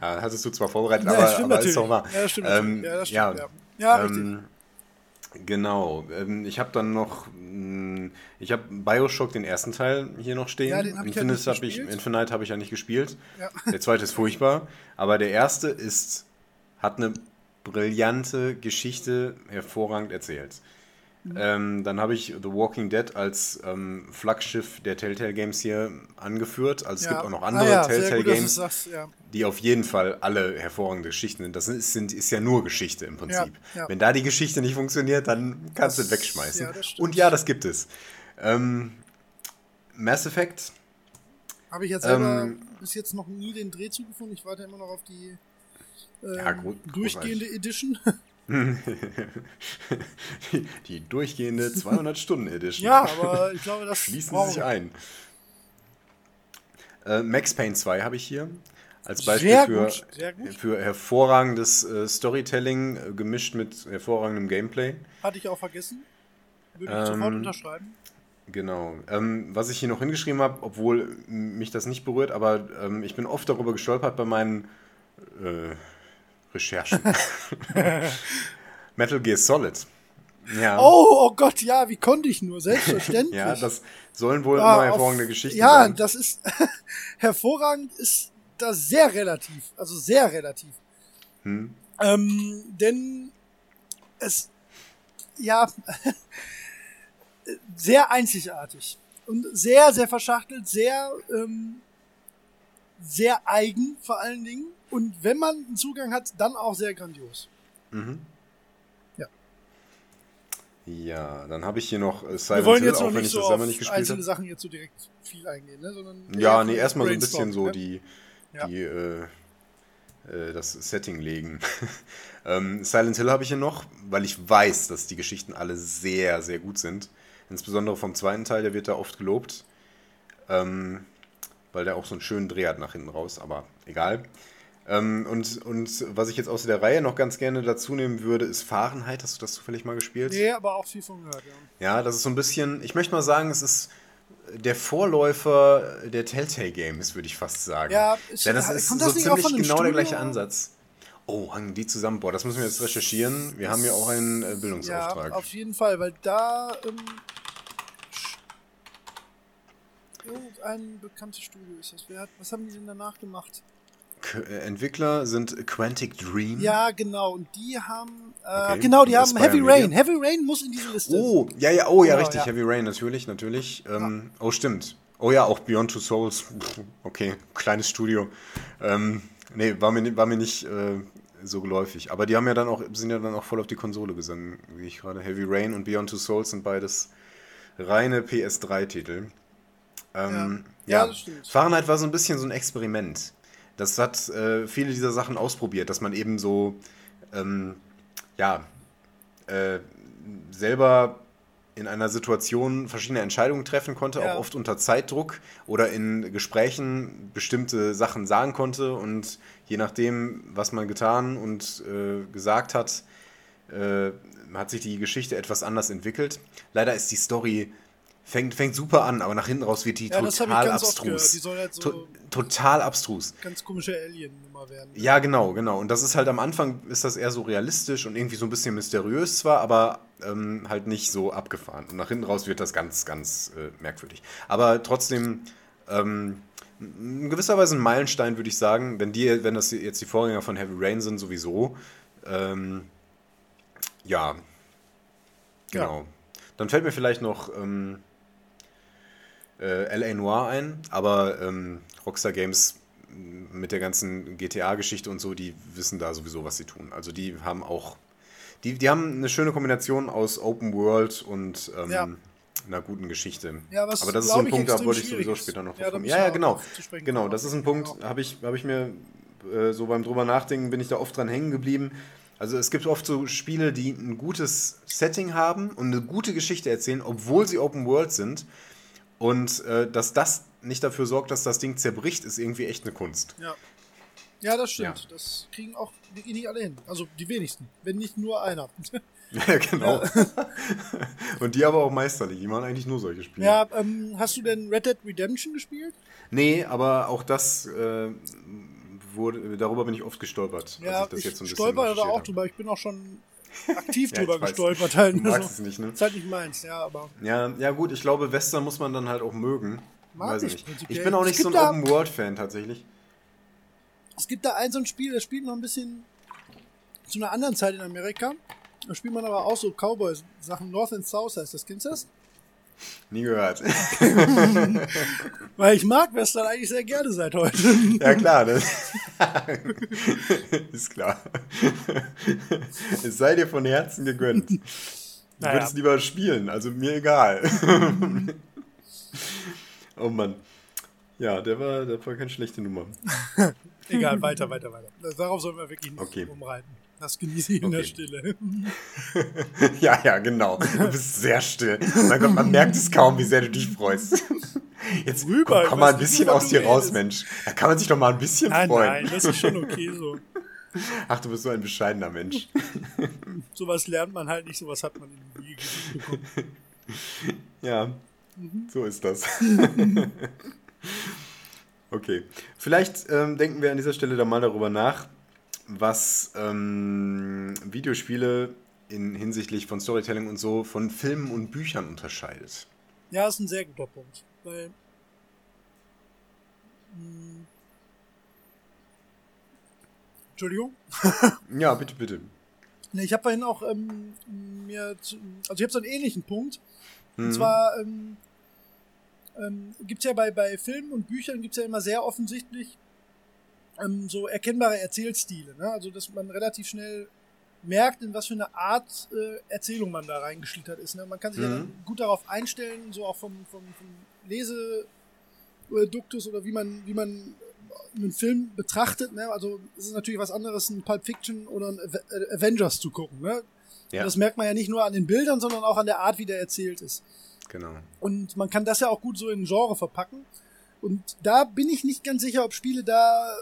ja hattest du zwar vorbereitet, Ja, aber, aber ist doch wahr. Ja, das stimmt Ähm. Ja, das ja, stimmt, ja. Ja, richtig. ähm, Genau. Ähm, ich habe dann noch, mh, ich habe Bioshock den ersten Teil hier noch stehen. Ja, den hab ich Infinite nicht habe ich. Infinite habe ich ja nicht gespielt. Ja. Der zweite ist furchtbar, aber der erste ist, hat eine brillante Geschichte hervorragend erzählt. Mhm. Ähm, dann habe ich The Walking Dead als ähm, Flaggschiff der Telltale Games hier angeführt. Also es ja. gibt auch noch andere ah, ja, Telltale gut, Games, sagst, ja. die auf jeden Fall alle hervorragende Geschichten sind. Das ist, sind, ist ja nur Geschichte im Prinzip. Wenn da die Geschichte nicht funktioniert, dann kannst du es wegschmeißen. Und ja, das gibt es. Ähm, Mass Effect, Habe ich jetzt selber Ähm, bis jetzt noch nie den Dreh zugefunden. Ich warte immer noch auf die ähm, durchgehende Edition. Die, die durchgehende 200-Stunden-Edition. ja, aber ich glaube, das Schließen brauchen sich ein. Äh, Max Payne 2 habe ich hier als Beispiel Sehr für, gut, gut. für hervorragendes äh, Storytelling äh, gemischt mit hervorragendem Gameplay. Hatte ich auch vergessen. Würde ich Ähm, sofort unterschreiben. Genau. Ähm, was ich hier noch hingeschrieben habe, obwohl mich das nicht berührt, aber ähm, ich bin oft darüber gestolpert bei meinen äh, Recherchen. Metal Gear Solid. Ja. Oh, oh Gott, ja, wie konnte ich nur? Selbstverständlich. Ja, das sollen wohl Ah, immer auf- hervorragende Geschichten Ja, sein. das ist hervorragend ist das sehr relativ. Also sehr relativ. Hm. Ähm, denn es, ja, sehr einzigartig und sehr, sehr verschachtelt, sehr, ähm, sehr eigen vor allen Dingen. Und wenn man einen Zugang hat, dann auch sehr grandios. Mhm. Ja. Ja, dann habe ich hier noch äh, Wir Silent wollen Hill, jetzt auch noch wenn nicht ich so das selber nicht gespielt einzelne habe. Sachen jetzt so direkt viel eingehen, ne? sondern Ja, nee, erstmal so ein bisschen so ne? die, Ja. die äh, äh, das Setting legen. ähm, Silent Hill habe ich hier noch, weil ich weiß, dass die Geschichten alle sehr, sehr gut sind. Insbesondere vom zweiten Teil, der wird da oft gelobt. Ähm, weil der auch so einen schönen Dreh hat nach hinten raus, aber egal. Ähm, und, und was ich jetzt aus der Reihe noch ganz gerne dazu nehmen würde, ist Fahrenheit. Hast du das zufällig mal gespielt? Nee, aber auch viel von gehört, ja. Ja, das ist so ein bisschen, ich möchte mal sagen, es ist der Vorläufer der Telltale Games, würde ich fast sagen. Ja, ist- Denn das ist so das ziemlich genau der Studio? gleiche Ansatz. Oh, hangen die zusammen? Boah, das müssen wir jetzt recherchieren. Wir haben ja auch einen äh, Bildungsauftrag. Ja, auf jeden Fall, weil da ähm, irgendein bekanntes Studio ist das. Wer hat, was haben die denn danach gemacht? K äh, Entwickler sind Quantic Dream. Ja, genau. Und die haben, äh, Okay. genau, die haben Heavy Media. Rain. Heavy Rain muss in diese Liste. Oh, ja, ja, oh ja, Genau, richtig. ja. Heavy Rain, natürlich, natürlich. Ähm, Oh, stimmt. Oh ja, auch Beyond Two Souls. Okay, kleines Studio. Ähm, nee, war mir, war mir nicht äh, so geläufig. Aber die haben ja dann auch, sind ja dann auch voll auf die Konsole gesangen, wie ich gerade. Heavy Rain und Beyond Two Souls sind beides reine PS3-Titel. Ähm, Ja. ja, das stimmt. Fahrenheit war so ein bisschen so ein Experiment. Das hat äh, viele dieser Sachen ausprobiert, dass man eben so, ähm, ja, äh, selber in einer Situation verschiedene Entscheidungen treffen konnte, Ja. auch oft unter Zeitdruck oder in Gesprächen bestimmte Sachen sagen konnte und je nachdem, was man getan und äh, gesagt hat, äh, hat sich die Geschichte etwas anders entwickelt. Leider ist die Story fängt, fängt super an, aber nach hinten raus wird die Ja, total abstrus. Die soll halt so To total abstrus. ganz komische Alien-Nummer werden. Ja, genau, genau. Und das ist halt am Anfang ist das eher so realistisch und irgendwie so ein bisschen mysteriös zwar, aber ähm, halt nicht so abgefahren. Und nach hinten raus wird das ganz, ganz äh, merkwürdig. Aber trotzdem ähm, in gewisser Weise ein Meilenstein, würde ich sagen. Wenn die, wenn das jetzt die Vorgänger von Heavy Rain sind, sowieso. Ähm, ja, genau. Dann fällt mir vielleicht noch ähm, äh, LA Noir ein, aber ähm, Rockstar Games mit der ganzen GTA-Geschichte und so, die wissen da sowieso, was sie tun. Also die haben auch, die, die haben eine schöne Kombination aus Open World und ähm, Ja. einer guten Geschichte. Ja, was, aber das ist so ein Punkt, da wollte ich sowieso später noch Ja, drauf Ja, ja, genau. Genau, das ist ein Punkt, Genau. habe ich, hab ich mir äh, so beim drüber nachdenken, bin ich da oft dran hängen geblieben. Also es gibt oft so Spiele, die ein gutes Setting haben und eine gute Geschichte erzählen, obwohl sie Open World sind. Und äh, dass das nicht dafür sorgt, dass das Ding zerbricht, ist irgendwie echt eine Kunst. Ja. Ja, das stimmt. Ja. Das kriegen auch wirklich nicht alle hin. Also die wenigsten. Wenn nicht nur einer. Ja, genau. und die aber auch meisterlich. Die machen eigentlich nur solche Spiele. ja, ähm, hast du denn Red Dead Redemption gespielt? Nee, aber auch das äh, wurde, darüber bin ich oft gestolpert. Ja, ich, jetzt so ein bisschen stolper da auch habe. drüber. Ich bin auch schon aktiv Ja, drüber gestolpert. Halt. Du magst Also, es nicht, ne? Ist halt nicht meins, ja, aber. Ja, ja gut, ich glaube, Western muss man dann halt auch mögen. Mag Weiß ich ich nicht. Ich bin auch nicht so ein Open-World-Fan tatsächlich. Es gibt da ein so ein Spiel, das spielt noch ein bisschen zu einer anderen Zeit in Amerika. Da spielt man aber auch so Cowboy-Sachen. North and South heißt das. Kennst du das? Nie gehört. Weil ich mag Western eigentlich sehr gerne seit heute. ja, klar, ne? Ist klar. es sei dir von Herzen gegönnt. Du Naja. würdest lieber spielen, also mir egal. oh Mann. Ja, der war, der war keine schlechte Nummer. Egal, weiter, weiter, weiter. Darauf sollen wir wirklich nicht Okay. umreiten. Das genieße ich in der Okay. Stille. Ja, ja, genau. Du bist sehr still. Mein Gott, man merkt es kaum, wie sehr du dich freust. Jetzt Rüber, komm, komm mal ein bisschen aus dir raus, Mensch. Da kann man sich doch mal ein bisschen nein, freuen. Nein, das ist schon okay so. Ach, du bist so ein bescheidener Mensch. sowas lernt man halt nicht, sowas hat man in die bekommen. Ja, mhm. so ist das. okay. Vielleicht ähm, denken wir an dieser Stelle dann mal darüber nach, was ähm, Videospiele in hinsichtlich von Storytelling und so von Filmen und Büchern unterscheidet. Ja, ist ein sehr guter Punkt, weil mh, hm, Entschuldigung. ja, bitte, bitte. Ne, ich habe vorhin auch ähm, mir, zu, also ich habe so einen ähnlichen Punkt. Mhm. Und zwar ähm, ähm, gibt es ja bei, bei Filmen und Büchern gibt es ja immer sehr offensichtlich ähm, so erkennbare Erzählstile. Ne? Also dass man relativ schnell merkt, in was für eine Art äh, Erzählung man da reingeschlittert ist. Ne? Man kann sich mhm. ja gut darauf einstellen, so auch vom, vom, vom Leseduktus oder wie man, wie man einen Film betrachtet. Ne? Also es ist natürlich was anderes, ein Pulp Fiction oder ein Avengers zu gucken. Ne? Ja. Das merkt man ja nicht nur an den Bildern, sondern auch an der Art, wie der erzählt ist. Genau. Und man kann das ja auch gut so in ein Genre verpacken. Und da bin ich nicht ganz sicher, ob Spiele da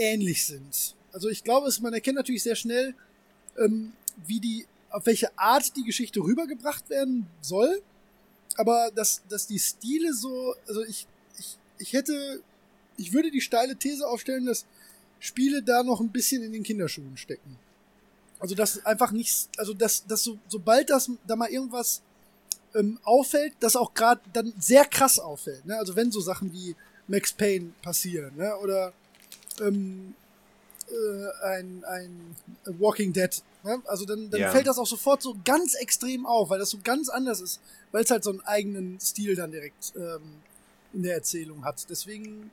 ähnlich sind. Also ich glaube, es, man erkennt natürlich sehr schnell, ähm, wie die, auf welche Art die Geschichte rübergebracht werden soll. Aber dass, dass die Stile so, also ich, ich, ich hätte, ich würde die steile These aufstellen, dass Spiele da noch ein bisschen in den Kinderschuhen stecken. Also dass einfach nicht, also dass, dass so, sobald das da mal irgendwas ähm, auffällt, das auch gerade dann sehr krass auffällt. Ne? Also wenn so Sachen wie Max Payne passieren, ne? oder ähm, äh, ein, ein Walking Dead. Ne? Also dann, dann ja. fällt das auch sofort so ganz extrem auf, weil das so ganz anders ist, weil es halt so einen eigenen Stil dann direkt ähm, in der Erzählung hat. Deswegen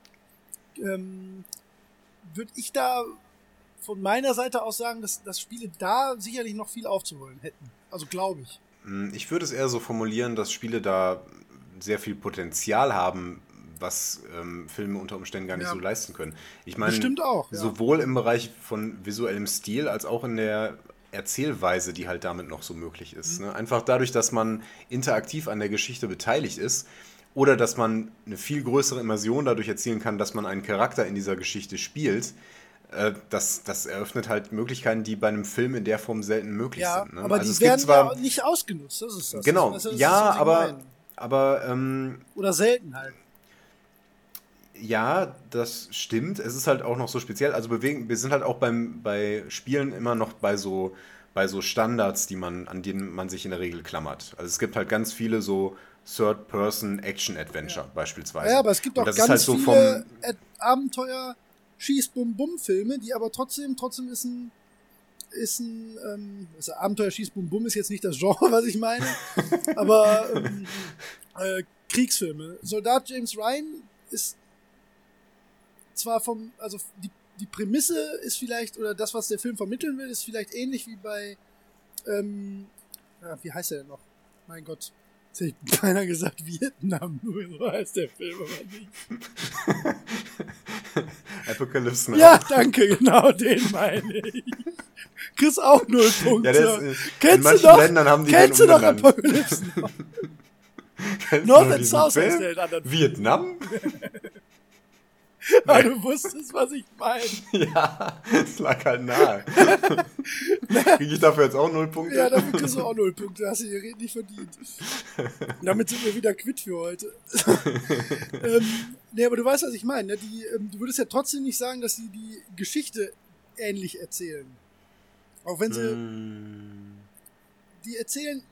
ähm, würde ich da von meiner Seite aus sagen, dass, dass Spiele da sicherlich noch viel aufzuholen hätten. Also glaube ich. Hm, ich würde es eher so formulieren, dass Spiele da sehr viel Potenzial haben, was ähm, Filme unter Umständen gar nicht ja. so leisten können. Ich meine, auch, ja. sowohl im Bereich von visuellem Stil als auch in der Erzählweise, die halt damit noch so möglich ist. Mhm. Ne? Einfach dadurch, dass man interaktiv an der Geschichte beteiligt ist oder dass man eine viel größere Immersion dadurch erzielen kann, dass man einen Charakter in dieser Geschichte spielt. Äh, das, das eröffnet halt Möglichkeiten, die bei einem Film in der Form selten möglich ja, sind. Ne? Aber also die werden zwar, ja nicht ausgenutzt, das ist das. Genau, das ist, ja, aber, aber ähm, Oder selten halt. Ja, das stimmt. Es ist halt auch noch so speziell. Also bewegen, wir sind halt auch beim, bei Spielen immer noch bei so, bei so Standards, die man, an denen man sich in der Regel klammert. Also es gibt halt ganz viele so Third-Person-Action-Adventure ja. beispielsweise. Ja, aber es gibt auch ganz halt so viele Abenteuer, Schieß-Bum-Bum-Filme, die aber trotzdem, trotzdem ist ein, ist ein, ähm, also Abenteuer Schieß-Bum-Bum ist jetzt nicht das Genre, was ich meine, aber ähm, äh, Kriegsfilme. Soldat James Ryan ist zwar vom, also die, die Prämisse ist vielleicht, oder das, was der Film vermitteln will, ist vielleicht ähnlich wie bei, ähm, ja, wie heißt der denn noch? Mein Gott. Jetzt hätte ich keiner gesagt Vietnam, nur so heißt der Film aber nicht. Apocalypse Now. Ja, danke, genau, den meine ich. Chris auch null Punkte. Ja, ist, kennst du doch, Ländern kennst du doch Apocalypse Now? North and South heißt der in anderen Vietnam? Aber du wusstest, was ich meine. Ja, es lag halt nahe. Kriege ich dafür jetzt auch null Punkte? Ja, dafür kriegst du auch null Punkte. Hast du dir nicht verdient. damit sind wir wieder quitt für heute. ähm, nee, aber du weißt, was ich meine. Ne? Die, ähm, du würdest ja trotzdem nicht sagen, dass sie die Geschichte ähnlich erzählen. Auch wenn sie. Mm. Die erzählen.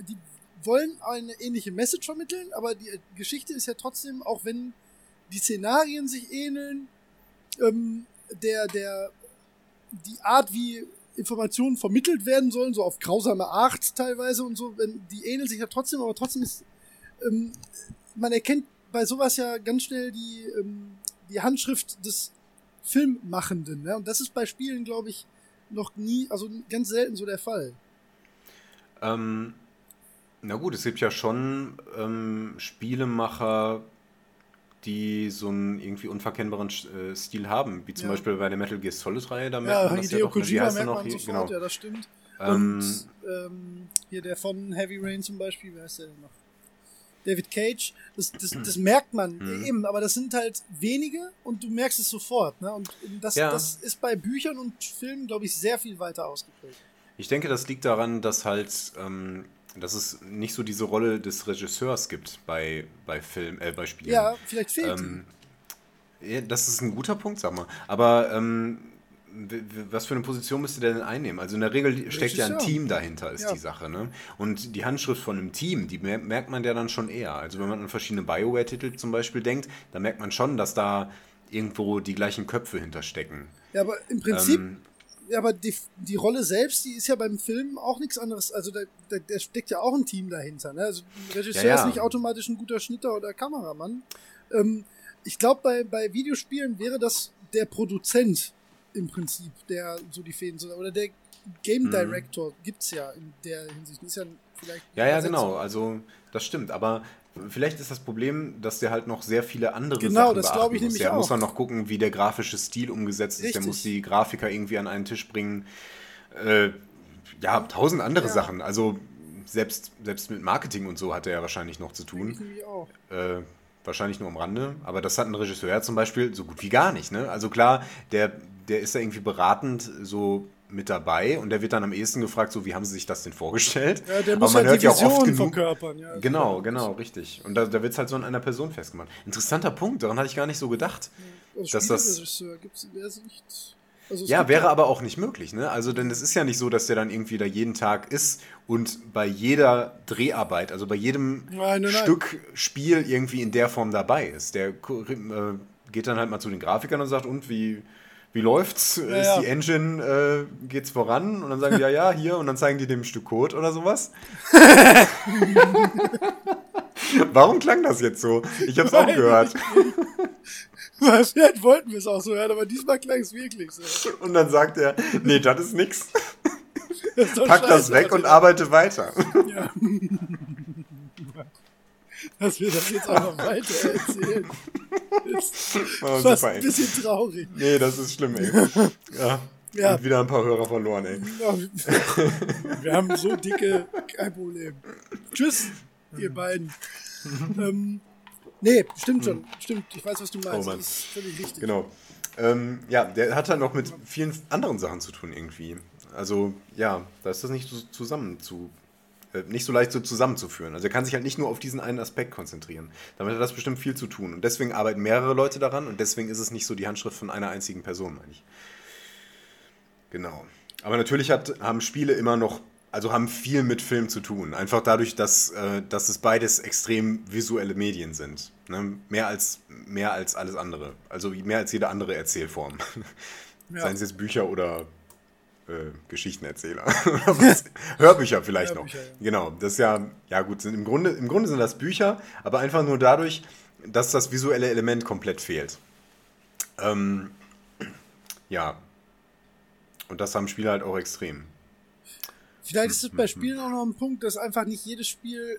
Die wollen eine ähnliche Message vermitteln, aber die Geschichte ist ja trotzdem, auch wenn die Szenarien sich ähneln, ähm, der, der, die Art, wie Informationen vermittelt werden sollen, so auf grausame Art teilweise und so, wenn, die ähneln sich ja trotzdem, aber trotzdem ist, ähm, man erkennt bei sowas ja ganz schnell die, ähm, die Handschrift des Filmmachenden, ne? Und das ist bei Spielen, glaube ich, noch nie, also ganz selten so der Fall. Ähm, na gut, es gibt ja schon ähm, Spielemacher, die so einen irgendwie unverkennbaren äh, Stil haben, wie zum ja. Beispiel bei der Metal Gear Solid Reihe, da merkt ja, man das Hideo ja doch, Kojima merkt noch, man sofort, genau. ja, das stimmt. Ähm, Und ähm, hier der von Heavy Rain zum Beispiel, wer heißt der denn noch? David Cage, das, das, das merkt man Mhm. eben, aber das sind halt wenige und du merkst es sofort. Ne? Und das, Ja. das ist bei Büchern und Filmen, glaube ich, sehr viel weiter ausgeprägt. Ich denke, das liegt daran, dass halt, ähm, dass es nicht so diese Rolle des Regisseurs gibt bei, bei Film, äh, bei Spielen. Ja, vielleicht fehlt Ähm, ja, das ist ein guter Punkt, sag mal. Aber ähm, was für eine Position müsste der denn einnehmen? Also in der Regel steckt ja ein. Team dahinter, ist Ja. die Sache. Ne? Und die Handschrift von einem Team, die mer- merkt man ja dann schon eher. Also wenn man an verschiedene Bioware-Titel zum Beispiel denkt, dann merkt man schon, dass da irgendwo die gleichen Köpfe hinterstecken. Ja, aber im Prinzip, Ähm, aber die, die Rolle selbst, die ist ja beim Film auch nichts anderes. Also da, da, da steckt ja auch ein Team dahinter. Ne? Also ein Regisseur Ja, ja. ist nicht automatisch ein guter Schnitter oder Kameramann. Ähm, ich glaube, bei, bei Videospielen wäre das der Produzent im Prinzip, der so die Fäden oder der Game Mhm. Director gibt's ja in der Hinsicht. Ist ja vielleicht Ja, ja, genau. Also das stimmt. Aber vielleicht ist das Problem, dass der halt noch sehr viele andere Genau, Sachen das beachten glaube ich muss. nämlich Der muss dann noch gucken, wie der grafische Stil umgesetzt ist. Der muss die Grafiker irgendwie an einen Tisch bringen. Äh, ja, tausend andere Ja. Sachen. Also selbst, selbst mit Marketing und so hat er ja wahrscheinlich noch zu ich tun. auch. Äh, wahrscheinlich nur am Rande. Aber das hat ein Regisseur zum Beispiel so gut wie gar nicht. Ne? Also klar, der, der ist da irgendwie beratend so mit dabei und der wird dann am ehesten gefragt, so wie haben sie sich das denn vorgestellt? Ja, der Aber muss man halt hört ja auch oft genug, verkörpern. Ja, Genau, genau, richtig. Und da, da wird es halt so an einer Person festgemacht. Interessanter Punkt, daran hatte ich gar nicht so gedacht. Also dass das- gibt's in der Sicht. Also Ja, wäre aber auch nicht möglich, ne? Also, denn es ist ja nicht so, dass der dann irgendwie da jeden Tag ist und bei jeder Dreharbeit, also bei jedem Nein, nein, nein. Stück Spiel irgendwie in der Form dabei ist. Der äh, geht dann halt mal zu den Grafikern und sagt, und wie, wie läuft's? ist ja. die Engine, äh, geht's voran? Und dann sagen die, ja, ja, hier, und dann zeigen die dem ein Stück Code oder sowas. Warum klang das jetzt so? Ich hab's auch Weiß gehört. Vielleicht wollten wir es auch so hören, aber diesmal klang es wirklich so. Und dann sagt er, nee, das ist nix. Das ist Pack das weg und arbeite weiter. Ja. Dass wir das jetzt auch noch weiter erzählen. Ist Oh, fast super, ein bisschen traurig. Nee, das ist schlimm, ey. Ja. Ja. Und wieder ein paar Hörer verloren, ey. Wir haben so dicke, kein Problem. Tschüss, ihr beiden. ähm, nee, stimmt schon. Stimmt, ich weiß, was du meinst. Oh Mann. das ist völlig richtig. Genau. Ähm, ja, der hat dann noch mit vielen anderen Sachen zu tun irgendwie. Also, ja, da ist das nicht so zusammen zu. Äh, Nicht so leicht so zusammenzuführen. Also er kann sich halt nicht nur auf diesen einen Aspekt konzentrieren. Damit hat das bestimmt viel zu tun. Und deswegen arbeiten mehrere Leute daran und deswegen ist es nicht so die Handschrift von einer einzigen Person, meine ich. Genau. Aber natürlich hat, haben Spiele immer noch, also haben viel mit Film zu tun. Einfach dadurch, dass, äh, dass es beides extrem visuelle Medien sind. Ne? Mehr, als, mehr als alles andere. Also mehr als jede andere Erzählform. Ja. Seien es jetzt Bücher oder äh, Geschichtenerzähler. Hörbücher vielleicht Hörbücher, noch. ja. Genau, das ist ja, ja gut, sind im, Grunde, im Grunde sind das Bücher, aber einfach nur dadurch, dass das visuelle Element komplett fehlt. Ähm, ja. Und das haben Spiele halt auch extrem. Vielleicht ist es bei Spielen auch noch ein Punkt, dass einfach nicht jedes Spiel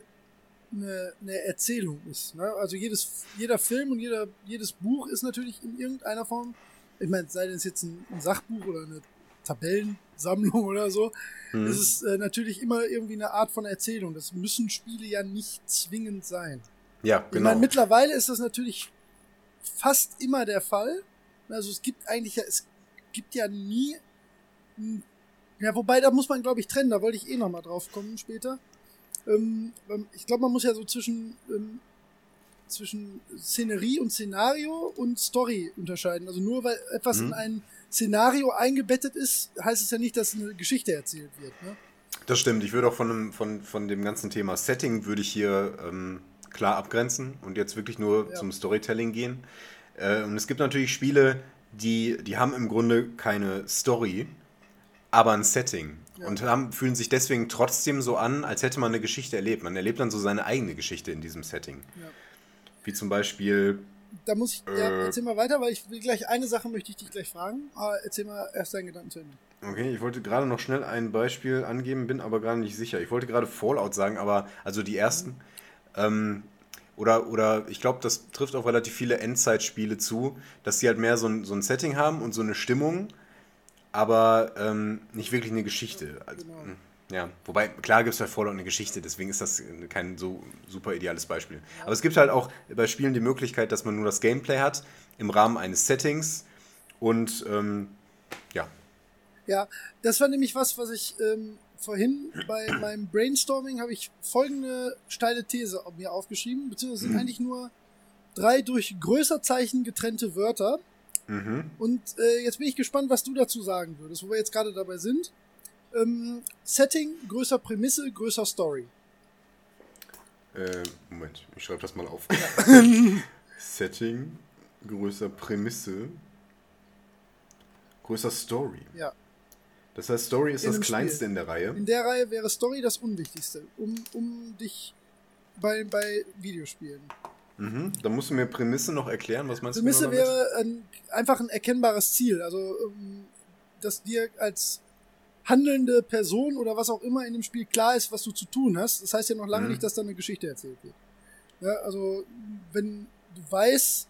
eine, eine Erzählung ist. Ne? Also jedes, jeder Film und jeder, jedes Buch ist natürlich in irgendeiner Form, ich meine, sei denn es jetzt ein, ein Sachbuch oder eine Tabellensammlung oder so, Mhm. es ist äh, natürlich immer irgendwie eine Art von Erzählung. Das müssen Spiele ja nicht zwingend sein. Ja, Ich genau. meine, mittlerweile ist das natürlich fast immer der Fall. Also es gibt eigentlich ja, es gibt ja nie, ja, wobei da muss man, glaube ich, trennen, da wollte ich eh noch mal drauf kommen später. Ähm, ähm, ich glaube, man muss ja so zwischen, ähm, zwischen Szenerie und Szenario und Story unterscheiden. Also nur weil etwas Mhm. in ein Szenario eingebettet ist, heißt es ja nicht, dass eine Geschichte erzählt wird. Ne? Das stimmt. Ich würde auch von dem, von, von dem ganzen Thema Setting würde ich hier ähm, klar abgrenzen und jetzt wirklich nur Ja. zum Storytelling gehen. Äh, und es gibt natürlich Spiele, die, die haben im Grunde keine Story, aber ein Setting. Ja. Und haben, fühlen sich deswegen trotzdem so an, als hätte man eine Geschichte erlebt. Man erlebt dann so seine eigene Geschichte in diesem Setting. Ja. Wie zum Beispiel, Da muss ich, ja, Äh. erzähl mal weiter, weil ich will gleich eine Sache möchte ich dich gleich fragen. Aber erzähl mal erst deinen Gedanken zu Ende. Okay, ich wollte gerade noch schnell ein Beispiel angeben, bin aber gerade nicht sicher. Ich wollte gerade Fallout sagen, aber also die ersten. Ähm, oder, oder ich glaube, das trifft auf relativ viele Endzeitspiele zu, dass sie halt mehr so ein, so ein Setting haben und so eine Stimmung, aber ähm, nicht wirklich eine Geschichte. Also, Genau. Ja, wobei, klar gibt es bei Fallout eine Geschichte, deswegen ist das kein so super ideales Beispiel. Aber es gibt halt auch bei Spielen die Möglichkeit, dass man nur das Gameplay hat im Rahmen eines Settings und ähm, ja. Ja, das war nämlich was, was ich ähm, vorhin bei meinem Brainstorming habe ich folgende steile These mir aufgeschrieben, beziehungsweise sind eigentlich nur drei durch Größerzeichen getrennte Wörter. Mhm. Und äh, jetzt bin ich gespannt, was du dazu sagen würdest, wo wir jetzt gerade dabei sind. Ähm, Setting, größer Prämisse, größer Story. Äh, Moment, ich schreibe das mal auf. Setting, größer Prämisse, größer Story. Ja. Das heißt, Story ist In das kleinste Spiel. in der Reihe. In der Reihe wäre Story das Unwichtigste, um, um dich bei, bei Videospielen. Mhm. Dann musst du mir Prämisse noch erklären. Was meinst Prämisse du genau damit? wäre ein, einfach ein erkennbares Ziel. Also, ähm, dass dir als handelnde Person oder was auch immer in dem Spiel klar ist, was du zu tun hast. Das heißt ja noch lange Mhm. nicht, dass da eine Geschichte erzählt wird. Ja, also, wenn du weißt,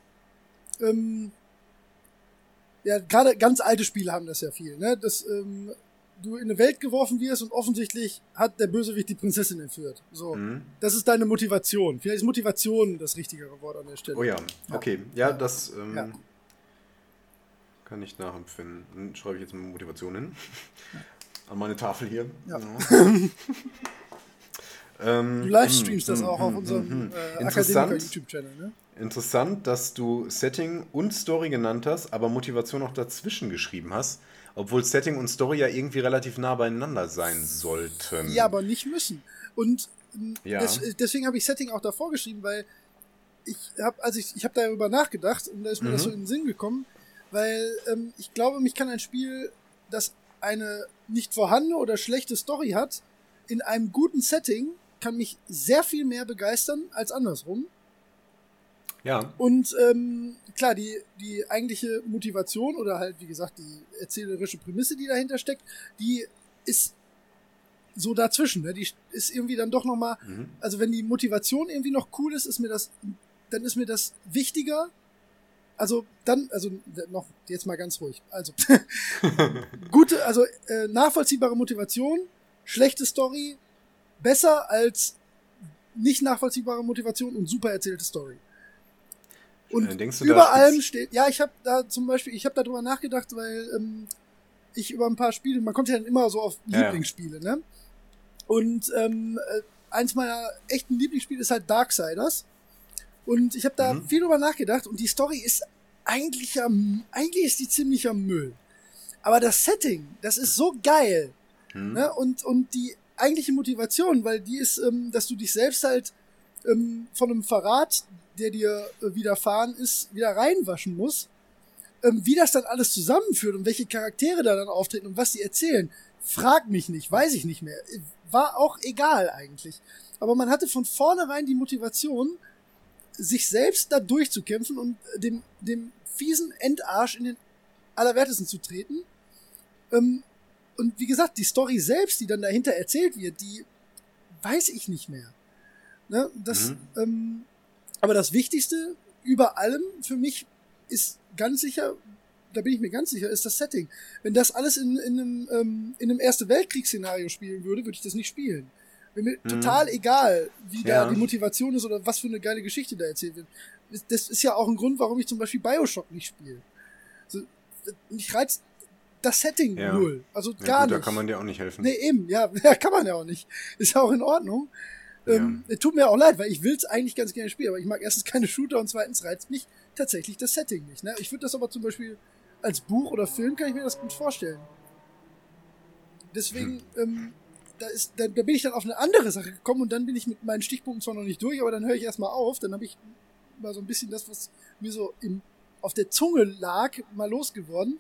ähm, ja, gerade ganz alte Spiele haben das ja viel, ne? Dass ähm, du in eine Welt geworfen wirst und offensichtlich hat der Bösewicht die Prinzessin entführt. So. Mhm. Das ist deine Motivation. Vielleicht ist Motivation das richtigere Wort an der Stelle. Oh ja, okay. Ja, Ja. das ähm, Ja. kann ich nachempfinden. Dann schreibe ich jetzt mal Motivation hin. An meine Tafel hier. Ja. ähm, Du livestreamst mm, das mm, auch auf mm, unserem äh, Interessant. Akademiker YouTube-Channel, ne? Interessant, dass du Setting und Story genannt hast, aber Motivation noch dazwischen geschrieben hast, obwohl Setting und Story ja irgendwie relativ nah beieinander sein sollten. Ja, aber nicht müssen. Und ähm, Ja. des, deswegen habe ich Setting auch davor geschrieben, weil ich habe, also ich, ich habe darüber nachgedacht und da ist mir das Mhm. so in den Sinn gekommen, weil ähm, ich glaube, mich kann ein Spiel, das eine nicht vorhandene oder schlechte Story hat, in einem guten Setting, kann mich sehr viel mehr begeistern als andersrum. Ja, Und ähm, klar, die, die eigentliche Motivation oder halt, wie gesagt, die erzählerische Prämisse, die dahinter steckt, die ist so dazwischen. Ne? Die ist irgendwie dann doch nochmal, mhm. also wenn die Motivation irgendwie noch cool ist, ist mir das, dann ist mir das wichtiger. Also dann, also noch jetzt mal ganz ruhig. Also gute, also äh, nachvollziehbare Motivation, schlechte Story, besser als nicht nachvollziehbare Motivation und super erzählte Story. Und Äh, denkst du über allem steht, ja, ich habe da zum Beispiel, ich habe darüber nachgedacht, weil ähm, ich über ein paar Spiele, man kommt ja dann immer so auf Ja, ja. Lieblingsspiele, ne? Und ähm, äh, eins meiner echten Lieblingsspiele ist halt Darksiders. Und ich habe da Mhm. viel drüber nachgedacht und die Story ist eigentlich ja, eigentlich ist die ziemlicher Müll. Aber das Setting, das ist so geil. Hm. Ne? Und, und die eigentliche Motivation, weil die ist, ähm, dass du dich selbst halt ähm, von einem Verrat, der dir äh, widerfahren ist, wieder reinwaschen musst. Ähm, wie das dann alles zusammenführt und welche Charaktere da dann auftreten und was sie erzählen, frag mich nicht, weiß ich nicht mehr. War auch egal eigentlich. Aber man hatte von vornherein die Motivation, sich selbst da durchzukämpfen und dem, dem fiesen Endarsch in den Allerwertesten zu treten. Ähm, und wie gesagt, die Story selbst, die dann dahinter erzählt wird, die weiß ich nicht mehr. Ne? Das, Mhm. ähm, aber das Wichtigste über allem für mich ist ganz sicher, da bin ich mir ganz sicher, ist das Setting. Wenn das alles in, in einem, ähm, in einem Erste Weltkriegsszenario spielen würde, würde ich das nicht spielen. Mir Mhm. total egal, wie da Ja. die Motivation ist oder was für eine geile Geschichte da erzählt wird. Das ist ja auch ein Grund, warum ich zum Beispiel Bioshock nicht spiele. So, mich reizt das Setting Ja. null. Also Ja, gar gut, nicht. Da kann man dir auch nicht helfen. Nee, eben, ja, ja, kann man ja auch nicht. Ist ja auch in Ordnung. Ähm, tut mir auch leid, weil ich will es eigentlich ganz gerne spielen, aber ich mag erstens keine Shooter und zweitens reizt mich tatsächlich das Setting nicht. Ne? Ich würde das aber zum Beispiel als Buch oder Film kann ich mir das gut vorstellen. Deswegen, ähm, da, ist, da, da bin ich dann auf eine andere Sache gekommen und dann bin ich mit meinen Stichpunkten zwar noch nicht durch, aber dann höre ich erstmal auf, dann habe ich mal so ein bisschen das, was mir so im, auf der Zunge lag, mal losgeworden.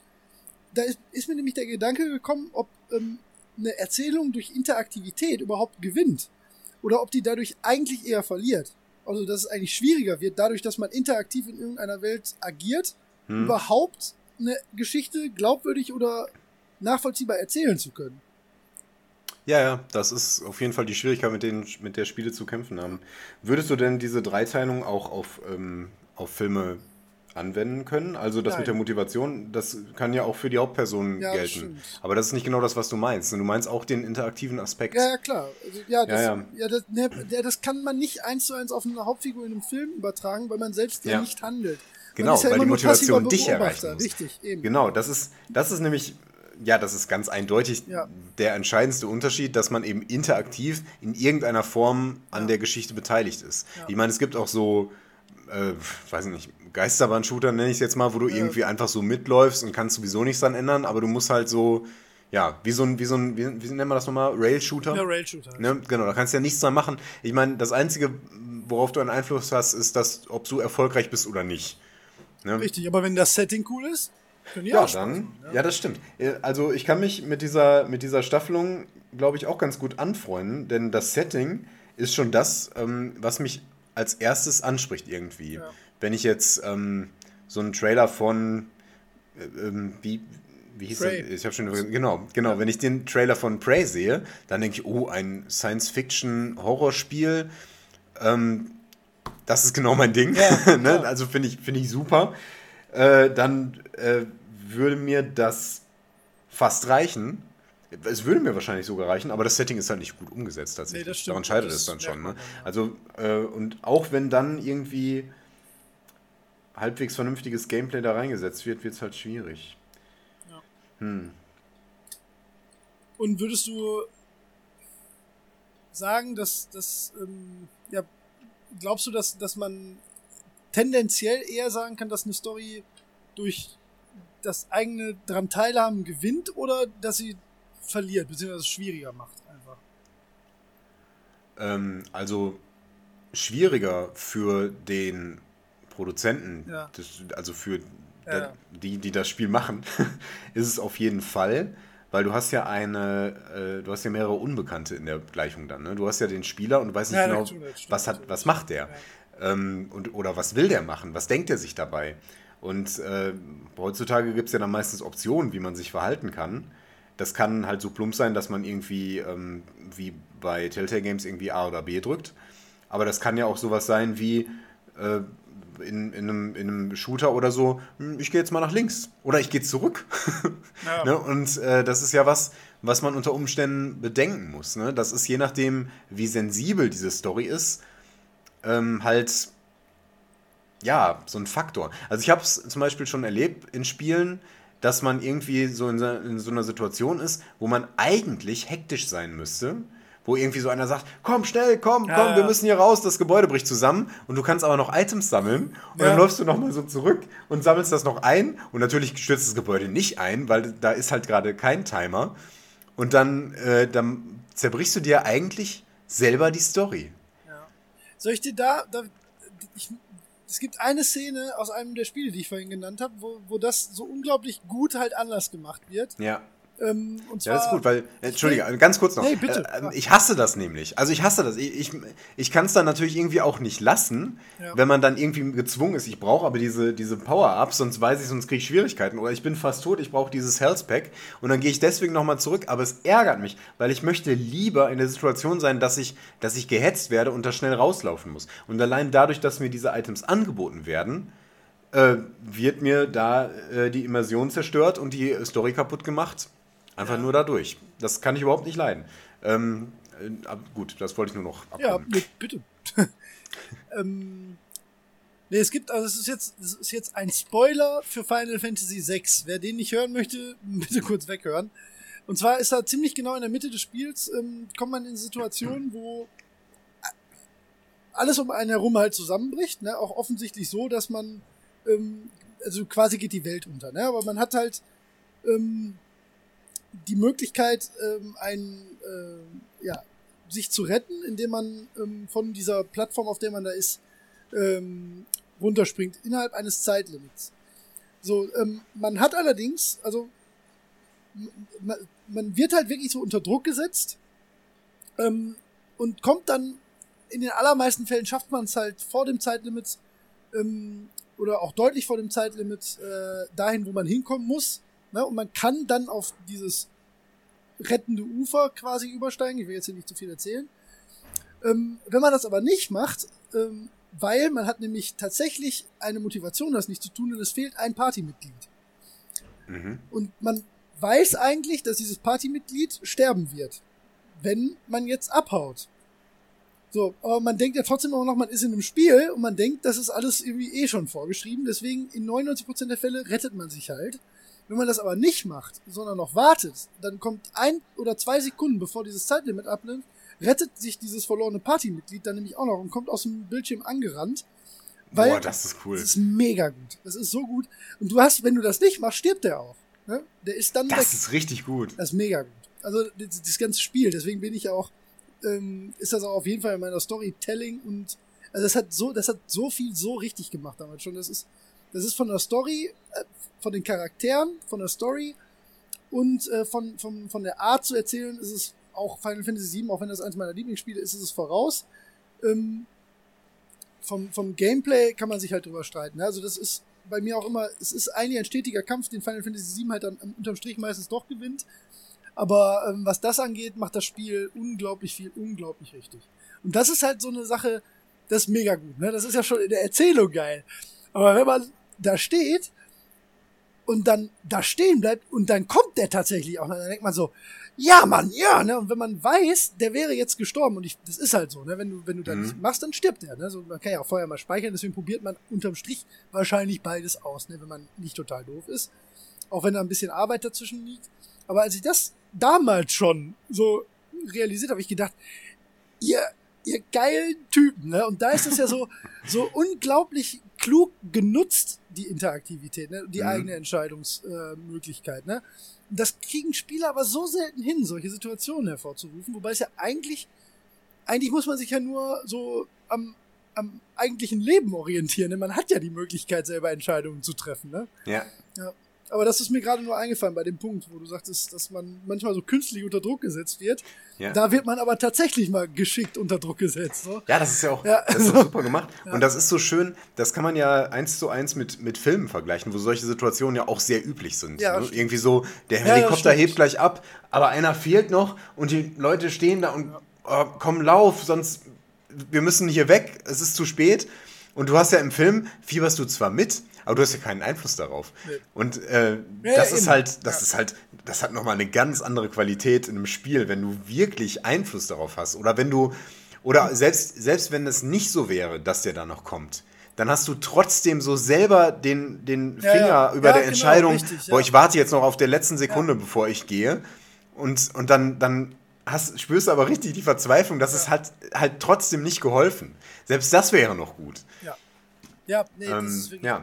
Da ist, ist mir nämlich der Gedanke gekommen, ob ähm, eine Erzählung durch Interaktivität überhaupt gewinnt oder ob die dadurch eigentlich eher verliert. Also, dass es eigentlich schwieriger wird, dadurch, dass man interaktiv in irgendeiner Welt agiert, Hm. überhaupt eine Geschichte glaubwürdig oder nachvollziehbar erzählen zu können. Ja, ja, das ist auf jeden Fall die Schwierigkeit, mit, denen, mit der Spiele zu kämpfen haben. Würdest du denn diese Dreiteilung auch auf, ähm, auf Filme anwenden können. Also das Nein. mit der Motivation, das kann ja auch für die Hauptperson Ja, gelten. stimmt. Aber das ist nicht genau das, was du meinst. Du meinst auch den interaktiven Aspekt. Ja, ja, klar. Also, ja, das, ja, Ja, das, ne, das kann man nicht eins zu eins auf eine Hauptfigur in einem Film übertragen, weil man selbst ja, nicht handelt. Genau, weil die Motivation dich. Richtig, eben. Genau, das ist, das ist nämlich, ja, das ist ganz eindeutig Ja. der entscheidendste Unterschied, dass man eben interaktiv in irgendeiner Form an der Geschichte beteiligt ist. Ja. Ich meine, es gibt auch so, äh, weiß ich nicht, Geisterbahn-Shooter nenne ich es jetzt mal, wo du Ja. irgendwie einfach so mitläufst und kannst sowieso nichts dran ändern, aber du musst halt so, ja, wie so ein, wie so ein, wie, wie nennt man das nochmal? Rail-Shooter? Ja, Rail-Shooter. Ne, genau, da kannst du ja nichts dran machen. Ich meine, das Einzige, worauf du einen Einfluss hast, ist, dass, ob du erfolgreich bist oder nicht. Ne? Richtig, aber wenn das Setting cool ist, Ja, dann, machen, ja. das stimmt. Äh, Also ich kann mich mit dieser, mit dieser Staffelung, glaube ich, auch ganz gut anfreunden, denn das Setting ist schon das, ähm, was mich als erstes anspricht irgendwie. Ja. Wenn ich jetzt ähm, so einen Trailer von, äh, ähm, wie, wie hieß Prey. der? Ich habe schon genau, genau. Wenn ich den Trailer von Prey sehe, dann denke ich, oh, ein Science-Fiction-Horrorspiel. Ähm, das ist genau mein Ding. Ja, ne? Also finde ich, finde ich super. Äh, dann äh, würde mir das fast reichen. Es würde mir wahrscheinlich sogar reichen, aber das Setting ist halt nicht gut umgesetzt tatsächlich. Nee, das stimmt. Daran scheitert Das es dann schon. Ne? Also, äh, und auch wenn dann irgendwie halbwegs vernünftiges Gameplay da reingesetzt wird, wird es halt schwierig. Ja. Hm. Und würdest du sagen, dass, dass ähm, ja, glaubst du, dass, dass man tendenziell eher sagen kann, dass eine Story durch das eigene dran teilhaben gewinnt oder dass sie verliert, beziehungsweise schwieriger macht einfach? Ähm, also schwieriger für den Produzenten, Ja. das, also für Ja. da- die, die das Spiel machen, ist es auf jeden Fall, weil du hast ja eine, äh, du hast ja mehrere Unbekannte in der Gleichung dann. Ne? Du hast ja den Spieler und du weißt nicht Ja, genau, stimmt, was, hat, was macht der ähm, und, oder was will der machen, was denkt er sich dabei. Und äh, heutzutage gibt es ja dann meistens Optionen, wie man sich verhalten kann. Das kann halt so plump sein, dass man irgendwie, ähm, wie bei Telltale Games, irgendwie A oder B drückt. Aber das kann ja auch sowas sein wie äh, in, in, einem, in einem Shooter oder so, hm, ich gehe jetzt mal nach links oder ich gehe zurück. Ja. ne? Und äh, das ist ja was, was man unter Umständen bedenken muss. Ne? Das ist je nachdem, wie sensibel diese Story ist, ähm, halt ja, so ein Faktor. Also ich habe es zum Beispiel schon erlebt in Spielen, dass man irgendwie so in, so in so einer Situation ist, wo man eigentlich hektisch sein müsste, wo irgendwie so einer sagt, komm schnell, komm, Ja, komm, wir ja. müssen hier raus, das Gebäude bricht zusammen und du kannst aber noch Items sammeln und Ja. dann läufst du nochmal so zurück und sammelst das noch ein und natürlich stürzt das Gebäude nicht ein, weil da ist halt gerade kein Timer und dann, äh, dann zerbrichst du dir eigentlich selber die Story. Ja. Soll ich dir da, da ich, es gibt eine Szene aus einem der Spiele, die ich vorhin genannt habe, wo, wo das so unglaublich gut halt anders gemacht wird. Ja. Ähm, Ja, das ist gut, weil, äh, Entschuldige, ganz kurz noch. Nee, bitte. Äh, äh, ich hasse das nämlich. Also ich hasse das. Ich, ich, ich kann es dann natürlich irgendwie auch nicht lassen, Ja. wenn man dann irgendwie gezwungen ist. Ich brauche aber diese, diese Power-Ups, sonst weiß ich, sonst kriege ich Schwierigkeiten. Oder ich bin fast tot, ich brauche dieses Health Pack und dann gehe ich deswegen nochmal zurück. Aber es ärgert mich, weil ich möchte lieber in der Situation sein, dass ich, dass ich gehetzt werde und da schnell rauslaufen muss. Und allein dadurch, dass mir diese Items angeboten werden, äh, wird mir da äh, die Immersion zerstört und die Story kaputt gemacht. Einfach Ja. nur dadurch. Das kann ich überhaupt nicht leiden. Ähm, äh, gut, das wollte ich nur noch Ja, abkommen. nee, bitte. ähm, nee, es gibt, also es ist jetzt, es ist jetzt ein Spoiler für Final Fantasy VI. Wer den nicht hören möchte, bitte kurz weghören. Und zwar ist da ziemlich genau in der Mitte des Spiels, ähm, kommt man in Situationen, wo alles um einen herum halt zusammenbricht, ne? Auch offensichtlich so, dass man, ähm, also quasi geht die Welt unter, ne? Aber man hat halt ähm, die Möglichkeit, ähm, ein, äh, ja, sich zu retten, indem man ähm, von dieser Plattform, auf der man da ist, ähm, runterspringt, innerhalb eines Zeitlimits. So, ähm, man hat allerdings, also man, man wird halt wirklich so unter Druck gesetzt ähm, und kommt dann, in den allermeisten Fällen schafft man es halt vor dem Zeitlimit ähm, oder auch deutlich vor dem Zeitlimit äh, dahin, wo man hinkommen muss. Ne? Und man kann dann auf dieses rettende Ufer quasi übersteigen. Ich will jetzt hier nicht zu viel erzählen. Ähm, wenn man das aber nicht macht, ähm, weil man hat nämlich tatsächlich eine Motivation, das nicht zu tun, und es fehlt ein Partymitglied. Mhm. Und man weiß eigentlich, dass dieses Partymitglied sterben wird, wenn man jetzt abhaut. So, aber man denkt ja trotzdem immer noch, man ist in einem Spiel und man denkt, das ist alles irgendwie eh schon vorgeschrieben. Deswegen in 99% der Fälle rettet man sich halt. Wenn man das aber nicht macht, sondern noch wartet, dann kommt ein oder zwei Sekunden, bevor dieses Zeitlimit abnimmt, rettet sich dieses verlorene Partymitglied dann nämlich auch noch und kommt aus dem Bildschirm angerannt. Weil Boah, das ist cool. Das ist mega gut. Das ist so gut. Und du hast, wenn du das nicht machst, stirbt der auch. Ne? Der ist dann Das weg. ist richtig gut. Das ist mega gut. Also das, das ganze Spiel. Deswegen bin ich auch, ähm, ist das auch auf jeden Fall in meiner Storytelling und also das hat so, das hat so viel so richtig gemacht damals schon. Das ist, das ist von der Story, äh, von den Charakteren, von der Story und äh, von, von, von der Art zu erzählen, ist es auch Final Fantasy VII, auch wenn das eins meiner Lieblingsspiele ist, ist es voraus. Ähm, vom, vom Gameplay kann man sich halt drüber streiten. ne? Also das ist bei mir auch immer, es ist eigentlich ein stetiger Kampf, den Final Fantasy VII halt dann unterm Strich meistens doch gewinnt. Aber ähm, was das angeht, macht das Spiel unglaublich viel, unglaublich richtig. Und das ist halt so eine Sache, das ist mega gut. Ne? Das ist ja schon in der Erzählung geil. Aber wenn man da steht und dann da stehen bleibt und dann kommt der tatsächlich auch, dann denkt man so, ja, Mann, ja, ne? Und wenn man weiß, der wäre jetzt gestorben und ich, das ist halt so, ne? Wenn du, wenn du das Mhm. nicht machst, dann stirbt er, ne? So, man kann ja auch vorher mal speichern, deswegen probiert man unterm Strich wahrscheinlich beides aus, ne? Wenn man nicht total doof ist. Auch wenn da ein bisschen Arbeit dazwischen liegt. Aber als ich das damals schon so realisiert habe, hab ich gedacht, ihr, ihr geilen Typen, ne? Und da ist es ja so, so unglaublich klug genutzt, die Interaktivität, ne? Die Mhm. eigene Entscheidungsmöglichkeit, ne? Und das kriegen Spieler aber so selten hin, solche Situationen hervorzurufen, wobei es ja eigentlich, eigentlich muss man sich ja nur so am, am eigentlichen Leben orientieren, denn man hat ja die Möglichkeit, selber Entscheidungen zu treffen, ne? Ja. Aber das ist mir gerade nur eingefallen bei dem Punkt, wo du sagtest, dass man manchmal so künstlich unter Druck gesetzt wird. Ja. Da wird man aber tatsächlich mal geschickt unter Druck gesetzt. So. Ja, das ist ja auch Ja. Das ist doch super gemacht. Und das ist so schön, das kann man ja eins zu eins mit, mit Filmen vergleichen, wo solche Situationen ja auch sehr üblich sind. Ja, ne? Irgendwie so, der Ja, ja, Helikopter hebt gleich ab, aber einer fehlt noch und die Leute stehen da und oh, komm, lauf, sonst wir müssen hier weg, es ist zu spät. Und du hast ja im Film, fieberst du zwar mit, aber du hast ja keinen Einfluss darauf. Nee. Und äh, Ja, das ja, ist eben. halt, das Ja. ist halt, das hat nochmal eine ganz andere Qualität in einem Spiel, wenn du wirklich Einfluss darauf hast. Oder wenn du, oder selbst, selbst wenn es nicht so wäre, dass der da noch kommt, dann hast du trotzdem so selber den, den Finger ja. über Ja, der genau, Entscheidung, richtig, boah, ich warte jetzt noch auf der letzten Sekunde, bevor ich gehe. Und, und dann, dann hast, spürst du aber richtig die Verzweiflung, dass es halt, halt trotzdem nicht geholfen. Selbst das wäre noch gut. Ja. Ja, nee, Ähm, ja.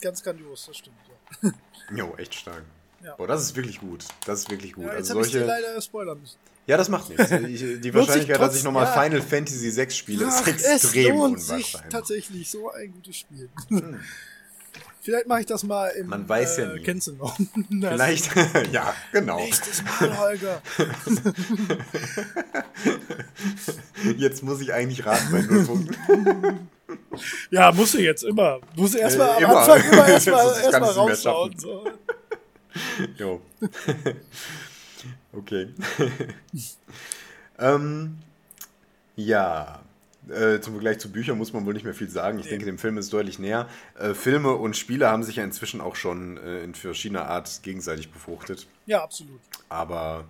Ganz grandios, das stimmt. Ja, Jo, echt stark. Ja. Boah, das ist wirklich gut. Das ist wirklich gut. ja jetzt also habe ich dir solche, leider spoilern müssen. ja, das macht nichts. Ich, die Wahrscheinlichkeit, dass ich nochmal ja. Final Fantasy VI spiele, ist Ach, extrem es lohnt sich unwahrscheinlich. tatsächlich so ein gutes Spiel. Vielleicht mache ich das mal im Man weiß ja äh, nie. Kennst du noch? Vielleicht, ja, genau. Nächstes Mal, Holger. Jetzt muss ich eigentlich raten bei null Punkten. Ja, musst du jetzt immer. Musst du erstmal Äh, am immer. Anfang immer erstmal erst rausschauen. So. Jo. okay. ähm, ja. Äh, zum Vergleich zu Büchern muss man wohl nicht mehr viel sagen. Ich denke, dem Film ist deutlich näher. Äh, Filme und Spiele haben sich ja inzwischen auch schon äh, in verschiedener Art gegenseitig befruchtet. Ja, absolut. Aber.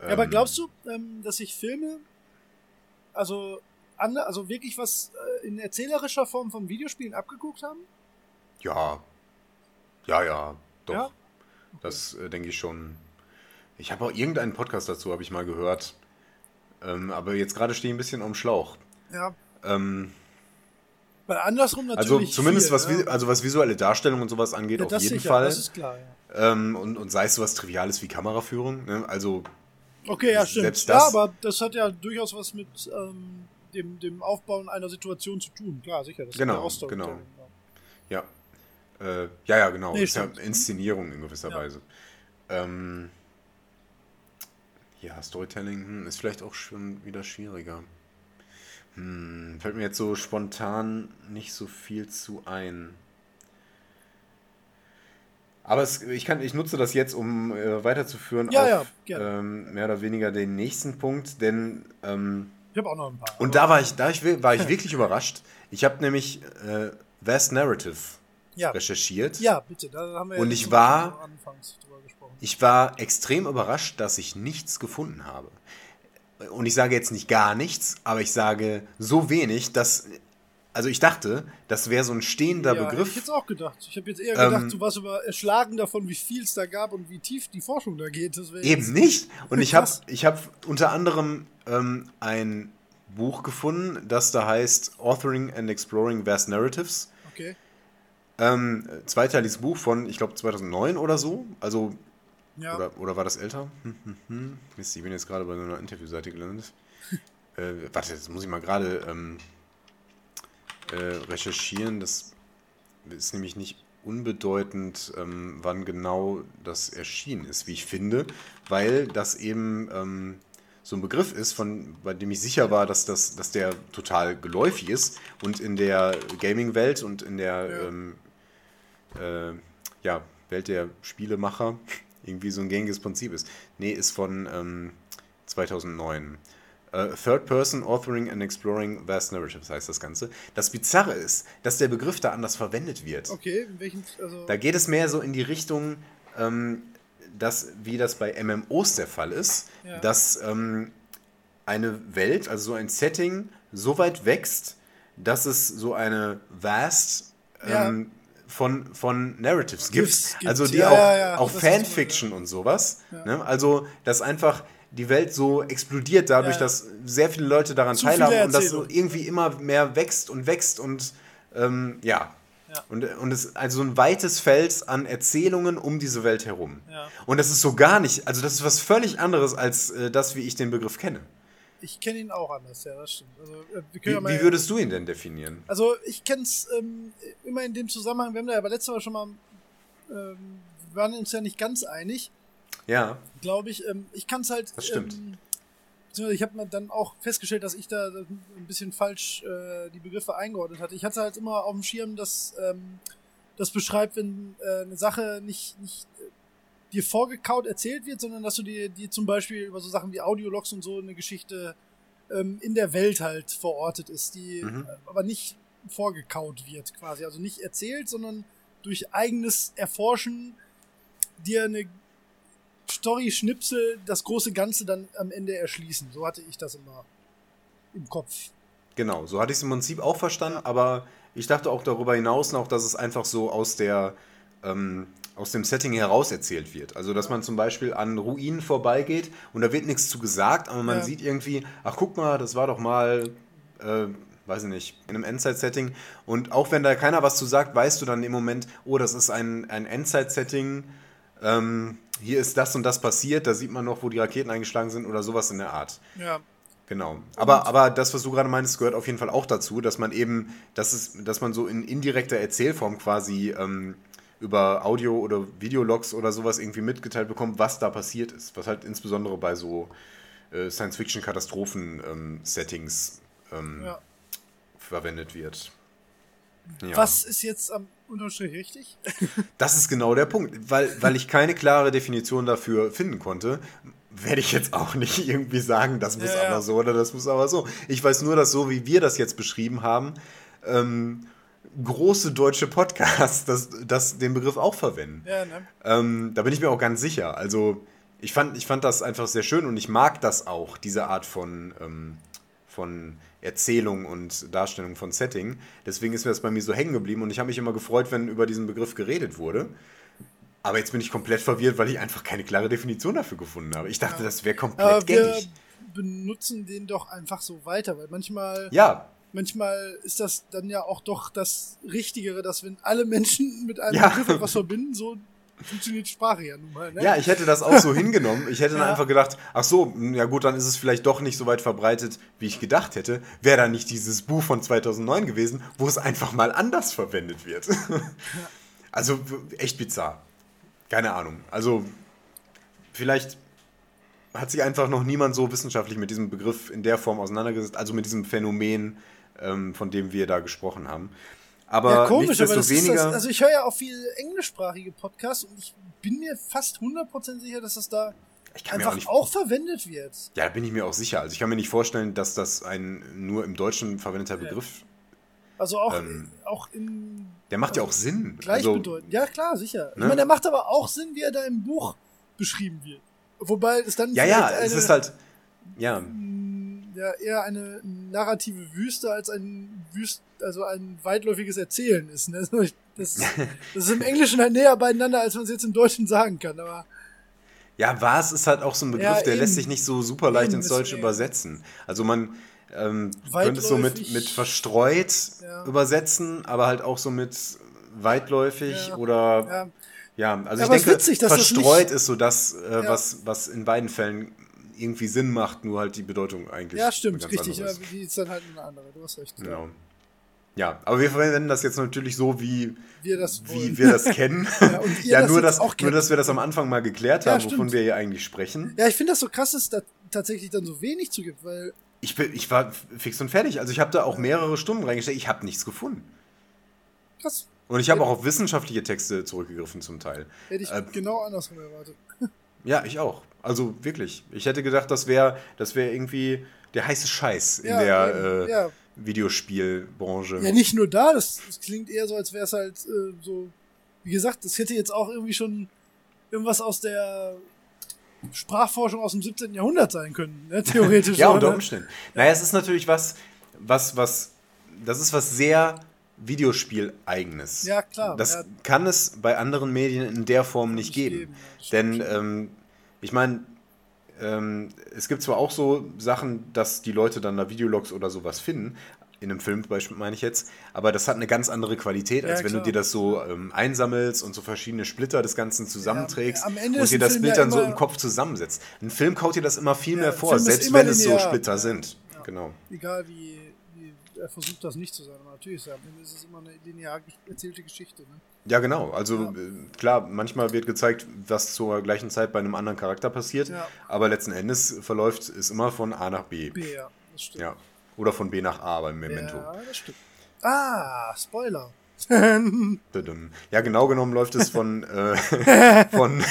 Ja, aber ähm, glaubst du, ähm, dass sich Filme, also, ande, also wirklich was äh, in erzählerischer Form von Videospielen abgeguckt haben? Ja. Ja, ja. Doch. Ja? Das äh, denke ich schon. Ich habe auch irgendeinen Podcast dazu, habe ich mal gehört. Ähm, aber jetzt gerade stehe ich ein bisschen am Schlauch. Ja. Ähm, Weil andersrum natürlich. also zumindest viel, was, ja. also was visuelle Darstellung und sowas angeht, ja, auf das jeden sicher, Fall. Das ist klar, ja. Ähm, und, und sei es so was Triviales wie Kameraführung. Ne? Also, Okay, ja, stimmt. Selbst ja, das- aber das hat ja durchaus was mit ähm, dem, dem Aufbauen einer Situation zu tun. Klar, sicher. Das ist Genau, auch Storytelling, genau. ja. ja. Äh, ja, ja, genau. Nee, ist ja. Inszenierung in gewisser Ja. Weise. Ähm, ja, Storytelling hm, ist vielleicht auch schon wieder schwieriger. Hm, fällt mir jetzt so spontan nicht so viel zu ein. Aber es, ich, kann, ich nutze das jetzt, um äh, weiterzuführen Ja, auf ja, ähm, mehr oder weniger den nächsten Punkt, denn ähm, Ich habe auch noch ein paar. Und da war ich, da ich, war ich wirklich überrascht. Ich habe nämlich äh, Vast Narrative ja. recherchiert. Ja, bitte. Da haben wir und ich war, ich war extrem überrascht, dass ich nichts gefunden habe. Und ich sage jetzt nicht gar nichts, aber ich sage so wenig, dass also ich dachte, das wäre so ein stehender ja, Begriff. Ich jetzt auch gedacht. Ich habe jetzt eher gedacht, ähm, du warst über erschlagen davon, wie viel es da gab und wie tief die Forschung da geht. Eben nicht. Und ich habe ich hab unter anderem ähm, ein Buch gefunden, das da heißt Authoring and Exploring Vast Narratives. Okay. Ähm, zweiteiliges Buch von, ich glaube, 2009 oder so. Also, ja. oder, oder war das älter? Hm, hm, hm. Mist, ich bin jetzt gerade bei so einer Interviewseite gelandet. äh, warte, jetzt muss ich mal gerade ähm, äh, recherchieren. Das ist nämlich nicht unbedeutend, ähm, wann genau das erschienen ist, wie ich finde, weil das eben ähm, so ein Begriff ist, von, bei dem ich sicher war, dass, das, dass der total geläufig ist und in der Gaming-Welt und in der ja. Ähm, äh, ja, Welt der Spielemacher irgendwie so ein gängiges Prinzip ist. Nee, ist von 2009. Uh, Third Person Authoring and Exploring Vast Narratives heißt das Ganze. Das Bizarre ist, dass der Begriff da anders verwendet wird. Okay, in welchem. Also da geht es mehr so in die Richtung, ähm, dass, wie das bei MMOs der Fall ist, ja. dass ähm, eine Welt, also so ein Setting, so weit wächst, dass es so eine Vast. Ähm, ja von, von Narratives gibt. gibt. Also die ja, auch, ja, auch Fanfiction und sowas. Ne? Also, dass einfach die Welt so explodiert dadurch, dass sehr viele Leute daran Zu teilhaben und das so irgendwie immer mehr wächst und wächst und ähm, ja. Ja. Und, und es ist also ein weites Feld an Erzählungen um diese Welt herum. Ja. Und das ist so gar nicht, also das ist was völlig anderes als äh, das, wie ich den Begriff kenne. Ich kenne ihn auch anders, ja, das stimmt. Also, äh, wie, ja wie, würdest du ihn denn definieren? Also ich kenne es ähm, immer in dem Zusammenhang, wir haben da ja aber letztes Mal schon mal, ähm, wir waren uns ja nicht ganz einig. Ja. Glaube ich. Ähm, ich kann es halt. Das stimmt. Ähm, ich habe dann auch festgestellt, dass ich da ein bisschen falsch äh, die Begriffe eingeordnet hatte. Ich hatte halt immer auf dem Schirm, dass ähm, das beschreibt, wenn äh, eine Sache nicht, nicht äh, dir vorgekaut erzählt wird, sondern dass du dir, dir zum Beispiel über so Sachen wie Audiologs und so eine Geschichte ähm, in der Welt halt verortet ist, die mhm. aber nicht vorgekaut wird quasi. Also nicht erzählt, sondern durch eigenes Erforschen dir eine Story-Schnipsel das große Ganze dann am Ende erschließen. So hatte ich das immer im Kopf. Genau, so hatte ich es im Prinzip auch verstanden, aber ich dachte auch darüber hinaus noch, dass es einfach so aus der ähm, aus dem Setting heraus erzählt wird. Also, dass man zum Beispiel an Ruinen vorbeigeht und da wird nichts zu gesagt, aber man ja. sieht irgendwie, ach guck mal, das war doch mal, äh, weiß ich nicht, in einem Endzeit-Setting. Und auch wenn da keiner was zu sagt, weißt du dann im Moment, oh, das ist ein, ein Endzeit-Setting. Ähm, hier ist das und das passiert, da sieht man noch, wo die Raketen eingeschlagen sind oder sowas in der Art. Ja. Genau. Aber, aber das, was du gerade meinst, gehört auf jeden Fall auch dazu, dass man eben, dass, es, dass man so in indirekter Erzählform quasi ähm, über Audio- oder Videologs oder sowas irgendwie mitgeteilt bekommt, was da passiert ist. Was halt insbesondere bei so äh, Science-Fiction-Katastrophen-Settings ähm, ja. verwendet wird. Ja. Was ist jetzt am Unterstrich richtig? das ist genau der Punkt. Weil, weil ich keine klare Definition dafür finden konnte, werde ich jetzt auch nicht irgendwie sagen, das muss ja, aber so oder das muss aber so. Ich weiß nur, dass so, wie wir das jetzt beschrieben haben, ähm, große deutsche Podcasts das, das den Begriff auch verwenden. Ja, ne? ähm, da bin ich mir auch ganz sicher. Also ich fand, ich fand das einfach sehr schön und ich mag das auch, diese Art von, ähm, von Erzählung und Darstellung von Setting. Deswegen ist mir das bei mir so hängen geblieben und ich habe mich immer gefreut, wenn über diesen Begriff geredet wurde. Aber jetzt bin ich komplett verwirrt, weil ich einfach keine klare Definition dafür gefunden habe. Ich dachte, ja. das wäre komplett Aber wir gängig. benutzen den doch einfach so weiter, weil manchmal. Ja. Manchmal ist das dann ja auch doch das Richtigere, dass wenn alle Menschen mit einem ja. Begriff etwas verbinden, so funktioniert Sprache ja nun mal. Ne? Ja, ich hätte das auch so hingenommen. Ich hätte dann einfach gedacht, ach so, ja gut, dann ist es vielleicht doch nicht so weit verbreitet, wie ich gedacht hätte. Wäre da nicht dieses Buch von 2009 gewesen, wo es einfach mal anders verwendet wird. Ja. Also echt bizarr. Keine Ahnung. Also vielleicht hat sich einfach noch niemand so wissenschaftlich mit diesem Begriff in der Form auseinandergesetzt, also mit diesem Phänomen, ähm, von dem wir da gesprochen haben. Aber ja, komisch, aber das ist das, also ich höre ja auch viel englischsprachige Podcasts und ich bin mir fast 100% sicher, dass das da einfach nicht, auch verwendet wird. Ja, da bin ich mir auch sicher. Also ich kann mir nicht vorstellen, dass das ein nur im Deutschen verwendeter Begriff. Also auch, ähm, auch in. Der macht also ja auch Sinn. Gleichbedeutend. Also, ja, klar, sicher. Ne? Ich meine, der macht aber auch Sinn, wie er da im Buch beschrieben wird. Wobei es dann. Ja, ja, es ist halt. Ja. Ja, eher eine narrative Wüste als ein Wüst, also ein weitläufiges Erzählen ist. Ne? Das, das ist im Englischen halt näher beieinander, als man es jetzt im Deutschen sagen kann, aber. Ja, was ist halt auch so ein Begriff, ja, der lässt sich nicht so super leicht ins Deutsche übersetzen. Also man ähm, könnte es so mit, mit verstreut ja. übersetzen, aber halt auch so mit weitläufig ja. oder ja. ja also ich denke, witzig, verstreut ist so das, äh, was, was in beiden Fällen irgendwie Sinn macht, nur halt die Bedeutung eigentlich. Ja, stimmt, richtig. Ja, die ist dann halt eine andere, du hast recht. Genau. Ja, aber wir verwenden das jetzt natürlich so, wie wir das, wie wir das kennen. ja, ja das nur, dass, nur, dass wir das am Anfang mal geklärt haben, ja, wovon wir hier eigentlich sprechen. Ja, ich finde das so krass, dass es da tatsächlich dann so wenig zu gibt, weil. Ich, bin, ich war fix und fertig. Also ich habe da auch mehrere Stunden reingestellt. Ich habe nichts gefunden. Krass. Und ich habe auch auf wissenschaftliche Texte zurückgegriffen zum Teil. Hätte ich äh, genau andersrum erwartet. ja, ich auch. Also wirklich. Ich hätte gedacht, das wäre das wär irgendwie der heiße Scheiß in ja, der äh, ja. Videospielbranche. Ja, nicht nur da, das, das klingt eher so, als wäre es halt äh, so, wie gesagt, das hätte jetzt auch irgendwie schon irgendwas aus der Sprachforschung aus dem 17. Jahrhundert sein können, ne? theoretisch. ja, unter Umständen. Naja, es ist natürlich was, was, was, das ist was sehr Videospiel-eigenes. Ja, klar. Das ja. kann es bei anderen Medien in der Form nicht, nicht geben. geben. Denn, ähm, ich meine, ähm, es gibt zwar auch so Sachen, dass die Leute dann da Videologs oder sowas finden, in einem Film meine ich jetzt, aber das hat eine ganz andere Qualität, als ja, wenn du dir das so ähm, einsammelst und so verschiedene Splitter des Ganzen zusammenträgst ja, und dir das Bild dann so im Kopf zusammensetzt. Ein Film kaut dir das immer viel mehr vor, selbst wenn es so Splitter sind. Genau. Egal wie, er versucht das nicht zu sein, aber natürlich ist, ist es immer eine linear erzählte Geschichte. Ne? Ja, genau. Also ja. Äh, klar, manchmal wird gezeigt, was zur gleichen Zeit bei einem anderen Charakter passiert, ja. aber letzten Endes verläuft es immer von A nach B. B, ja, das stimmt. Ja. Oder von B nach A beim Memento. Ja, das stimmt. Ah, Spoiler. Ja, genau genommen läuft es von, äh, von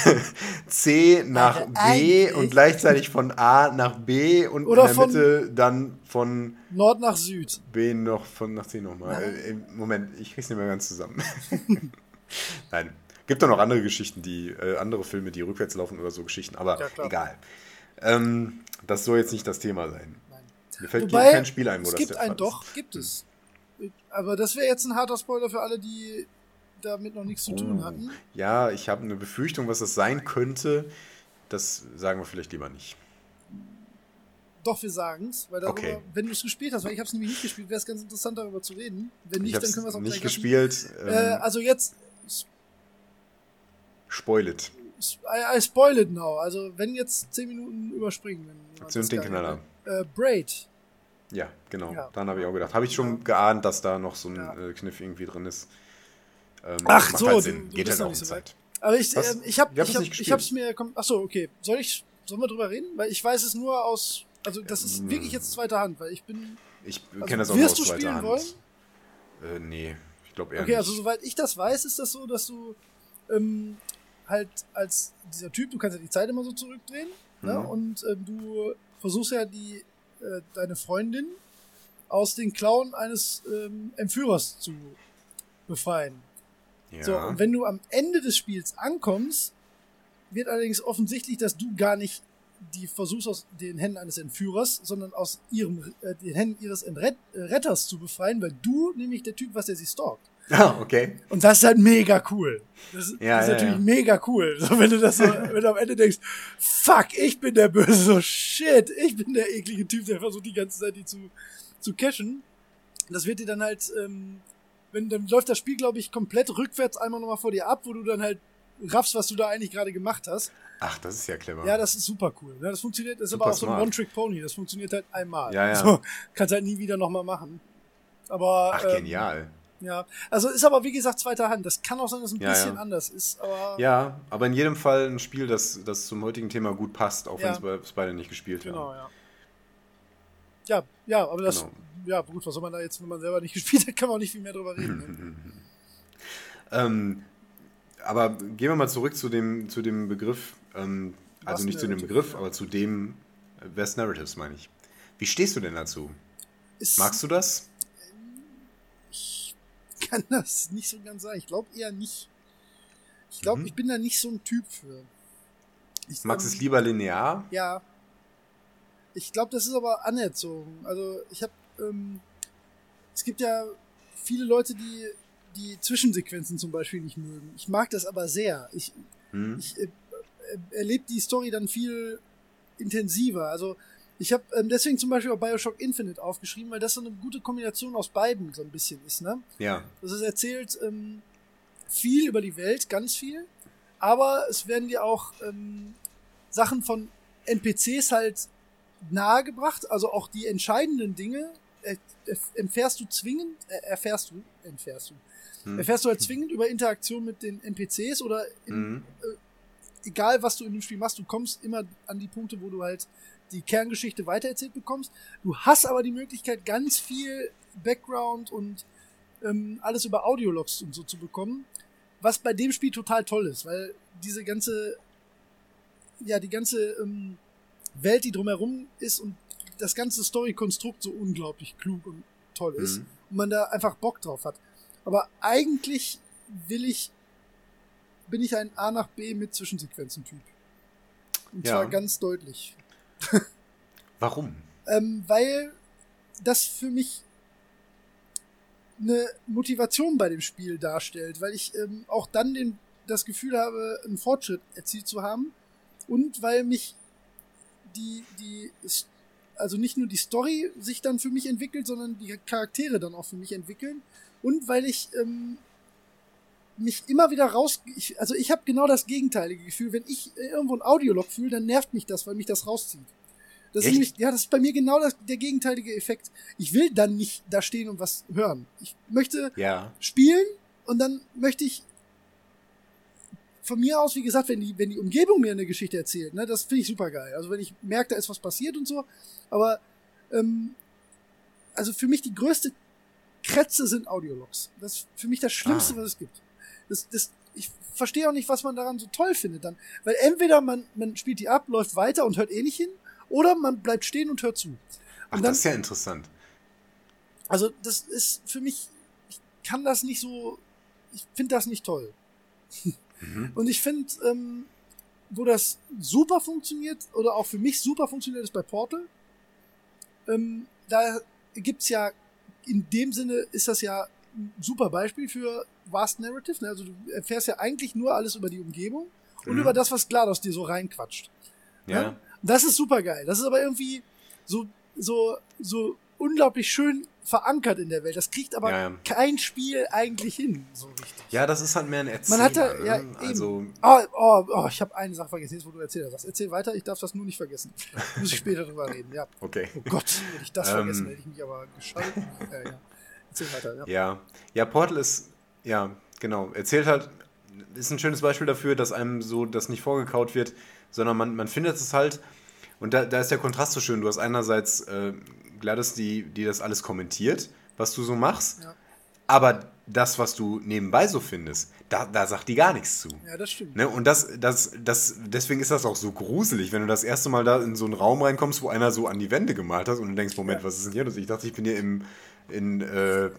C nach B und gleichzeitig von A nach B und Oder in der Mitte dann von Nord nach Süd. B noch von nach C nochmal. Äh, Moment, ich krieg's nicht mehr ganz zusammen. Nein. Gibt doch noch andere Geschichten, die, äh, andere Filme, die rückwärts laufen oder so Geschichten, aber ja, egal. Ähm, das soll jetzt nicht das Thema sein. Mir fällt Wobei, kein Spiel ein, wo es das gibt der Fall ein Doch, gibt es. Aber das wäre jetzt ein harter Spoiler für alle, die damit noch nichts zu tun oh. hatten. Ja, ich habe eine Befürchtung, was das sein könnte. Das sagen wir vielleicht lieber nicht. Doch, wir sagen es, weil darüber, okay. wenn du es gespielt hast, weil ich habe es nämlich nicht gespielt, wäre es ganz interessant, darüber zu reden. Wenn nicht, dann können wir es auch nicht gespielt. Ähm, äh, also jetzt. Spoil it. I, I spoil it now. Also, wenn jetzt 10 Minuten überspringen. Zünd den Knaller. Äh, Braid ja, genau. Ja. Dann habe ich auch gedacht. Habe ich schon geahnt, dass da noch so ein ja. Äh, Kniff irgendwie drin ist. Ähm, Ach so, halt Sinn. Du, Geht halt auch um so Zeit. Aber ich, ähm, ich habe ich, hab, ich hab's mir. Ach so, okay. Soll ich, sollen wir drüber reden? Weil ich weiß es nur aus. Also, das ist ähm, wirklich jetzt zweiter Hand, weil ich bin. Ich also, kenne das auch wirst aus zweiter Hand. Wollen? Äh, nee, ich glaube eher okay, nicht. Okay, also soweit ich das weiß, ist das so, dass du ähm, halt als dieser Typ, du kannst ja die Zeit immer so zurückdrehen, ne? mhm. ne? und ähm, du versuchst ja die äh, deine Freundin aus den Klauen eines ähm, Entführers zu befreien. Ja. So, und wenn du am Ende des Spiels ankommst, wird allerdings offensichtlich, dass du gar nicht die versuchst aus den Händen eines Entführers, sondern aus ihrem, äh, den Händen ihres Entret äh, Retters zu befreien, weil du nämlich der Typ was der sie stalkt. Ah, okay. Und das ist halt mega cool. Das, ja, ist ja, natürlich ja. mega cool. So, wenn du das so, wenn du am Ende denkst, fuck, ich bin der Böse, so shit, ich bin der eklige Typ, der versucht die ganze Zeit die zu, zu cashen. Das wird dir dann halt, ähm, wenn, dann läuft das Spiel, glaube ich, komplett rückwärts einmal nochmal vor dir ab, wo du dann halt raffst, was du da eigentlich gerade gemacht hast. Ach, das ist ja clever. Ja, das ist super cool. Das funktioniert, das ist aber auch so ein One-Trick-Pony. Das funktioniert halt einmal. Ja, ja. So, kannst halt nie wieder nochmal machen. Aber. Ach, ähm, genial. Ja, also ist aber wie gesagt zweiter Hand. Das kann auch sein, dass es ein ja, bisschen ja. anders ist. Aber ja, aber in jedem Fall ein Spiel, das, das zum heutigen Thema gut passt, auch ja. wenn es beide nicht gespielt genau, haben. Genau, ja. Ja, ja, aber das, genau. ja gut, was soll man da jetzt, wenn man selber nicht gespielt hat, kann man auch nicht viel mehr drüber reden. Ne? ähm, aber gehen wir mal zurück zu dem, zu dem Begriff ähm, Also nicht zu dem Begriff, aber zu dem West Narratives, meine ich. Wie stehst du denn dazu? Ist, Magst du das? Kann das nicht so ganz sagen. Ich glaube eher nicht. Ich glaube, mhm. ich bin da nicht so ein Typ für. Ich, Magst ähm, es lieber linear? Ja. Ich glaube, das ist aber anerzogen. Also ich habe, ähm, es gibt ja viele Leute, die die Zwischensequenzen zum Beispiel nicht mögen. Ich mag das aber sehr. Ich, hm. ich äh, äh, erlebe die Story dann viel intensiver. Also ich habe ähm, deswegen zum Beispiel auch Bioshock Infinite aufgeschrieben, weil das so eine gute Kombination aus beiden so ein bisschen ist. Ne? Ja. Das ist erzählt ähm, viel über die Welt, ganz viel, aber es werden dir auch ähm, Sachen von NPCs halt nahegebracht, also auch die entscheidenden Dinge erfährst du zwingend, äh, erfährst du, entfährst du, hm. erfährst du halt zwingend über Interaktion mit den NPCs oder in, hm. äh, egal was du in dem Spiel machst, du kommst immer an die Punkte, wo du halt die Kerngeschichte weitererzählt bekommst. Du hast aber die Möglichkeit, ganz viel Background und ähm, alles über Audiologs und so zu bekommen, was bei dem Spiel total toll ist, weil diese ganze, ja, die ganze ähm, Welt, die drumherum ist und das ganze Story-Konstrukt so unglaublich klug und toll ist mhm. und man da einfach Bock drauf hat. Aber eigentlich will ich, bin ich ein A nach B mit Zwischensequenzen-Typ. Und ja. zwar ganz deutlich. Warum? Ähm, weil das für mich eine Motivation bei dem Spiel darstellt, weil ich ähm, auch dann den, das Gefühl habe, einen Fortschritt erzielt zu haben und weil mich die, die, also nicht nur die Story sich dann für mich entwickelt, sondern die Charaktere dann auch für mich entwickeln und weil ich ähm, mich immer wieder raus, ich, also ich habe genau das gegenteilige Gefühl, wenn ich irgendwo ein Audiolog fühle, dann nervt mich das, weil mich das rauszieht. Das ist nämlich, ja, das ist bei mir genau das, der gegenteilige Effekt. Ich will dann nicht da stehen und was hören. Ich möchte ja. spielen und dann möchte ich von mir aus, wie gesagt, wenn die, wenn die Umgebung mir eine Geschichte erzählt, ne, das finde ich super geil. Also wenn ich merke, da ist was passiert und so. Aber ähm, also für mich die größte Krätze sind Audiologs. Das ist für mich das Schlimmste, ah. was es gibt. Das, das, ich verstehe auch nicht, was man daran so toll findet dann. Weil entweder man, man spielt die ab, läuft weiter und hört eh nicht hin, oder man bleibt stehen und hört zu. Und Ach, dann, das ist ja interessant. Also das ist für mich, ich kann das nicht so, ich finde das nicht toll. Mhm. Und ich finde, ähm, wo das super funktioniert oder auch für mich super funktioniert, ist bei Portal. Ähm, da gibt's ja, in dem Sinne ist das ja ein super Beispiel für Vast Narrative. Ne? Also du erfährst ja eigentlich nur alles über die Umgebung und mhm. über das, was GLaDOS dir so reinquatscht. Ja. Ne? Das ist super geil. Das ist aber irgendwie so, so, so unglaublich schön verankert in der Welt. Das kriegt aber ja, ja. kein Spiel eigentlich hin, so richtig. Ja, das ist halt mehr ein Erzähler. Man hat da, ja, ne? also oh, oh, oh, ich habe eine Sache vergessen, jetzt wo du erzählt hast. Erzähl weiter, ich darf das nur nicht vergessen. Muss ich später drüber reden, ja. Okay. Oh Gott, hätte ich das vergessen, ähm. hätte ich mich aber geschaltet. ja, ja. Erzähl weiter, ja. Ja, ja Portal ist, ja, genau, erzählt halt, ist ein schönes Beispiel dafür, dass einem so das nicht vorgekaut wird, sondern man, man findet es halt, und da, da ist der Kontrast so schön. Du hast einerseits äh, Gladys, die, die das alles kommentiert, was du so machst. Ja. Aber das, was du nebenbei so findest, da, da sagt die gar nichts zu. Ja, das stimmt. Ne? Und das, das, das, deswegen ist das auch so gruselig, wenn du das erste Mal da in so einen Raum reinkommst, wo einer so an die Wände gemalt hat und du denkst, Moment, ja. was ist denn hier? Und ich dachte, ich bin hier im, in, äh,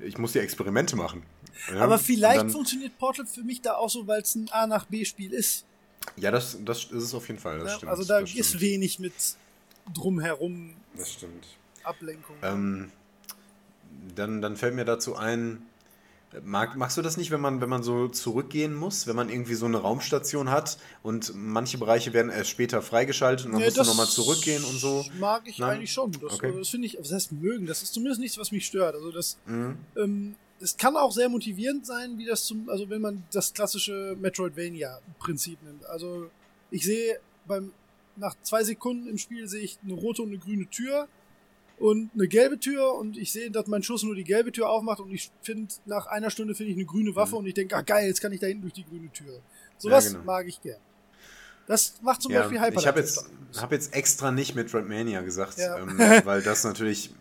ich muss hier Experimente machen. Ja? Aber vielleicht dann, funktioniert Portal für mich da auch so, weil es ein A nach B Spiel ist. Ja, das, das ist es auf jeden Fall. Das ja, stimmt, also da ist wenig mit drumherum. Das stimmt. Ablenkung. Ähm, dann, dann fällt mir dazu ein, Mag, magst du das nicht, wenn man, wenn man so zurückgehen muss, wenn man irgendwie so eine Raumstation hat und manche Bereiche werden erst später freigeschaltet und dann nee, musst du nochmal zurückgehen und so? Mag ich Nein? eigentlich schon. Das, okay. das finde ich, was heißt mögen, das ist zumindest nichts, was mich stört. Also das, mhm. ähm, es kann auch sehr motivierend sein, wie das zum, also wenn man das klassische Metroidvania-Prinzip nimmt. Also ich sehe beim, nach zwei Sekunden im Spiel sehe ich eine rote und eine grüne Tür und eine gelbe Tür und ich sehe, dass mein Schuss nur die gelbe Tür aufmacht und ich finde, nach einer Stunde finde ich eine grüne Waffe mhm. und ich denke, ah geil, jetzt kann ich da hinten durch die grüne Tür. Sowas ja, genau. mag ich gern. Das macht zum ja, Beispiel Hyper. Ich habe jetzt, hab jetzt extra nicht Metroidvania gesagt, ja. ähm, weil das natürlich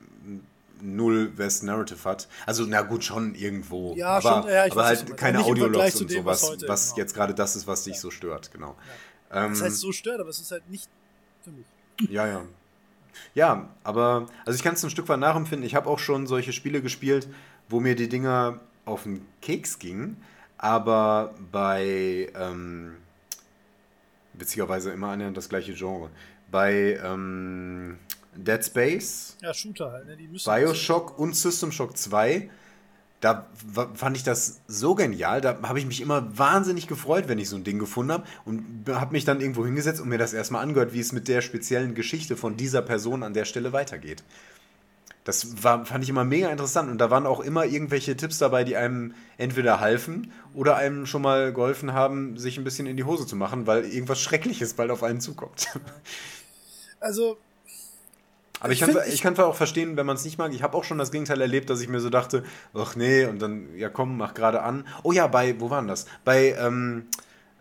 null West Narrative hat. Also, na gut, schon irgendwo. Ja, aber, schon, ja, aber halt keine Audiologs und sowas, was, was genau. jetzt gerade das ist, was dich so stört, genau. Ähm, Das heißt, so stört, aber es ist halt nicht für mich. Ja, ja. Ja, aber also ich kann es ein Stück weit nachempfinden. Ich habe auch schon solche Spiele gespielt, wo mir die Dinger auf den Keks gingen, aber bei ähm, witzigerweise immer annähernd das gleiche Genre. Bei ähm, Dead Space, Ja, Shooter halt, ne? Die müssen Bioshock und System Shock 2, da fand ich das so genial. Da habe ich mich immer wahnsinnig gefreut, wenn ich so ein Ding gefunden habe und habe mich dann irgendwo hingesetzt und mir das erstmal angehört, wie es mit der speziellen Geschichte von dieser Person an der Stelle weitergeht. Das war, fand ich immer mega interessant und da waren auch immer irgendwelche Tipps dabei, die einem entweder halfen oder einem schon mal geholfen haben, sich ein bisschen in die Hose zu machen, weil irgendwas Schreckliches bald auf einen zukommt. Also, Aber ich, Ich kann, ich, kann auch verstehen, wenn man es nicht mag. Ich habe auch schon das Gegenteil erlebt, dass ich mir so dachte, ach nee, und dann, ja komm, mach gerade an. Oh ja, bei, wo waren das? Bei ähm,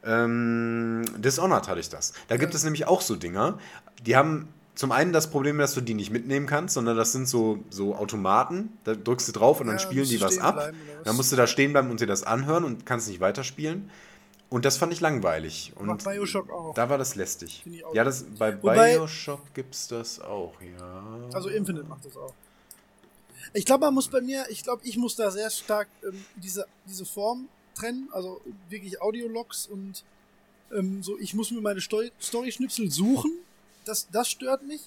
ähm, Dishonored hatte ich das. Da gibt es nämlich auch so Dinger, die haben zum einen das Problem, dass du die nicht mitnehmen kannst, sondern das sind so, so Automaten, da drückst du drauf und dann Ja, spielen die was ab. Dann musst du da stehen bleiben und dir das anhören und kannst nicht weiterspielen. Und das fand ich langweilig. Und Macht Bioshock auch. Da war das lästig. Auch. Ja, das, bei Wobei- Bioshock gibt es das auch, ja. also Infinite macht das auch. Ich glaube, man muss bei mir, ich glaube, ich muss da sehr stark ähm, diese, diese Form trennen, also wirklich Audiologs und ähm, so, ich muss mir meine Story- Story-Schnipsel suchen. Das, das stört mich.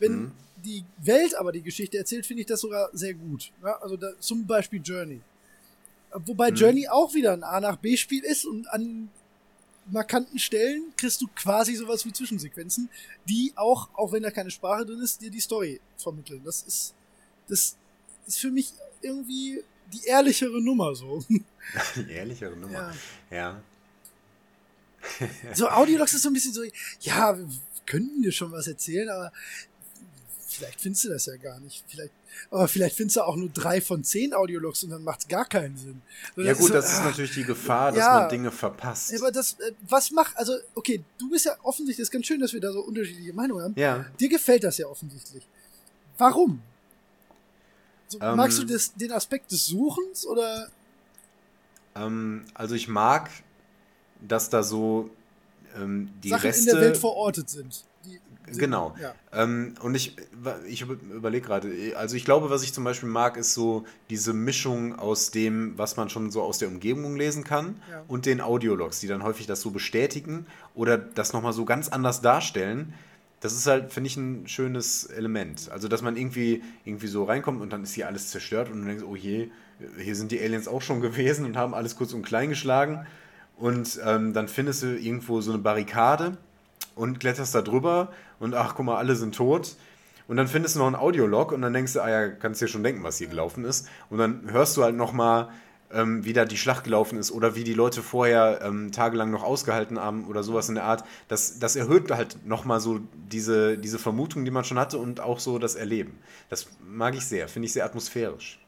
Wenn Mhm. die Welt aber die Geschichte erzählt, finde ich das sogar sehr gut. Ja, also da, zum Beispiel Journey. Wobei Mhm. Journey auch wieder ein A nach B Spiel ist und an markanten Stellen kriegst du quasi sowas wie Zwischensequenzen, die auch, auch wenn da keine Sprache drin ist, dir die Story vermitteln. Das ist, das ist für mich irgendwie die ehrlichere Nummer so. Die ehrlichere Nummer. Ja. Ja. So Audiologs ist so ein bisschen so, ja, wir könnten dir schon was erzählen, aber vielleicht findest du das ja gar nicht. Vielleicht, aber vielleicht findest du auch nur drei von zehn Audiologs und dann macht es gar keinen Sinn. So, Ja, gut, so, das ist ah, natürlich die Gefahr, dass Ja. man Dinge verpasst. Aber das, äh, was macht, also, okay, du bist ja offensichtlich, das ist ganz schön, dass wir da so unterschiedliche Meinungen haben. Ja. Dir gefällt das ja offensichtlich. Warum? So, Ähm, magst du das, den Aspekt des Suchens oder? Ähm, also ich mag, dass da so ähm, die Sachen Reste. in der Welt verortet sind. Genau. Ja. Ähm, und ich, ich überlege gerade, also ich glaube, was ich zum Beispiel mag, ist so diese Mischung aus dem, was man schon so aus der Umgebung lesen kann Ja. und den Audiologs, die dann häufig das so bestätigen oder das nochmal so ganz anders darstellen. Das ist halt, finde ich, ein schönes Element. Also, dass man irgendwie, irgendwie so reinkommt und dann ist hier alles zerstört und du denkst, oh je, hier sind die Aliens auch schon gewesen und haben alles kurz und klein geschlagen. Und ähm, dann findest du irgendwo so eine Barrikade und kletterst da drüber und ach, guck mal, alle sind tot. Und dann findest du noch einen Audiolog und dann denkst du, ah ja, kannst dir schon denken, was hier gelaufen ist. Und dann hörst du halt nochmal, ähm, wie da die Schlacht gelaufen ist oder wie die Leute vorher ähm, tagelang noch ausgehalten haben oder sowas in der Art. Das, das erhöht halt nochmal so diese, diese Vermutung, die man schon hatte und auch so das Erleben. Das mag ich sehr, finde ich sehr atmosphärisch.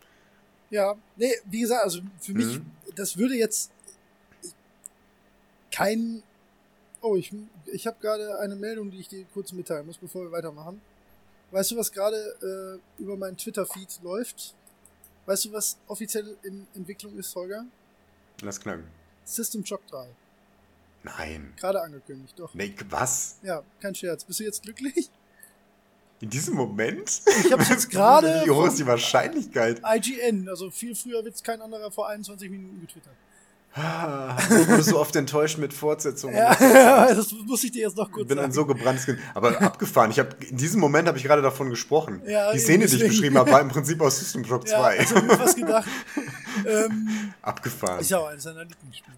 Ja, nee, wie gesagt, also für mich, Mhm. das würde jetzt kein. Oh, ich, ich habe gerade eine Meldung, die ich dir kurz mitteilen muss, bevor wir weitermachen. Weißt du, was gerade äh, über meinen Twitter-Feed läuft? Weißt du, was offiziell in Entwicklung ist, Holger? Lass knacken. System Shock 3. Nein. Gerade angekündigt, doch. Nee, was? Ja, kein Scherz. Bist du jetzt glücklich? In diesem Moment? Ich habe jetzt gerade Wie hoch ist die Wahrscheinlichkeit? IGN, also viel früher wird es kein anderer vor 21 Minuten getwittert. Ich wurde so oft enttäuscht mit Fortsetzungen. Ja, das muss ich dir jetzt noch kurz Ich bin ein sagen. so gebranntes Kind. Aber abgefahren. Ich hab, in diesem Moment habe ich gerade davon gesprochen. Ja, die Szene, die ich beschrieben habe, war im Prinzip aus System Shock 2. ja, also hab ich mir fast gedacht. ähm, abgefahren. ist ja auch eines seiner Lieblingsspiele.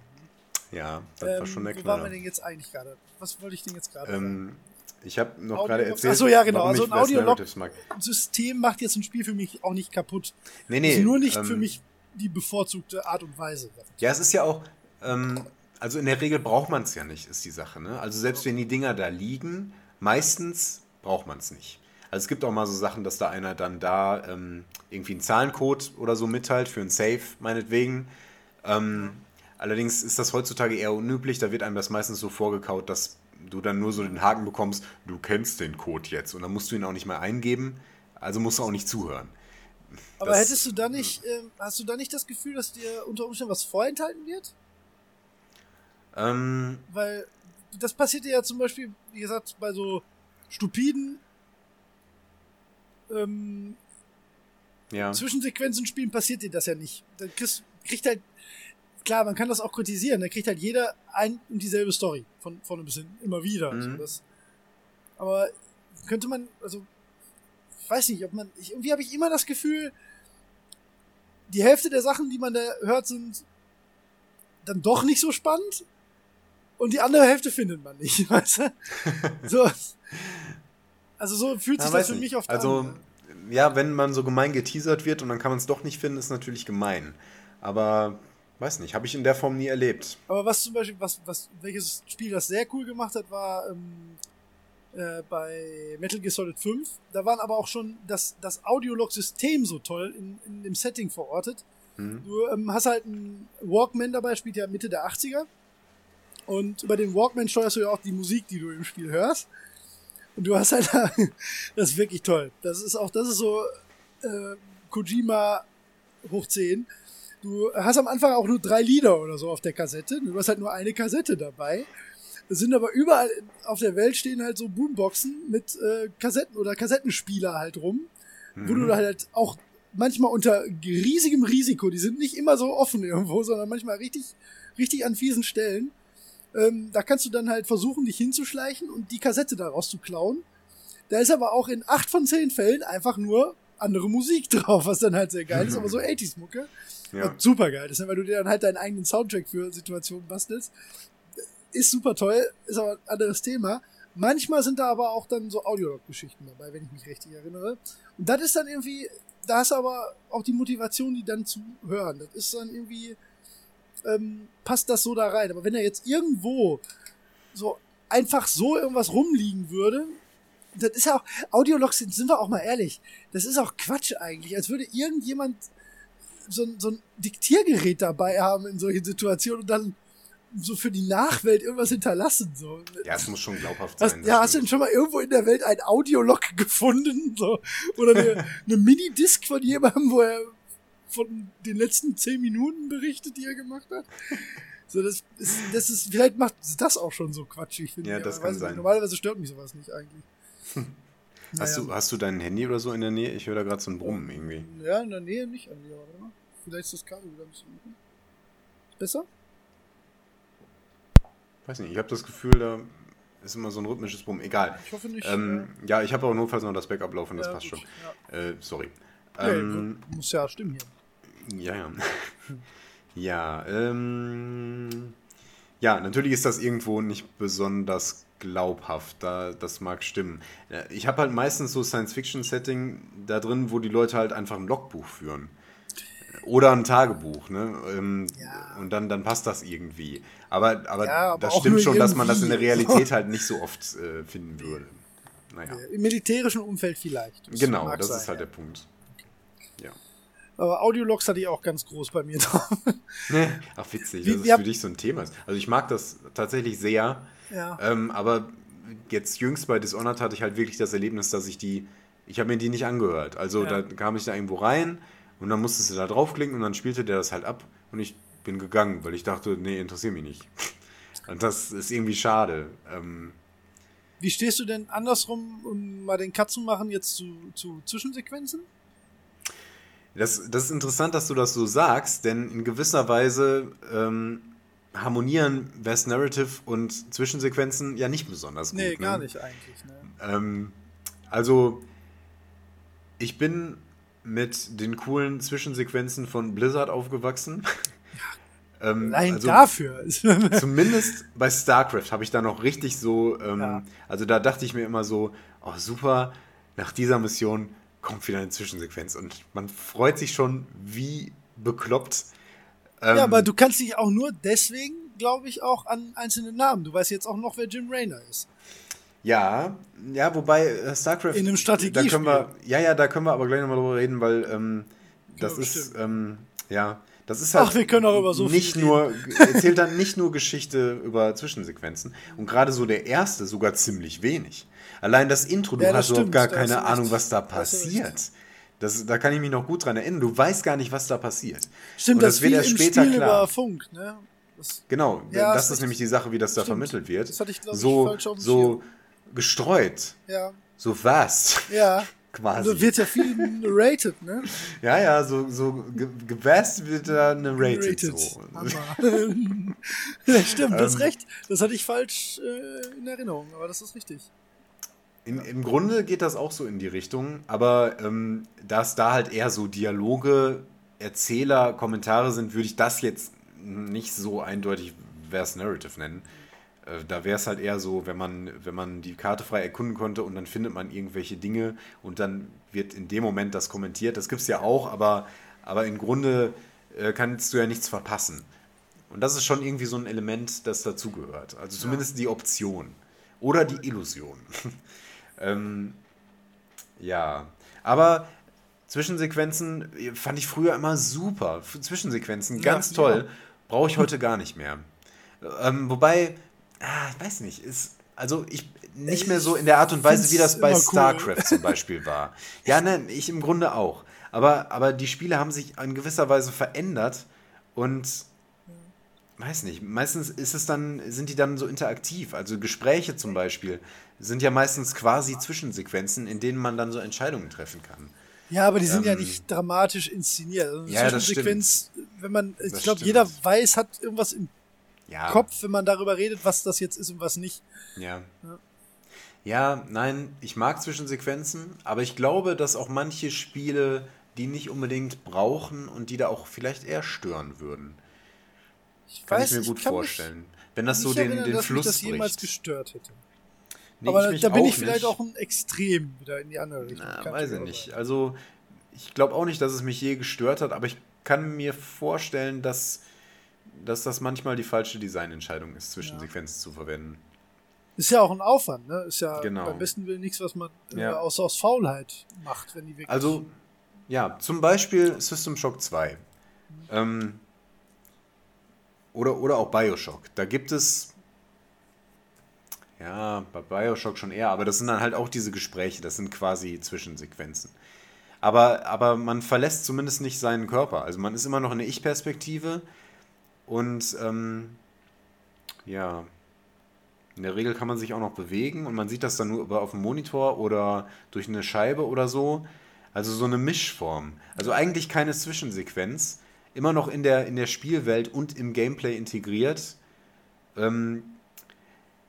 Ja, das war Ähm, schon der wo waren wir Knaller. denn jetzt eigentlich gerade? Was wollte ich denn jetzt gerade sagen? Ähm, ich habe noch gerade erzählt, Ach so, ja, genau. Also ein West Audiolog- Narratives mag. System macht jetzt ein Spiel für mich auch nicht kaputt. Nee, nee. ist nur nicht ähm, für mich die bevorzugte Art und Weise. Ja, es ist ja auch, ähm, also in der Regel braucht man es ja nicht, ist die Sache. Ne? Also selbst wenn die Dinger da liegen, meistens braucht man es nicht. Also es gibt auch mal so Sachen, dass da einer dann da ähm, irgendwie einen Zahlencode oder so mitteilt für ein Safe, meinetwegen. Ähm, allerdings ist das heutzutage eher unüblich, da wird einem das meistens so vorgekaut, dass du dann nur so den Haken bekommst, du kennst den Code jetzt und dann musst du ihn auch nicht mehr eingeben, also musst du auch nicht zuhören. Aber hättest du da nicht, ähm, hast du da nicht das Gefühl, dass dir unter Umständen was vorenthalten wird? Ähm, Weil das passiert ja zum Beispiel, wie gesagt, bei so stupiden ähm, Ja. Zwischensequenzen spielen passiert dir das ja nicht. Da kriegst, kriegt halt, klar, man kann das auch kritisieren, da kriegt halt jeder ein und dieselbe Story von vorne bis hin, immer wieder. Mhm. So, das, aber könnte man, also, weiß nicht, ob man, ich, irgendwie habe ich immer das Gefühl, die Hälfte der Sachen, die man da hört, sind dann doch nicht so spannend und die andere Hälfte findet man nicht, weißt du? So. Also so fühlt Ja, sich weiß das für nicht. mich oft also, an. ja, wenn man so gemein geteasert wird und dann kann man es doch nicht finden, ist natürlich gemein. Aber, weiß nicht, habe ich in der Form nie erlebt. Aber was zum Beispiel, was, was, welches Spiel das sehr cool gemacht hat, war ähm, äh, bei Metal Gear Solid 5. Da waren aber auch schon das, das Audiolog-System so toll in, in dem Setting verortet. Hm? Du ähm, hast halt einen Walkman dabei, spielt ja Mitte der 80er. Und über den Walkman steuerst du ja auch die Musik, die du im Spiel hörst. Und du hast halt, das ist wirklich toll. Das ist auch, das ist so äh, Kojima hoch 10. Du hast am Anfang auch nur drei Lieder oder so auf der Kassette. Du hast halt nur eine Kassette dabei. Es sind aber überall auf der Welt stehen halt so Boomboxen mit äh, Kassetten oder Kassettenspieler halt rum, wo Mhm. du halt auch manchmal unter riesigem Risiko, die sind nicht immer so offen irgendwo, sondern manchmal richtig, richtig an fiesen Stellen. Ähm, da kannst du dann halt versuchen, dich hinzuschleichen und die Kassette daraus zu klauen. Da ist aber auch in acht von zehn Fällen einfach nur andere Musik drauf, was dann halt sehr geil ist, aber so 80s-Mucke. Ja. Super geil ist, ne, weil du dir dann halt deinen eigenen Soundtrack für Situationen bastelst. Ist super toll, ist aber ein anderes Thema. Manchmal sind da aber auch dann so Audiolog-Geschichten dabei, wenn ich mich richtig erinnere. Und das ist dann irgendwie, da hast du aber auch die Motivation, die dann zu hören. Das ist dann irgendwie, ähm, passt das so da rein. Aber wenn er jetzt irgendwo so einfach so irgendwas rumliegen würde, das ist ja auch, Audiologs sind, sind wir auch mal ehrlich, das ist auch Quatsch eigentlich, als würde irgendjemand so, so ein Diktiergerät dabei haben in solchen Situationen und dann so für die Nachwelt irgendwas hinterlassen. So. Ja, es muss schon glaubhaft Hast, sein. ja, das hast du denn schon mal irgendwo in der Welt ein Audiolog gefunden? So? Oder eine, eine Minidisc von jemandem, wo er von den letzten zehn Minuten berichtet, die er gemacht hat? So, das ist, das ist, vielleicht macht das auch schon so quatschig, finde Ja, ich. das kann sein. nicht. Normalerweise stört mich sowas nicht eigentlich. Hast, Naja. du, hast du dein Handy oder so in der Nähe? Ich höre da gerade so ein Brummen irgendwie. Ja, in der Nähe nicht an dir, oder? Vielleicht ist das Kabel wieder ein bisschen. Besser? Weiß nicht, ich habe das Gefühl, da ist immer so ein rhythmisches Brummen. Egal. Ich hoffe nicht. Ähm, ja, ich habe auch notfalls noch das Backup laufen, das ja, passt gut, schon. Äh, sorry. Ja. Nee, Ähm, muss ja stimmen hier. Ja, ja. ja, ähm, ja, natürlich ist das irgendwo nicht besonders glaubhaft. Da, das mag stimmen. Ja, Ich habe halt meistens so Science-Fiction-Setting da drin, wo die Leute halt einfach ein Logbuch führen. Oder ein Tagebuch, ne? Ähm, Ja. Und dann, dann passt das irgendwie. Aber, aber, Ja, aber das stimmt schon, dass man das in der. Realität halt nicht so oft äh, finden würde. Naja. Im militärischen Umfeld vielleicht. Das Genau, das sein, ist halt ja. der Punkt. Ja. Aber Audiologs hatte ich auch ganz groß bei mir drauf. Ach, witzig, dass es für dich so ein Thema ist. Also ich mag das tatsächlich sehr, ja. ähm, aber jetzt jüngst bei Dishonored hatte ich halt wirklich das Erlebnis, dass ich die, ich habe mir die nicht angehört. Also Ja. da kam ich da irgendwo rein und dann musstest du da draufklicken und dann spielte der das halt ab und ich bin gegangen, weil ich dachte, nee, interessiert mich nicht. Und das ist irgendwie schade. Ähm, Wie stehst du denn andersrum, um mal den Cut zu machen, jetzt zu, zu Zwischensequenzen? Das, das ist interessant, dass du das so sagst, denn in gewisser Weise ähm, harmonieren Best Narrative und Zwischensequenzen ja nicht besonders gut. Nee, ne? gar nicht eigentlich. Ne? Ähm, also, ich bin mit den coolen Zwischensequenzen von Blizzard aufgewachsen. ähm, Allein also, dafür. Zumindest bei StarCraft habe ich da noch richtig so, ähm, Ja. also da dachte ich mir immer so, oh super, nach dieser Mission kommt wieder eine Zwischensequenz und man freut sich schon wie bekloppt. Ähm, ja, aber du kannst dich auch nur deswegen, glaube ich, auch an einzelne Namen. Du weißt jetzt auch noch, wer Jim Raynor ist. Ja, ja, wobei äh, StarCraft. In einem Strategiespiel. Da können wir, ja, ja, da können wir aber gleich nochmal drüber reden, weil ähm, das Ja, ist, ähm, ja, das ist halt. Ach, wir können auch über so viel nicht reden. nur erzählt dann nicht nur Geschichte über Zwischensequenzen und gerade so der erste sogar ziemlich wenig. Allein das Intro, du Ja, hast überhaupt gar da keine du Ahnung, recht. was da Da recht. passiert. Das, da kann ich mich noch gut dran erinnern. Du weißt gar nicht, was da passiert. Stimmt, Und das, das wird erst später Spiel klar. über Funk, ne? Das, Genau, Ja, das ist nämlich die Sache, wie das da Stimmt. vermittelt wird. Das hatte ich, glaub ich, so falsch auf dem so gestreut, ja, so fast ja. quasi. Also wird ja viel rated, ne? ja, ja, so, so ge gewast wird da eine Rated. So. Ja, stimmt, du hast Ähm, recht. Das hatte ich falsch äh, in Erinnerung, aber das ist richtig. In, Im Grunde geht das auch so in die Richtung, aber ähm, da es da halt eher so Dialoge, Erzähler, Kommentare sind, würde ich das jetzt nicht so eindeutig Verse Narrative nennen. Äh, da wäre es halt eher so, wenn man, wenn man die Karte frei erkunden konnte und dann findet man irgendwelche Dinge und dann wird in dem Moment das kommentiert. Das gibt es ja auch, aber, aber im Grunde äh, kannst du ja nichts verpassen. Und das ist schon irgendwie so ein Element, das dazugehört. Also zumindest die Option. Oder die Illusion. ähm, ja. Aber Zwischensequenzen fand ich früher immer super. Zwischensequenzen, Ja, ganz ich toll. Brauche ich heute gar nicht mehr. Ähm, wobei, ah, ich weiß nicht, ist. Also ich nicht mehr so in der Art und Weise, wie das bei cool. StarCraft zum Beispiel war. Ja, ne, ich im Grunde auch. Aber, aber die Spiele haben sich in gewisser Weise verändert und weiß nicht, meistens ist es dann, sind die dann so interaktiv. Also Gespräche zum Beispiel sind ja meistens quasi Zwischensequenzen, in denen man dann so Entscheidungen treffen kann. Ja, aber die sind ja Ähm, nicht dramatisch inszeniert. Also eine ja, das Zwischensequenz, wenn man, ich glaube, stimmt. jeder weiß, hat irgendwas im Ja. Kopf, wenn man darüber redet, was das jetzt ist und was nicht. Ja. Ja. Ja, nein, ich mag Zwischensequenzen, aber ich glaube, dass auch manche Spiele die nicht unbedingt brauchen und die da auch vielleicht eher stören würden. Ich Kann weiß, ich mir gut mich vorstellen. Wenn das so den, erinnern, den dass mich Fluss das jemals bricht. gestört hätte. Nee, aber mich da bin ich vielleicht nicht. auch ein Extrem wieder in die andere Richtung. Na, weiß ich nicht. sein. Also, ich glaube auch nicht, dass es mich je gestört hat, aber ich kann mir vorstellen, dass, dass das manchmal die falsche Designentscheidung ist, Zwischensequenzen zu verwenden. Ist ja auch ein Aufwand, ne? Ist ja Genau. beim besten Willen nichts, was man äh, Ja. aus, aus Faulheit macht, wenn die wirklich. Also, ja, zum Beispiel System Shock 2. Ähm, oder, oder auch Bioshock. Da gibt es. Ja, bei Bioshock schon eher, aber das sind dann halt auch diese Gespräche, das sind quasi Zwischensequenzen. Aber, aber man verlässt zumindest nicht seinen Körper. Also man ist immer noch in der Ich-Perspektive und ähm, ja, in der Regel kann man sich auch noch bewegen und man sieht das dann nur auf dem Monitor oder durch eine Scheibe oder so. Also so eine Mischform. Also eigentlich keine Zwischensequenz. Immer noch in der, in der Spielwelt und im Gameplay integriert. Ähm,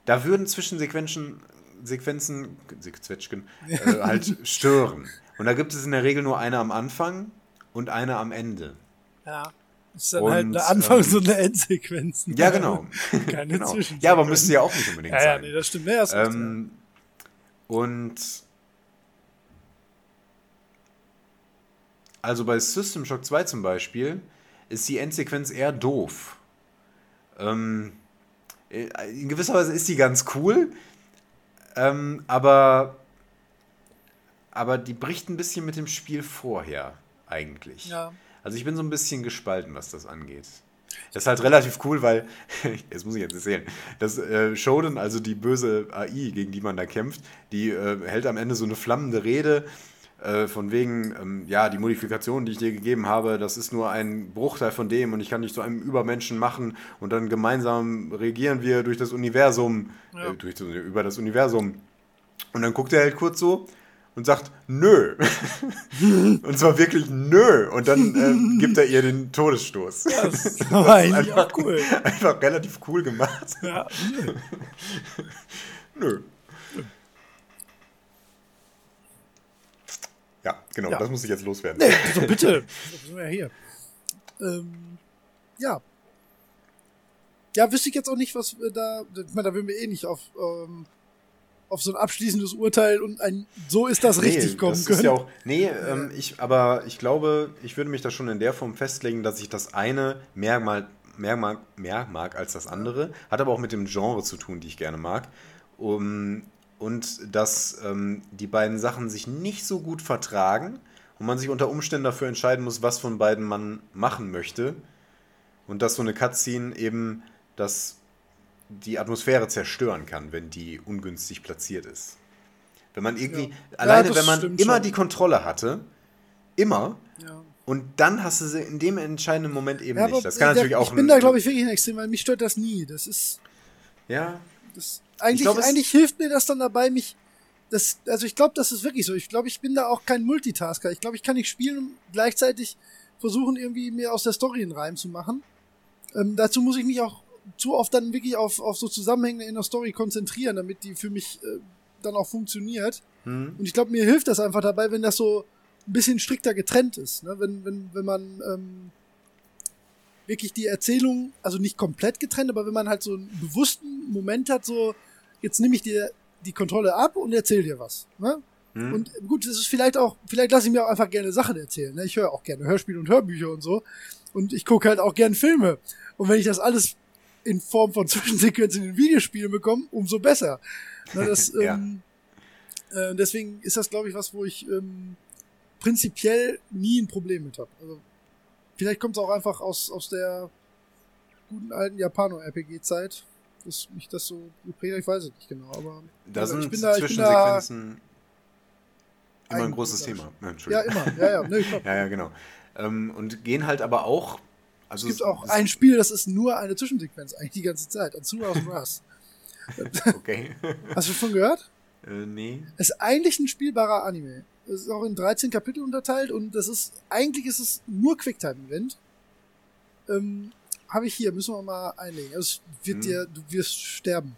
da würden Zwischensequenzen Sequenzen, Zwetschgen, äh, halt stören. Und da gibt es in der Regel nur eine am Anfang und eine am Ende. ja. Ist dann Und, halt eine Anfangs- ähm, und eine Endsequenz. Ja, genau. Keine genau. Zwischensequenz. Ja, aber müsste ja auch nicht unbedingt Ja, ja, sein. nee, das stimmt. Nee, recht, Ähm, und also bei System Shock 2 zum Beispiel ist die Endsequenz eher doof. Ähm, äh, in gewisser Weise ist die ganz cool, ähm, aber, aber die bricht ein bisschen mit dem Spiel vorher eigentlich. ja. Also ich bin so ein bisschen gespalten, was das angeht. Das ist halt relativ cool, weil, das muss ich jetzt erzählen, das äh, Shodan, also die böse AI, gegen die man da kämpft, die äh, hält am Ende so eine flammende Rede äh, von wegen, ähm, ja, die Modifikation, die ich dir gegeben habe, das ist nur ein Bruchteil von dem und ich kann dich zu einem Übermenschen machen und dann gemeinsam regieren wir durch das Universum, Ja. äh, durch, über das Universum. Und dann guckt er halt kurz so und sagt, nö. und zwar wirklich nö. Und dann äh, gibt er ihr den Todesstoß. Das war eigentlich auch cool. Einfach relativ cool gemacht. Ja. Nö. Ja, genau, Ja. das muss ich jetzt loswerden. Nee, so bitte. Das sind wir ja hier. Ähm, ja. Ja, wüsste ich jetzt auch nicht, was da. Ich meine, da würden wir eh nicht auf, ähm, auf so ein abschließendes Urteil und ein so ist das richtig kommen das können. Ist ja auch, nee, ähm, ich, aber ich glaube, ich würde mich da schon in der Form festlegen, dass ich das eine mehr, mal, mehr, mag, mehr mag als das andere. Hat aber auch mit dem Genre zu tun, die ich gerne mag. Um, und dass ähm, die beiden Sachen sich nicht so gut vertragen und man sich unter Umständen dafür entscheiden muss, was von beiden man machen möchte. Und dass so eine Cutscene eben das, die Atmosphäre zerstören kann, wenn die ungünstig platziert ist. Wenn man irgendwie, Ja. alleine Ja, wenn man immer schon. die Kontrolle hatte, immer, ja. und dann hast du sie in dem entscheidenden Moment eben nicht. Das kann der- natürlich auch Ich bin da, glaube ich, wirklich ein Extrem, weil mich stört das nie. Das ist. Ja, Das, eigentlich, glaub, eigentlich hilft mir das dann dabei, mich. Das, also ich glaube, das ist wirklich so. Ich glaube, ich bin da auch kein Multitasker. Ich glaube, ich kann nicht spielen und gleichzeitig versuchen, irgendwie mir aus der Story einen Reim zu machen. Ähm, dazu muss ich mich auch zu oft dann wirklich auf, auf so Zusammenhänge in der Story konzentrieren, damit die für mich äh, dann auch funktioniert. hm, Und ich glaube, mir hilft das einfach dabei, wenn das so ein bisschen strikter getrennt ist. Ne? Wenn, wenn, wenn man ähm, wirklich die Erzählung, also nicht komplett getrennt, aber wenn man halt so einen bewussten Moment hat, so, jetzt nehme ich dir die Kontrolle ab und erzähl dir was. Ne? hm. Und gut, es ist vielleicht auch, vielleicht lasse ich mir auch einfach gerne Sachen erzählen. Ne? Ich höre auch gerne Hörspiele und Hörbücher und so. Und ich gucke halt auch gerne Filme. Und wenn ich das alles in Form von Zwischensequenzen in Videospielen bekomme, umso besser. Ne, das, Ja. ähm, äh, deswegen ist das, glaube ich, was, wo ich ähm, prinzipiell nie ein Problem mit habe. Also, vielleicht kommt es auch einfach aus, aus der guten alten Japano-RPG-Zeit, dass mich das so geprägt hat. Ich weiß es nicht genau, aber da also sind ich bin da- Zwischensequenzen immer ein großes. Thema. Ja, immer. Ja, ja. Ne, glaub, Ja, ja, genau. Ähm, und gehen halt aber auch. Also Es gibt auch ein Spiel, das ist nur eine Zwischensequenz, eigentlich die ganze Zeit. Azura's Wrath. Okay. Hast du schon gehört? äh, nee. Ist eigentlich ein spielbarer Anime. Es ist auch in 13 Kapitel unterteilt und das ist, eigentlich ist es nur Quicktime-Event. Ähm, Habe ich hier, müssen wir mal einlegen. Also es wird Hm. dir, du wirst sterben.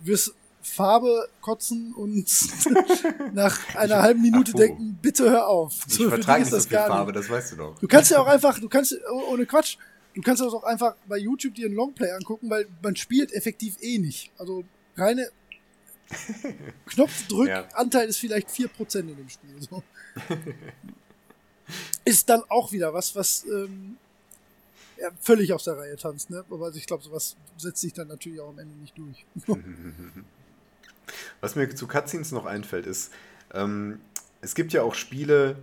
Du wirst Farbe kotzen und nach einer halben Minute Apropos. denken, bitte hör auf. Ich So, für vertrage nicht so viel Farbe, das weißt du doch. Du kannst ja auch einfach, du kannst, oh- ohne Quatsch, du kannst das auch einfach bei YouTube dir einen Longplay angucken, weil man spielt effektiv eh nicht. Also reine Knopfdrückanteil ist vielleicht 4% in dem Spiel. So. ist dann auch wieder was, was ähm, ja, völlig aus der Reihe tanzt, ne? Aber ich glaube, sowas setzt sich dann natürlich auch am Ende nicht durch. Was mir zu Cutscenes noch einfällt, ist, ähm, es gibt ja auch Spiele,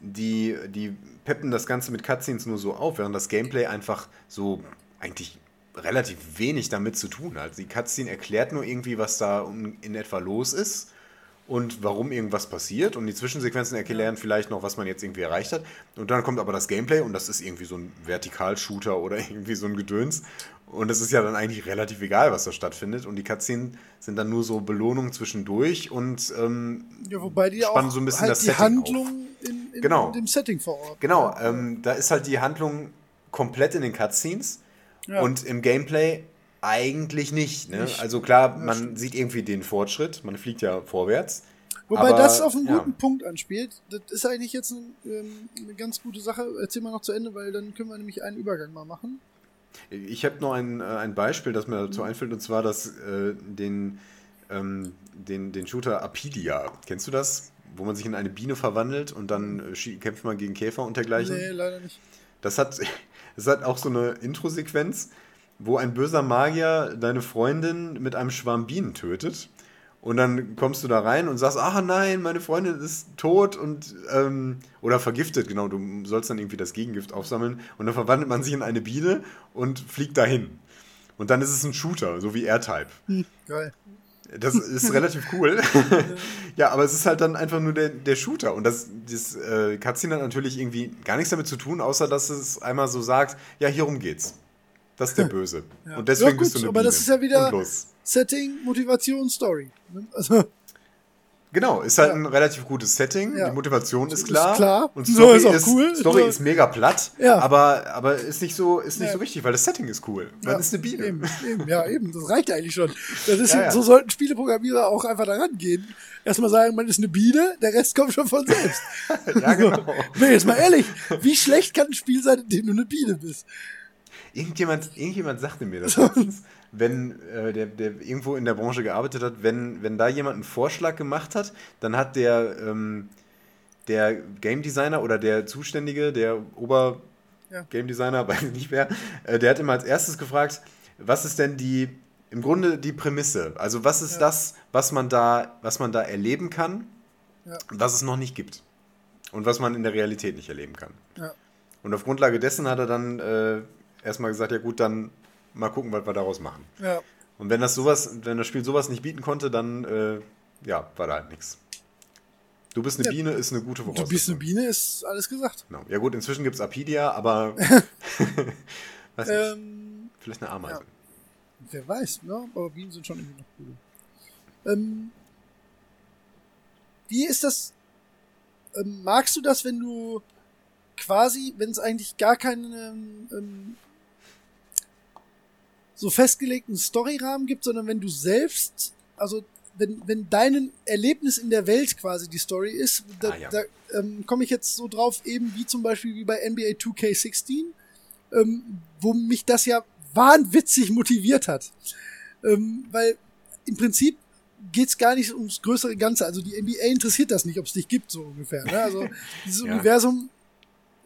die, die peppen das Ganze mit Cutscenes nur so auf, während das Gameplay einfach so eigentlich relativ wenig damit zu tun hat. Die Cutscene erklärt nur irgendwie, was da in etwa los ist und warum irgendwas passiert und die Zwischensequenzen erklären vielleicht noch, was man jetzt irgendwie erreicht hat. Und dann kommt aber das Gameplay und das ist irgendwie so ein Vertikalshooter oder irgendwie so ein Gedöns. Und es ist ja dann eigentlich relativ egal, was da stattfindet. Und die Cutscenen sind dann nur so Belohnung zwischendurch und ähm, Ja, wobei die spannen auch so ein bisschen halt das die Setting Handlung auf. in, in, Genau. in dem Setting vor Ort. Genau, Ja. ähm, da ist halt die Handlung komplett in den Cutscenes Ja. und im Gameplay eigentlich nicht. Ne? Nicht. Also klar, Ja, man stimmt. sieht irgendwie den Fortschritt, man fliegt ja vorwärts. Wobei aber, das auf einen ja. guten Punkt anspielt. Das ist eigentlich jetzt ein, ähm, eine ganz gute Sache. Erzähl mal noch zu Ende, weil dann können wir nämlich einen Übergang mal machen. Ich habe noch ein, äh, ein Beispiel, das mir Mhm. dazu einfällt, und zwar das, äh, den, ähm, den, den Shooter Apidia. Kennst du das? Wo man sich in eine Biene verwandelt und dann äh, schie- kämpft man gegen Käfer und dergleichen? Nee, leider nicht. Das hat, das hat auch so eine Intro-Sequenz, wo ein böser Magier deine Freundin mit einem Schwarm Bienen tötet. Und dann kommst du da rein und sagst, ah nein, meine Freundin ist tot und ähm, oder vergiftet, genau, du sollst dann irgendwie das Gegengift aufsammeln und dann verwandelt man sich in eine Biene und fliegt dahin. Und dann ist es ein Shooter, so wie R-Type. Hm, geil. Das ist relativ cool. ja, aber es ist halt dann einfach nur der, der Shooter. Und das, das äh, Cutscene hat natürlich irgendwie gar nichts damit zu tun, außer dass es einmal so sagt, ja, hierum geht's. Das ist der Böse. Ja. Und deswegen Ja, gut, bist du eine aber Biene. das ist ja wieder- Und los. Setting, Motivation, Story. Also, Genau, ist halt Ja. ein relativ gutes Setting. Ja. Die Motivation ist Ist klar. klar. Und So Story, ist auch ist, cool. Story So. ist mega platt, Ja. aber, aber ist nicht, so, ist nicht so wichtig, weil das Setting ist cool. Man ja, ist eine Biene. Eben, eben, ja, eben. Das reicht eigentlich schon. Das ist. So sollten Spieleprogrammierer auch einfach daran gehen. Erstmal sagen, man ist eine Biene, der Rest kommt schon von selbst. Ja, genau. Bin jetzt mal ehrlich, wie schlecht kann ein Spiel sein, in dem du eine Biene bist? Irgendjemand, irgendjemand sagte mir das wenn äh, der, der irgendwo in der Branche gearbeitet hat, wenn, wenn da jemand einen Vorschlag gemacht hat, dann hat der, ähm, der Game Designer oder der Zuständige, der Ober Ja. Game Designer, weiß ich nicht wer, äh, der hat immer als erstes gefragt, was ist denn die, im Grunde die Prämisse? Also was ist Ja. das, was man da, was man da erleben kann, Ja. was es noch nicht gibt und was man in der Realität nicht erleben kann. Und auf Grundlage dessen hat er dann äh, erstmal gesagt, ja gut, dann mal gucken, was wir daraus machen. Ja. Und wenn das sowas, wenn das Spiel sowas nicht bieten konnte, dann äh, ja, war da halt nichts. Du bist eine Ja. Biene ist eine gute Voraussetzung. Du bist eine Biene, ist alles gesagt. Genau. Ja gut, inzwischen gibt es Apidia, aber weiß nicht, Ähm, vielleicht eine Ameise. wer weiß, ne? Aber Bienen sind schon irgendwie noch cool. Ähm, wie ist das? Ähm, magst du das, wenn du quasi, wenn es eigentlich gar keinen ähm, so festgelegten Storyrahmen gibt, sondern wenn du selbst, also wenn, wenn dein Erlebnis in der Welt quasi die Story ist, da, Ah, ja. da ähm, komme ich jetzt so drauf, eben wie zum Beispiel wie bei NBA 2K16, ähm, wo mich das ja wahnwitzig motiviert hat. Ähm, weil im Prinzip geht's gar nicht ums größere Ganze. Also die NBA interessiert das nicht, ob es dich gibt, so ungefähr. Ne? Also dieses Ja. Universum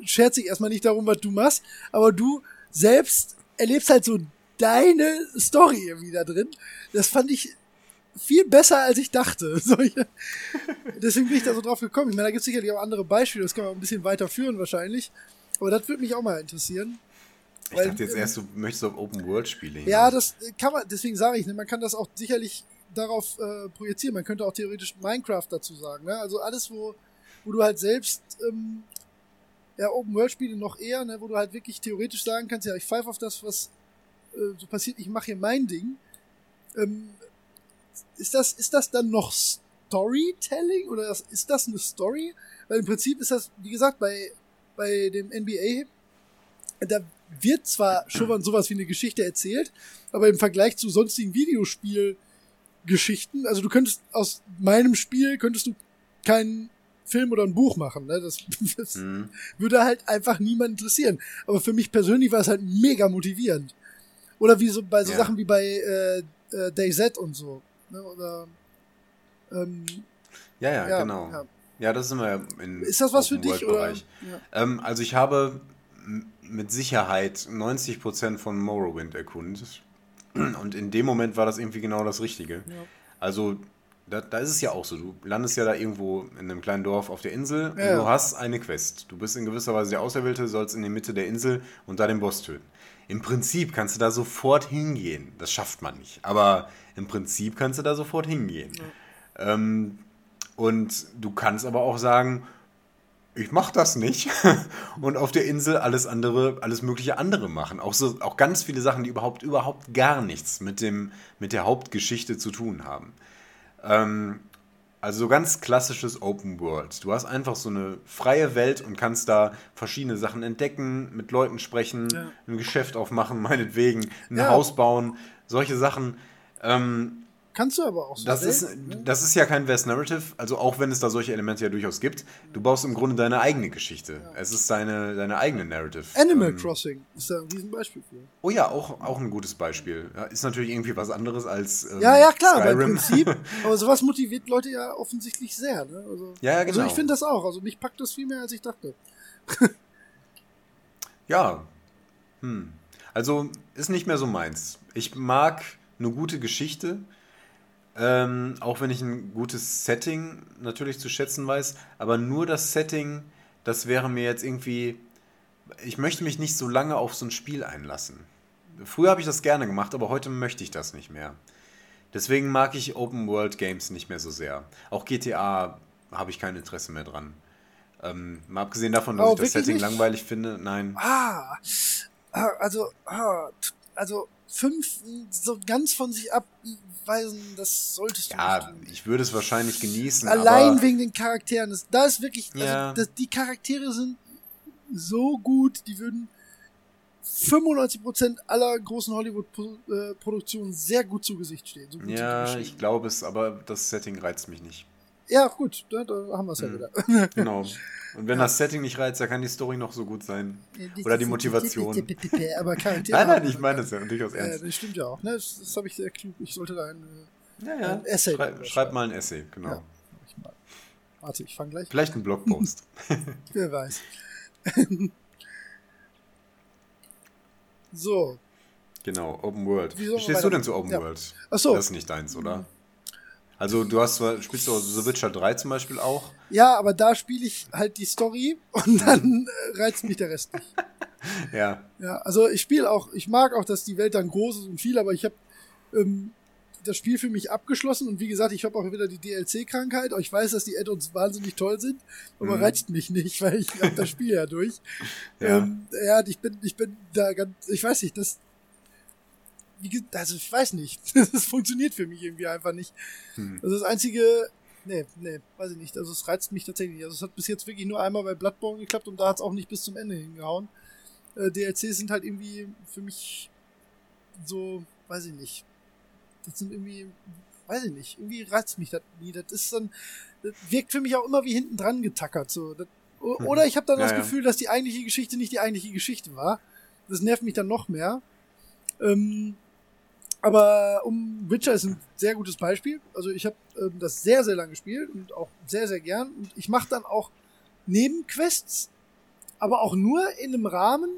schert sich erstmal nicht darum, was du machst, aber du selbst erlebst halt so deine Story irgendwie da drin. Das fand ich viel besser, als ich dachte. Deswegen bin ich da so drauf gekommen. Ich meine, da gibt es sicherlich auch andere Beispiele, das kann man ein bisschen weiter führen wahrscheinlich. Aber das würde mich auch mal interessieren. Ich Weil, dachte jetzt erst, du möchtest auf Open-World-Spiele hin. Ja, das kann man, deswegen sage ich, ne, man kann das auch sicherlich darauf äh, projizieren. Man könnte auch theoretisch Minecraft dazu sagen. Ne? Also alles, wo, wo du halt selbst ähm, ja, Open-World-Spiele noch eher, ne, wo du halt wirklich theoretisch sagen kannst, ja, ich pfeife auf das, was so passiert, ich mache hier mein Ding. Ähm, ist, das, ist das dann noch Storytelling oder ist- das eine Story? Weil im Prinzip ist das, wie gesagt, bei, bei dem NBA, da wird zwar schon mal sowas wie eine Geschichte erzählt, aber im Vergleich zu sonstigen Videospielgeschichten, also du könntest aus meinem Spiel könntest du keinen Film oder ein Buch machen, ne? Das, das Hm. würde halt einfach niemand interessieren. Aber für mich persönlich war es halt mega motivierend. Oder wie so bei so Ja. Sachen wie bei äh, äh, DayZ und so. Ne? Oder ähm, Ja, ja, ja, genau. ja. Ja. das sind wir in Ist das was für dich oder? Ähm, also ich habe mit Sicherheit 90% von Morrowind erkundet. Und in dem Moment war das irgendwie genau das Richtige. Also da, da ist es ja auch so. Du landest ja da irgendwo in einem kleinen Dorf auf der Insel Ja. und du hast eine Quest. Du bist in gewisser Weise der Auserwählte, sollst in die Mitte der Insel und da den Boss töten. Im Prinzip kannst du da sofort hingehen. Das schafft man nicht. Aber im Prinzip kannst du da sofort hingehen. Ähm, und du kannst aber auch sagen, ich mach das nicht und auf der Insel alles andere, alles mögliche andere machen. Auch so, auch ganz viele Sachen, die überhaupt, überhaupt gar nichts mit dem, mit der Hauptgeschichte zu tun haben. Ähm, also so ganz klassisches Open World. Du hast einfach so eine freie Welt und kannst da verschiedene Sachen entdecken, mit Leuten sprechen, Ja. ein Geschäft aufmachen, meinetwegen, ein Ja. Haus bauen, solche Sachen. Ähm, Kannst du aber auch so. das ist, ne? das ist ja kein Vest Narrative, also auch wenn es da solche Elemente ja durchaus gibt. Du baust im Grunde deine eigene Geschichte. Es ist deine, deine eigene Narrative. Animal Ähm, Crossing ist da ein Riesenbeispiel für. Oh ja, auch, auch ein gutes Beispiel. Ja, ist natürlich irgendwie was anderes als ähm, Ja, ja, klar, weil im Skyrim. Prinzip, aber sowas motiviert Leute ja offensichtlich sehr. Ne? Also, Ja, ja, also genau. ich finde das auch. Also mich packt das viel mehr, als ich dachte. Ja. Hm. Also ist nicht mehr so meins. Ich mag eine gute Geschichte, ähm, auch wenn ich ein gutes Setting natürlich zu schätzen weiß, aber nur das Setting, das wäre mir jetzt irgendwie. Ich möchte mich nicht so lange auf so ein Spiel einlassen. Früher habe ich das gerne gemacht, aber heute möchte ich das nicht mehr. Deswegen mag ich Open World Games nicht mehr so sehr. Auch GTA habe ich kein Interesse mehr dran. Ähm, mal abgesehen davon, dass Oh, ich das Setting nicht? langweilig finde, nein. Ah, also, ah, also fünf so ganz von sich abweisen, das solltest du nicht Ja, ich würde es wahrscheinlich genießen, Allein wegen den Charakteren. Das, da ist wirklich, also Ja. das, die Charaktere sind so gut, die würden 95% aller großen Hollywood-Produktionen sehr gut zu Gesicht stehen. So gut ja, ich glaube es, aber das Setting reizt mich nicht. Ja, gut, da, da haben wir es ja Hm. wieder. Genau. Und wenn das Setting nicht reizt, dann kann die Story noch so gut sein. Oder die Motivation. Aber. Nein, nein, ich meine es ja durchaus Ja, ernst. das stimmt ja auch. Ne? Das, das habe ich sehr klug. Ich sollte da ein. äh, Ja, ja. ein Essay Schrei drüber schreib mal ein Essay, genau. Ja. Ich mal. Warte, ich fange gleich. Vielleicht ein Blogpost. Wer weiß. so. genau, Open World. Wie Wie, stehst du denn zu Open Ja. World? Ach so. Das ist nicht deins, oder? Also du hast zwar, spielst du The Witcher 3 zum Beispiel auch. Ja, aber da spiele ich halt die Story und dann äh, reizt mich der Rest nicht. Ja. Ja, also ich spiele auch, ich mag auch, dass die Welt dann groß ist und viel, aber ich habe, ähm, das Spiel für mich abgeschlossen und wie gesagt, ich habe auch wieder die DLC-Krankheit. Ich weiß, dass die Add-ons wahnsinnig toll sind, aber mhm. reizt mich nicht, weil ich habe das Spiel ja durch. Ja. Ähm, ja, ich bin, ich bin da ganz, ich weiß nicht, das, wie, also ich weiß nicht, das funktioniert für mich irgendwie einfach nicht. Hm. Also das einzige, nee, nee, weiß ich nicht, also es reizt mich tatsächlich nicht. Also es hat bis jetzt wirklich nur einmal bei Bloodborne geklappt und da hat es auch nicht bis zum Ende hingehauen. Äh, DLCs sind halt irgendwie für mich so, weiß ich nicht, das sind irgendwie, weiß ich nicht, irgendwie reizt mich das nie. Das ist dann, das wirkt für mich auch immer wie hinten dran getackert. So. Das, mhm. oder ich habe dann ja, das Gefühl, dass die eigentliche Geschichte nicht die eigentliche Geschichte war. Das nervt mich dann noch mehr. Ähm, aber um Witcher ist ein sehr gutes Beispiel. Also ich habe ähm, das sehr, sehr lange gespielt und auch sehr, sehr gern. Und ich mache dann auch Nebenquests, aber auch nur in einem Rahmen,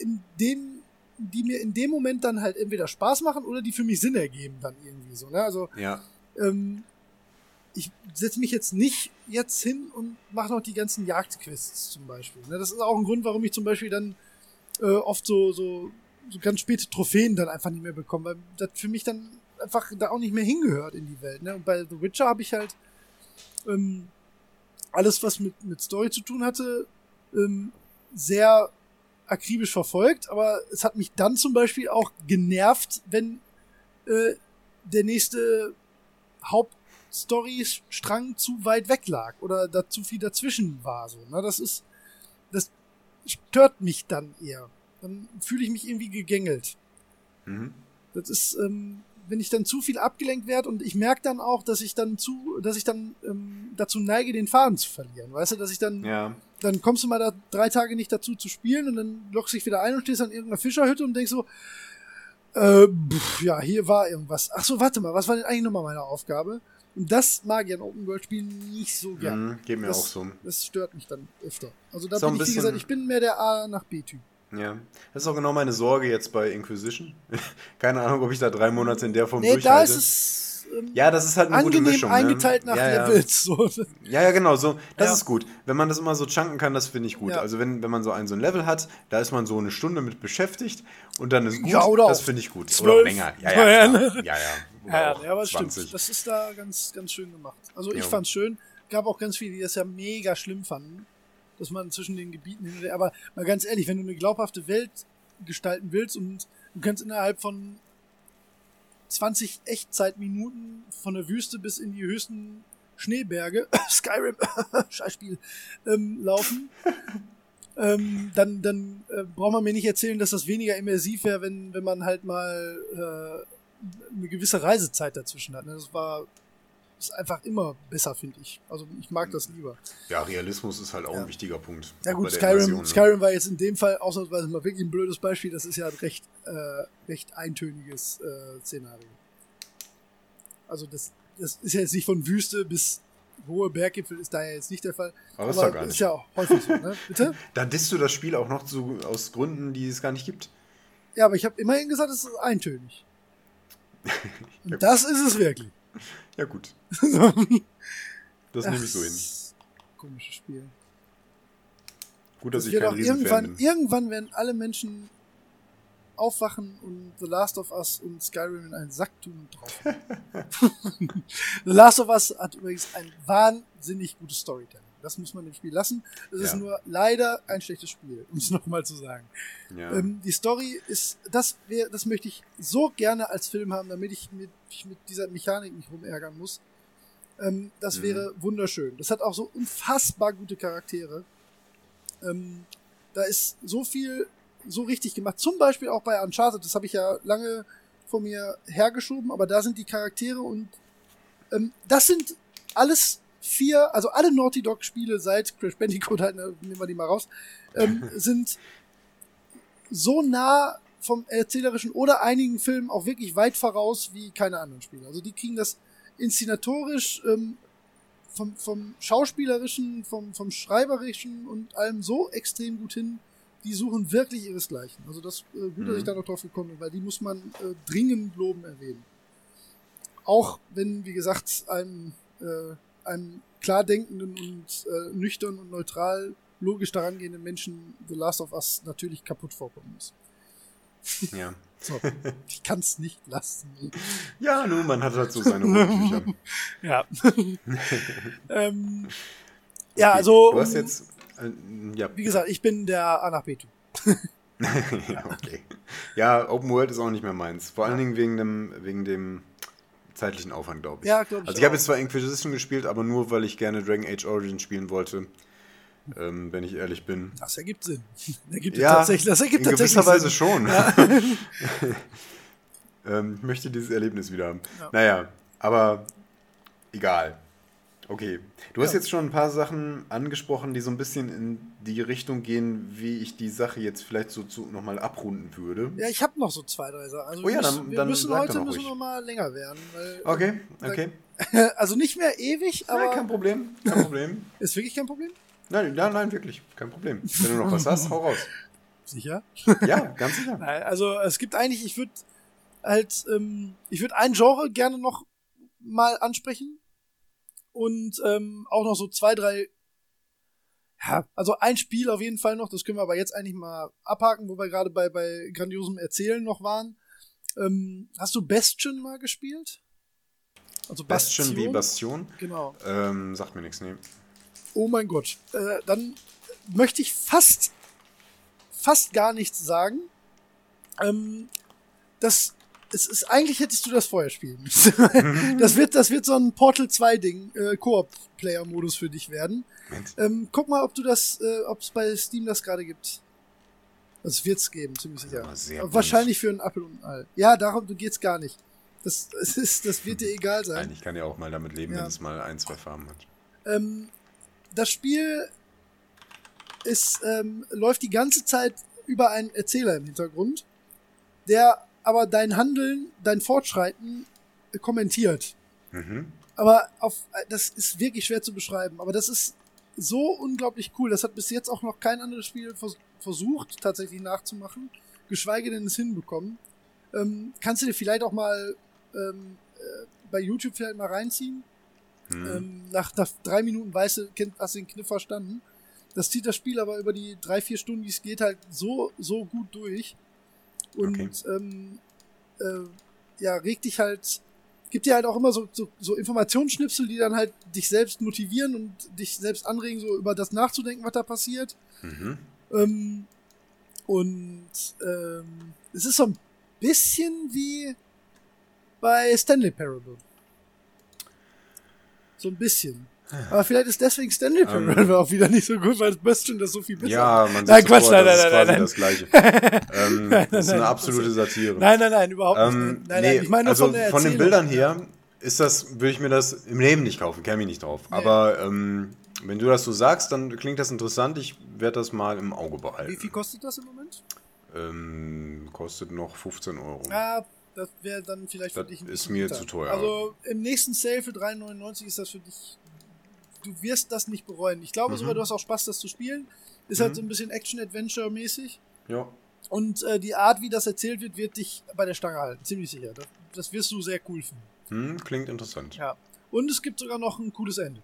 in dem die mir in dem Moment dann halt entweder Spaß machen oder die für mich Sinn ergeben dann irgendwie so. Ne? Also ja. ähm, ich setze mich jetzt nicht jetzt hin und mache noch die ganzen Jagdquests zum Beispiel. Ne? Das ist auch ein Grund, warum ich zum Beispiel dann äh, oft so, so, so ganz späte Trophäen dann einfach nicht mehr bekomme, weil das für mich dann einfach da auch nicht mehr hingehört in die Welt. Ne? Und bei The Witcher habe ich halt ähm, alles, was mit, mit Story zu tun hatte, ähm, sehr akribisch verfolgt, aber es hat mich dann zum Beispiel auch genervt, wenn äh, der nächste Hauptstory-Strang zu weit weg lag oder da zu viel dazwischen war. So, ne? Das ist, das stört mich dann eher. Dann fühle ich mich irgendwie gegängelt. Mhm. Das ist, ähm, wenn ich dann zu viel abgelenkt werde und ich merke dann auch, dass ich dann zu, dass ich dann ähm, dazu neige, den Faden zu verlieren. Weißt du, dass ich dann, ja. dann kommst du mal da drei Tage nicht dazu zu spielen und dann lockst du dich wieder ein und stehst an irgendeiner Fischerhütte und denkst so, äh, pff, ja, hier war irgendwas. Ach so, warte mal, was war denn eigentlich nochmal meine Aufgabe? Und das mag ich an Open World Spielen nicht so gern. Mhm, geht mir das, auch so. Das stört mich dann öfter. Also da so bin ich, wie gesagt, ich bin mehr der A nach B-Typ. Ja, das ist auch genau meine Sorge jetzt bei Inquisition. Keine Ahnung, ob ich da drei Monate in der Form nee, durchhalte. Da ist es, ähm, ja, das ist halt eine angenehm gute Mischung. Ne? eingeteilt nach ja, ja. Levels. So. Ja, ja, genau, so. Das Ja. ist gut. Wenn man das immer so chunken kann, das finde ich gut. Ja. Also wenn, wenn man so ein, so ein Level hat, da ist man so eine Stunde mit beschäftigt und dann ist gut, Ja, oder das finde ich gut. Oder zwölf. auch länger. Ja, Ja, ja, ne? ja, ja. Oder Ja, ja, aber es 20. stimmt. Das ist da ganz, ganz schön gemacht. Also ich Jo. fand's schön. Gab auch ganz viele, die das ja mega schlimm fanden, dass man zwischen den Gebieten hin und her. Aber mal ganz ehrlich, wenn du eine glaubhafte Welt gestalten willst und du kannst innerhalb von 20 Echtzeitminuten von der Wüste bis in die höchsten Schneeberge, Skyrim, Scheißspiel, ähm, laufen, ähm, dann, dann äh, braucht man mir nicht erzählen, dass das weniger immersiv wäre, wenn, wenn man halt mal äh, eine gewisse Reisezeit dazwischen hat. Ne? Das war ist einfach immer besser, finde ich. Also ich mag das lieber. Ja, Realismus ist halt auch ein wichtiger Punkt. Ja gut, Skyrim, Invasion, ne? Skyrim war jetzt in dem Fall ausnahmsweise mal wirklich ein blödes Beispiel. Das ist ja ein recht, äh, recht eintöniges äh, Szenario. Also das, das ist ja jetzt nicht von Wüste bis hohe Berggipfel, ist da ja jetzt nicht der Fall. Aber ist doch gar ist nicht. ja auch häufig so, ne? Bitte? Da disst du das Spiel auch noch zu, aus Gründen, die es gar nicht gibt. Ja, aber ich habe immerhin gesagt, es ist eintönig. Und Ja, das ist es wirklich. Ja, gut. Das nehme ich so hin. Komisches Spiel. Gut, dass Das ich kein Riesenfan irgendwann, bin. irgendwann werden alle Menschen aufwachen und The Last of Us und Skyrim in einen Sack tun und drauf. The Last of Us hat übrigens ein wahnsinnig gutes Storytelling. Das muss man dem Spiel lassen. Es ist Ja. nur leider ein schlechtes Spiel, um es nochmal zu sagen. Ja. Ähm, die Story ist, das wäre, das möchte ich so gerne als Film haben, damit ich mit, ich mit dieser Mechanik nicht rumärgern muss. Ähm, das Mhm. wäre wunderschön. Das hat auch so unfassbar gute Charaktere. Ähm, da ist so viel so richtig gemacht. Zum Beispiel auch bei Uncharted. Das habe ich ja lange vor mir hergeschoben, aber da sind die Charaktere und ähm, das sind alles vier, also alle Naughty Dog Spiele seit Crash Bandicoot halt, ne, nehmen wir die mal raus, ähm, sind so nah vom erzählerischen oder einigen Filmen auch wirklich weit voraus wie keine anderen Spiele. Also die kriegen das inszenatorisch, ähm, vom, vom schauspielerischen, vom, vom schreiberischen und allem so extrem gut hin. Die suchen wirklich ihresgleichen. Also das äh, gut, dass Mhm. ich da noch drauf gekommen bin, weil die muss man äh, dringend loben erwähnen. Auch wenn, wie gesagt, einem, äh, einem klar denkenden und äh, nüchtern und neutral logisch daran gehenden Menschen The Last of Us natürlich kaputt vorkommen muss. Ja. So, ich kann es nicht lassen. Ja, nun, man hat dazu seine Rundtücher. ja. ähm, ja, also. Du hast jetzt. Äh, ja. Wie gesagt, ich bin der A nach B Typ. ja, okay. Ja, Open World ist auch nicht mehr meins. Vor allen Dingen wegen dem, wegen dem zeitlichen Aufwand, glaube ich. Ja, glaube ich. Also ich habe jetzt zwar Inquisition gespielt, aber nur, weil ich gerne Dragon Age Origins spielen wollte. Ähm, wenn ich ehrlich bin. Das ergibt Sinn. Das ergibt ja, tatsächlich, das ergibt in tatsächlich gewisser Weise Sinn. schon. Ja. ähm, ich möchte dieses Erlebnis wieder haben. Ja. Naja, aber egal. Okay. Du hast jetzt schon ein paar Sachen angesprochen, die so ein bisschen in die Richtung gehen, wie ich die Sache jetzt vielleicht so zu, nochmal abrunden würde. Ja, ich habe noch so zwei, drei Sachen. Also Oh ja, müssen, dann- wir dann müssen heute müssen ruhig. wir mal länger werden. Weil, Okay, okay. Also nicht mehr ewig, Nein, aber kein Problem, kein Problem. ist wirklich kein Problem. Nein, nein, nein, wirklich, kein Problem. Wenn du noch was hast, hau raus. Sicher? Ja, ganz sicher. Nein, also es gibt eigentlich, ich würde halt, ähm, ich würde ein Genre gerne noch mal ansprechen und ähm, auch noch so zwei, drei, ja, also ein Spiel auf jeden Fall noch, das können wir aber jetzt eigentlich mal abhaken, wo wir gerade bei, bei grandiosem Erzählen noch waren. Ähm, hast du Bastion mal gespielt? Also Bastion wie Bastion. Genau. Ähm, sagt mir nichts, nee. Oh mein Gott. Äh, dann möchte ich fast, fast gar nichts sagen. Ähm, das, es ist, eigentlich hättest du das vorher spielen müssen. das wird, das wird so ein Portal 2 Ding, äh, Koop-Player-Modus für dich werden. Ähm, guck mal, ob du das, äh, ob es bei Steam das gerade gibt. Das wird's geben, ziemlich sicher. Wahrscheinlich für einen Apfel und ein Ei. Ja, darum geht's gar nicht. Das, das, ist, das wird dir egal sein. Nein, ich kann ja auch mal damit leben, Ja. wenn es mal ein, zwei Farben hat. Ähm, das Spiel ist, ähm, läuft die ganze Zeit über einen Erzähler im Hintergrund, der aber dein Handeln, dein Fortschreiten kommentiert. Mhm. Aber auf, das ist wirklich schwer zu beschreiben. Aber das ist so unglaublich cool. Das hat bis jetzt auch noch kein anderes Spiel vers versucht, tatsächlich nachzumachen, geschweige denn es hinbekommen. Ähm, kannst du dir vielleicht auch mal ähm, äh, bei YouTube vielleicht mal reinziehen? Mhm. Ähm, nach, nach drei Minuten weißt du, hast du den Kniff verstanden. Das zieht das Spiel aber über die drei, vier Stunden, die es geht, halt so, so gut durch. Und Okay. ähm, äh, ja, regt dich halt, gibt dir halt auch immer so, so, so Informationsschnipsel, die dann halt dich selbst motivieren und dich selbst anregen, so über das nachzudenken, was da passiert. Mhm. Ähm, und ähm, es ist so ein bisschen wie bei Stanley Parable. So ein bisschen. Aber vielleicht ist deswegen Stanley Ähm. Parable auch wieder nicht so gut, weil Bastion das so viel besser Ja, man Nein, sieht Quatsch, sofort, nein, das nein, ist nein, quasi nein. das Gleiche. ähm, Nein, das ist nein, eine nein, absolute das Satire. Nein, nein, nein, überhaupt Ähm, nicht. Nein, nee, nein, ich meine also von von den. Bildern her ist das, würde ich mir das im Leben nicht kaufen, käme ich nicht drauf. Nee. Aber ähm, wenn du das so sagst, dann klingt das interessant. Ich werde das mal im Auge behalten. Wie viel kostet das im Moment? Ähm, kostet noch 15 Euro. Ja, das wäre dann vielleicht für Das dich ein ist mir zu teuer. Also im nächsten Sale für 3,99 ist das für dich. Du wirst das nicht bereuen. Ich glaube Mhm. sogar, du hast auch Spaß, das zu spielen. Ist Mhm. halt so ein bisschen Action-Adventure-mäßig. Ja. Und äh, die Art, wie das erzählt wird, wird dich bei der Stange halten. Ziemlich sicher. Das, das wirst du sehr cool finden. Hm, klingt interessant. Ja. Und es gibt sogar noch ein cooles Ende.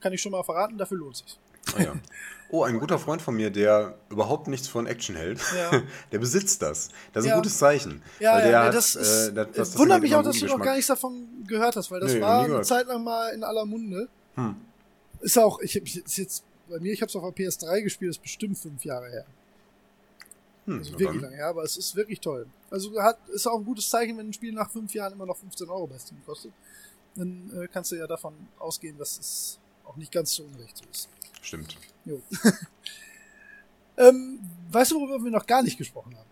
Kann ich schon mal verraten, dafür lohnt sich. Ah, ja. Oh, ein guter Freund von mir, der überhaupt nichts von Action hält, Ja. der besitzt das. Das ist Ja. ein gutes Zeichen. Ja, ja, hat, das ist. äh, das, das wundert mich auch, dass du noch gar nichts davon gehört hast, weil das Nee, war eine. Zeit lang mal in aller Munde. Hm. Ist auch, ich hab ist jetzt bei mir, ich habe es auf der PS3 gespielt, ist bestimmt fünf Jahre her. Hm, Also wirklich lange her, aber es ist wirklich toll. Also hat, ist auch ein gutes Zeichen, wenn ein Spiel nach fünf Jahren immer noch 15 Euro bei Steam kostet. Dann äh, kannst du ja davon ausgehen, dass es auch nicht ganz so unrecht so ist. Stimmt. Jo. ähm, weißt du, worüber wir noch gar nicht gesprochen haben?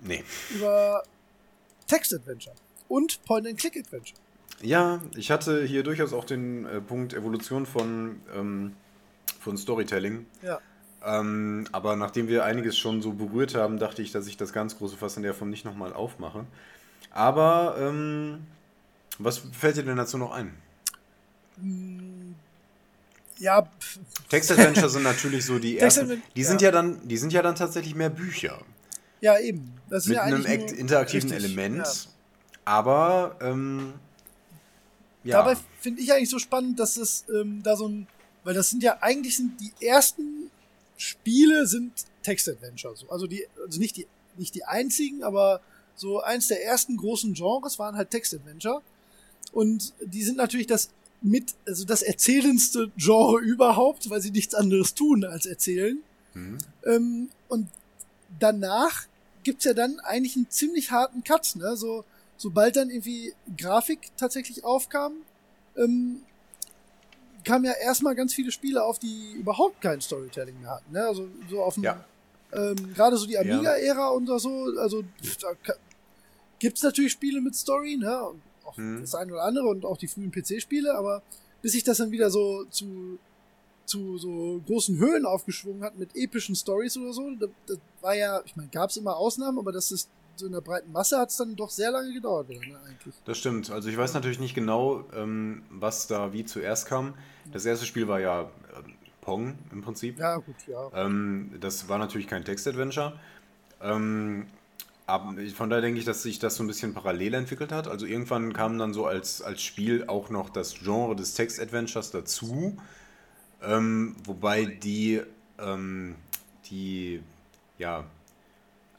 Nee. Über Text-Adventure und Point-and-Click-Adventure. Ja, ich hatte hier durchaus auch den äh, Punkt Evolution von, ähm, von Storytelling. Ja. Ähm, aber nachdem wir einiges schon so berührt haben, dachte ich, dass ich das ganz große Fass in der Form nicht nochmal aufmache. Aber ähm, was fällt dir denn dazu noch ein? Hm, Ja, Text-Adventure sind natürlich so die ersten. Die sind ja. ja dann, die sind ja dann tatsächlich mehr Bücher. ja eben. Das sind Mit ja einem interaktiven richtig, Element. ja. Aber ähm, ja. Dabei finde ich eigentlich so spannend, dass es ähm, da so ein, weil das sind ja eigentlich sind die ersten Spiele sind Text-Adventure. So. Also die, also nicht die, nicht die einzigen, aber so eins der ersten großen Genres waren halt Text-Adventure. Und die sind natürlich das mit, also das erzählendste Genre überhaupt, weil sie nichts anderes tun als erzählen. Mhm. Ähm, und danach gibt's ja dann eigentlich einen ziemlich harten Cut, ne? So, sobald dann irgendwie Grafik tatsächlich aufkam, ähm, kamen ja erstmal ganz viele Spiele auf, die überhaupt kein Storytelling mehr hatten. Ne? Also so auf dem, ja. ähm, gerade so die Amiga-Ära und so, also da gibt's natürlich Spiele mit Story, ne? Auch hm. das eine oder andere und auch die frühen PC-Spiele, aber bis sich das dann wieder so zu zu so großen Höhen aufgeschwungen hat mit epischen Stories oder so, das, das war ja, ich meine, gab es immer Ausnahmen, aber das ist so in der breiten Masse hat es dann doch sehr lange gedauert wieder, ne, eigentlich. Das stimmt. Also ich weiß natürlich nicht genau, ähm, was da wie zuerst kam. Das erste Spiel war ja äh, Pong im Prinzip. Ja, gut, ja. Ähm, das war natürlich kein Text-Adventure. Ähm, aber von daher denke ich, dass sich das so ein bisschen parallel entwickelt hat. Also irgendwann kam dann so als, als Spiel auch noch das Genre des Text-Adventures dazu. Ähm, wobei die, ähm, die ja,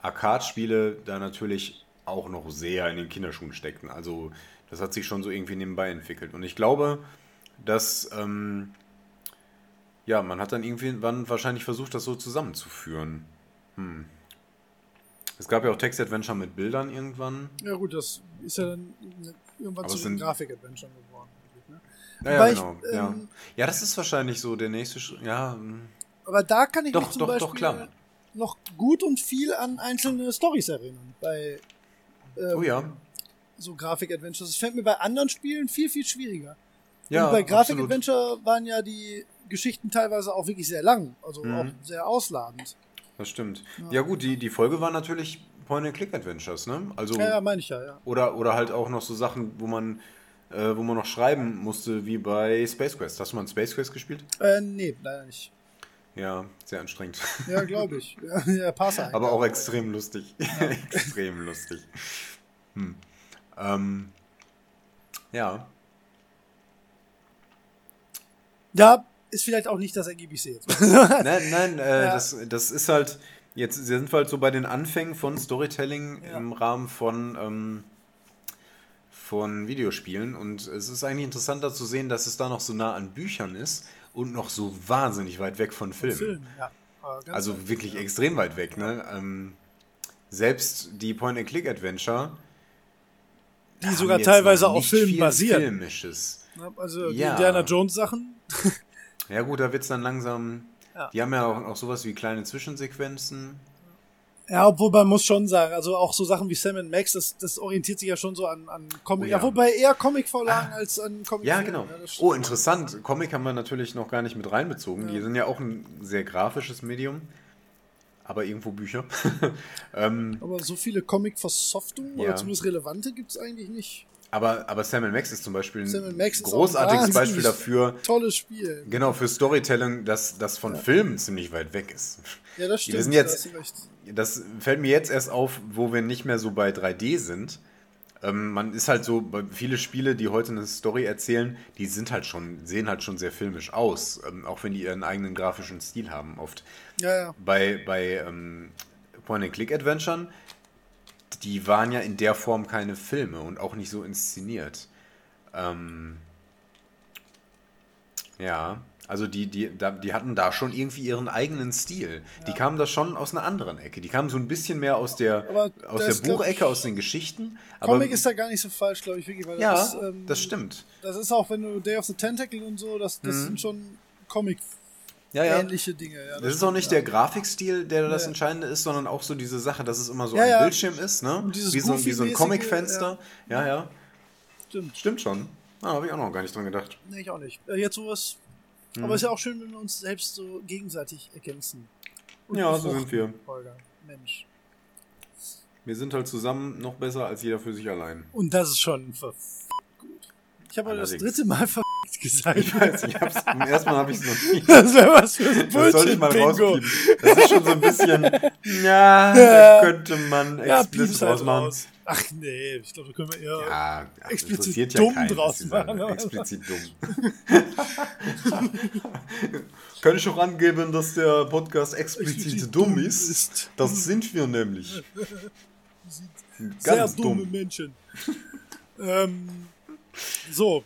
Arcade-Spiele da natürlich auch noch sehr in den Kinderschuhen steckten. Also das hat sich schon so irgendwie nebenbei entwickelt. Und ich glaube, dass ähm, ja, man hat dann irgendwann wahrscheinlich versucht, das so zusammenzuführen. Hm. Es gab ja auch Text-Adventure mit Bildern irgendwann. Ja gut, das ist ja dann irgendwann Aber zu den Grafik-Adventure geworden. Ne? Ja, genau. Ich, ähm, ja. ja, das ist wahrscheinlich so der nächste Schritt. Ja. Hm. Aber da kann ich doch, mich zum doch, Beispiel doch, klar noch gut und viel an einzelne Stories erinnern. Bei ähm, oh ja. so Grafik-Adventures. Das fällt mir bei anderen Spielen viel, viel schwieriger. Ja, und bei Grafik-Adventure waren ja die Geschichten teilweise auch wirklich sehr lang, also mhm. auch sehr ausladend. Das stimmt. Ja, ja gut, die, die Folge war natürlich Point-and-Click-Adventures, ne? Also, ja, ja, meine ich ja, ja. Oder, oder halt auch noch so Sachen, wo man, äh, wo man noch schreiben musste, wie bei Space Quest. Hast du mal Space Quest gespielt? Äh, nee, leider nicht. Ja, sehr anstrengend. Ja, glaube ich. Ja, ja Passer. Aber auch extrem lustig. Ja. extrem lustig. Hm. Ähm, ja. Ja, ist vielleicht auch nicht das Ergebnis jetzt. nein, nein, äh, ja. das, das ist halt, jetzt sind wir halt so bei den Anfängen von Storytelling ja. im Rahmen von, ähm, von Videospielen und es ist eigentlich interessanter zu sehen, dass es da noch so nah an Büchern ist und noch so wahnsinnig weit weg von Filmen. Film, ja. Also wirklich ja. extrem weit weg. Ne? Ähm, selbst die Point-and-Click-Adventure. Die sogar teilweise auf Filmen basieren. Filmisches. Also die Indiana Jones-Sachen. ja, gut, da wird es dann langsam. Ja. Die haben ja auch, auch sowas wie kleine Zwischensequenzen. Ja, obwohl man muss schon sagen, also auch so Sachen wie Sam Max, das, das orientiert sich ja schon so an, an Comic. Oh, ja. ja. wobei eher Comic-Vorlagen ah. als an Comic. Ja, genau. Ja, oh, interessant. Comic haben wir natürlich noch gar nicht mit reinbezogen. Ja. Die sind ja auch ein sehr grafisches Medium. Aber irgendwo Bücher. ähm, aber so viele Comic-Versoftungen oder zumindest relevante gibt es eigentlich nicht. Aber, aber Sam Max ist zum Beispiel ein großartiges Beispiel dafür. Tolles Spiel. Genau, für Storytelling, das, das von Filmen ziemlich weit weg ist. Ja, das stimmt. Wir sind jetzt, das fällt mir jetzt erst auf, wo wir nicht mehr so bei 3D sind. Ähm, man ist halt so, viele Spiele, die heute eine Story erzählen, die sind halt schon, sehen halt schon sehr filmisch aus, ähm, auch wenn die ihren eigenen grafischen Stil haben, oft. Ja, ja. Bei, bei ähm, Point-and-Click-Adventuren, die waren ja in der Form keine Filme und auch nicht so inszeniert. Ähm, ja. Also die, die, die hatten da schon irgendwie ihren eigenen Stil. Ja. Die kamen da schon aus einer anderen Ecke. Die kamen so ein bisschen mehr aus der, aus der Buchecke, aus den Geschichten. Comic ist da gar nicht so falsch, glaube ich, wirklich. Weil ja, das, ähm, das stimmt. Das ist auch, wenn du Day of the Tentacle und so, das, das mhm. sind schon Comic ja, ja. ähnliche Dinge. Ja, das, das ist auch nicht der Grafikstil, der das Entscheidende ist, sondern auch so diese Sache, dass es immer so ein Bildschirm ist, ne? Wie so, wie so ein Comicfenster. Ja. ja, Stimmt. Stimmt schon. Ah, habe ich auch noch gar nicht dran gedacht. Nee, ich auch nicht. Äh, jetzt sowas Mhm. Aber es ist ja auch schön, wenn wir uns selbst so gegenseitig ergänzen. Und ja, so sind wir. Holger. Mensch. Wir sind halt zusammen noch besser als jeder für sich allein. Und das ist schon ver gut. Ich habe das dritte Mal ver nicht gesagt. Ich weiß, ich hab's, zum ersten Mal habe ich es noch nie. Das wäre was für ein Das soll ich mal rauspiepen. Das ist schon so ein bisschen, ja, da könnte man Ja, explizit piep's halt rausmachen. raus. Ach nee, ich glaube, da können wir eher. Ja, Explizit dumm keinen, draus machen. Explizit dumm. Kann ich auch angeben, dass der Podcast explizit, Explizit dumm dumm ist? ist. Das sind wir nämlich. Sehr Ganz dumme dumm. Menschen. ähm, so,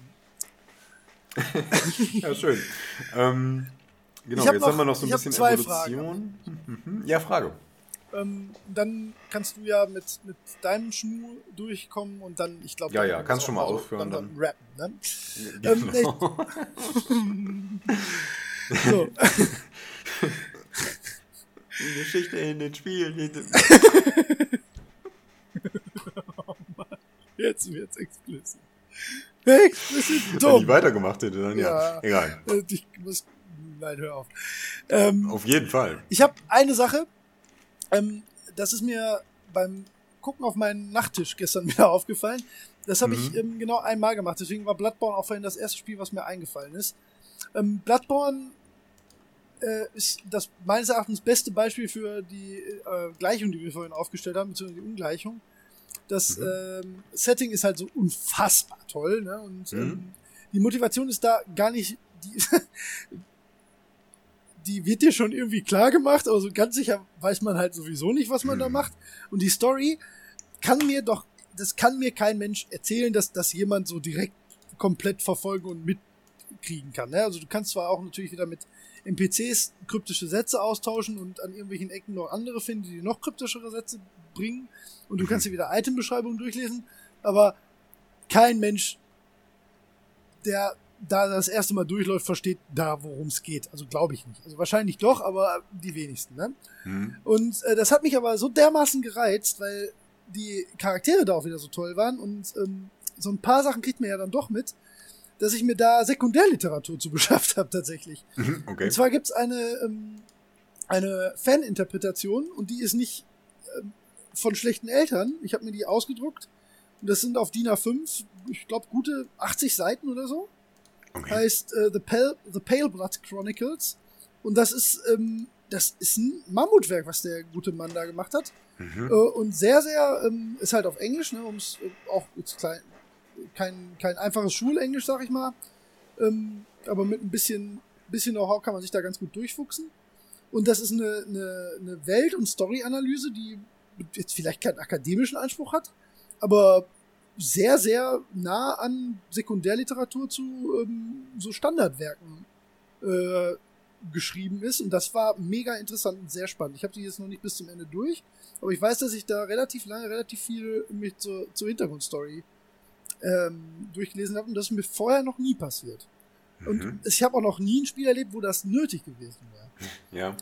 Ja, schön. Ähm, genau, hab jetzt noch- haben wir noch so ein bisschen zwei Evolution. Mhm. Ja, Frage. ähm, dann kannst du ja mit, mit deinem Schmu durchkommen und dann, ich glaube, Ja, ja, kannst schon mal aufhören Dann, dann. rappen, ne? Ähm, Genau. So, Die Geschichte in den Spielen. jetzt wird's explicit. Explicit Wenn ich dumm. weitergemacht hätte, dann ja. Ja. Egal. Äh, Ich muss, nein, hör auf. Ähm, Auf jeden Fall. Ich habe eine Sache, ähm, das ist mir beim Gucken auf meinen Nachttisch gestern wieder aufgefallen. Das habe ich Mhm. ähm, genau einmal gemacht. Deswegen war Bloodborne auch vorhin das erste Spiel, was mir eingefallen ist. Ähm, Bloodborne äh, ist das meines Erachtens beste Beispiel für die äh, Gleichung, die wir vorhin aufgestellt haben, beziehungsweise die Ungleichung. Das Mhm. ähm, Setting ist halt so unfassbar toll, ne? Und Mhm. ähm, die Motivation ist da gar nicht. Die, die wird dir schon irgendwie klar gemacht, aber so ganz sicher weiß man halt sowieso nicht, was man da Mhm. macht. Und die Story kann mir doch, das kann mir kein Mensch erzählen, dass das jemand so direkt komplett verfolgen und mitkriegen kann. Ne? Also du kannst zwar auch natürlich wieder mit NPCs kryptische Sätze austauschen und an irgendwelchen Ecken noch andere finden, die noch kryptischere Sätze bringen. Und du kannst dir wieder Itembeschreibungen durchlesen, aber kein Mensch, der da das erste Mal durchläuft, versteht da, worum es geht. Also glaube ich nicht. Also wahrscheinlich doch, aber die wenigsten. Ne? Hm. Und äh, das hat mich aber so dermaßen gereizt, weil die Charaktere da auch wieder so toll waren und ähm, so ein paar Sachen kriegt man ja dann doch mit, dass ich mir da Sekundärliteratur zu beschafft habe tatsächlich. Mhm, Okay. Und zwar gibt's eine, ähm, eine Faninterpretation und die ist nicht ähm, von schlechten Eltern. Ich habe mir die ausgedruckt und das sind auf DIN A5, ich glaube, gute 80 Seiten oder so. okay. Heißt äh, The, Pale, The Pale Blood Chronicles. Und das ist, ähm, das ist ein Mammutwerk, was der gute Mann da gemacht hat. Mhm. Äh, und sehr, sehr, ähm, ist halt auf Englisch, ne, um es äh, auch jetzt klein, kein, kein einfaches Schulenglisch, sag ich mal. Ähm, aber mit ein bisschen, bisschen Know-how kann man sich da ganz gut durchfuchsen. Und das ist eine, eine, eine Welt- und Story-Analyse, die jetzt vielleicht keinen akademischen Anspruch hat, aber sehr, sehr nah an Sekundärliteratur zu ähm, so Standardwerken äh, geschrieben ist. Und das war mega interessant und sehr spannend. Ich habe die jetzt noch nicht bis zum Ende durch, aber ich weiß, dass ich da relativ lange, relativ viel mit zur, zur Hintergrundstory ähm, durchgelesen habe und das ist mir vorher noch nie passiert. Und Mhm. ich habe auch noch nie ein Spiel erlebt, wo das nötig gewesen wäre. Ja.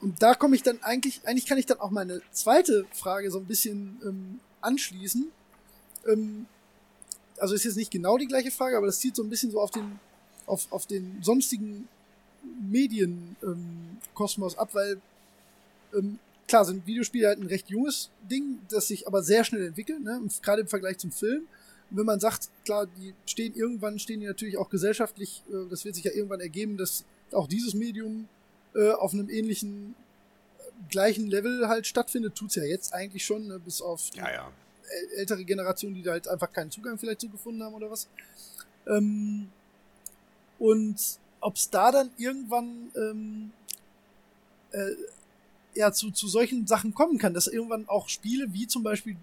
Und da komme ich dann eigentlich, eigentlich kann ich dann auch meine zweite Frage so ein bisschen ähm, anschließen. Ähm, also ist jetzt nicht genau die gleiche Frage, aber das zieht so ein bisschen so auf den, auf, auf den sonstigen Medienkosmos ähm, ab, weil ähm, klar sind Videospiele halt ein recht junges Ding, das sich aber sehr schnell entwickelt, ne? Gerade im Vergleich zum Film. Und wenn man sagt, klar, die stehen irgendwann, stehen die natürlich auch gesellschaftlich, äh, das wird sich ja irgendwann ergeben, dass auch dieses Medium äh, auf einem ähnlichen äh, gleichen Level halt stattfindet, tut's ja jetzt eigentlich schon, ne? bis auf die Ja, ja. äl- ältere Generationen, die da halt einfach keinen Zugang vielleicht zu gefunden haben oder was. Ähm, und ob's da dann irgendwann ähm, äh, ja zu, zu solchen Sachen kommen kann, dass irgendwann auch Spiele wie zum Beispiel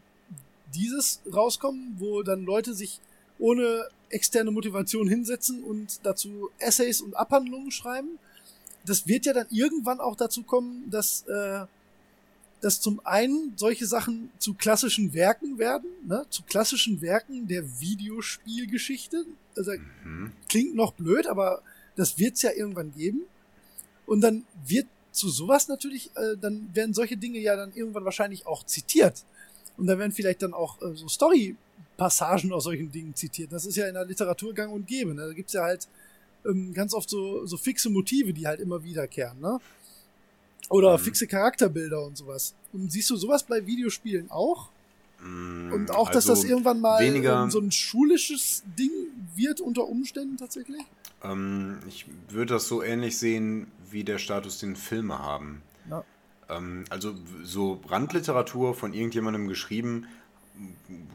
dieses rauskommen, wo dann Leute sich ohne externe Motivation hinsetzen und dazu Essays und Abhandlungen schreiben. Das wird ja dann irgendwann auch dazu kommen, dass, äh, dass zum einen solche Sachen zu klassischen Werken werden, ne? zu klassischen Werken der Videospielgeschichte. Also Mhm. klingt noch blöd, aber das wird's ja irgendwann geben. Und dann wird zu sowas natürlich, äh, dann werden solche Dinge ja dann irgendwann wahrscheinlich auch zitiert. Und da werden vielleicht dann auch äh, so Story-Passagen aus solchen Dingen zitiert. Das ist ja in der Literatur gang und gäbe. Ne? Da gibt's ja halt ähm, ganz oft so, so fixe Motive, die halt immer wiederkehren. Ne? Oder Mhm. fixe Charakterbilder und sowas. Und siehst du sowas bei Videospielen auch? Mm, Und auch, dass also das irgendwann mal weniger, so ein schulisches Ding wird unter Umständen tatsächlich? Ähm, ich würde das so ähnlich sehen, wie der Status, den Filme haben. Ja. Ähm, also so Randliteratur von irgendjemandem geschrieben,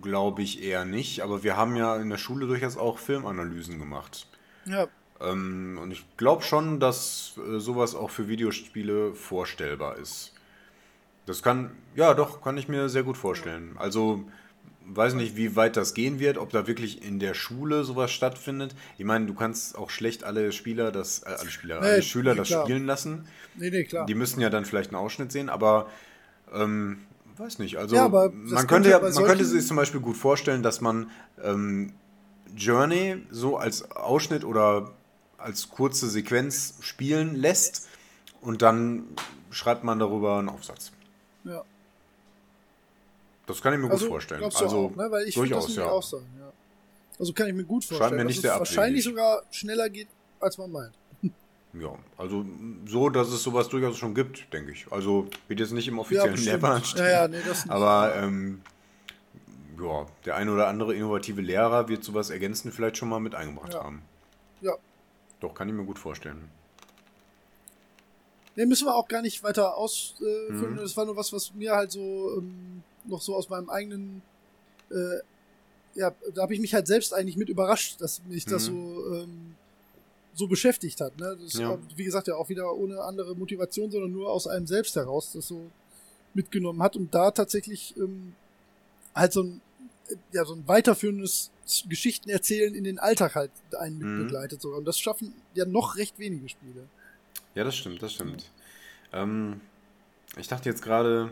glaube ich eher nicht. Aber wir haben ja in der Schule durchaus auch Filmanalysen gemacht. Ja. Ähm, und ich glaube schon, dass äh, sowas auch für Videospiele vorstellbar ist. Das kann, ja doch, kann ich mir sehr gut vorstellen. Also weiß nicht, wie weit das gehen wird, ob da wirklich in der Schule sowas stattfindet. Ich meine, du kannst auch schlecht alle Spieler, das, äh, alle Spieler, nee, alle Schüler nee, das klar. spielen lassen. Nee, nee, klar. Die müssen ja dann vielleicht einen Ausschnitt sehen, aber ähm, weiß nicht. Also ja, man könnte ja, man könnte sich zum Beispiel gut vorstellen, dass man ähm, Journey so als Ausschnitt oder als kurze Sequenz spielen lässt und dann schreibt man darüber einen Aufsatz. Das kann ich mir also, gut vorstellen. Also auch, ne? Weil ich durchaus, das ja. auch sagen, ja. Also kann ich mir gut vorstellen, Scheint mir nicht dass es wahrscheinlich sogar schneller geht, als man meint. Ja, also so, dass es sowas durchaus schon gibt, denke ich. Also wird jetzt nicht im offiziellen ja, Lehrplan stehen. Ja, ja, nee. Aber ähm, ja, der eine oder andere innovative Lehrer wird sowas ergänzend vielleicht schon mal mit eingebracht ja. haben. Ja. Doch, kann ich mir gut vorstellen. Ne, müssen wir auch gar nicht weiter ausführen. Mhm. Das war nur was, was mir halt so ähm, noch so aus meinem eigenen, äh, ja, da habe ich mich halt selbst eigentlich mit überrascht, dass mich mhm. das so ähm, so beschäftigt hat. Ne? Das ja. wie gesagt ja auch wieder ohne andere Motivation, sondern nur aus einem selbst heraus das so mitgenommen hat und da tatsächlich ähm, halt so ein ja so ein weiterführendes Geschichten erzählen in den Alltag halt einen mit mhm. begleitet sogar. Und das schaffen ja noch recht wenige Spiele. Ja, das stimmt, das stimmt. Ähm, ich dachte jetzt gerade,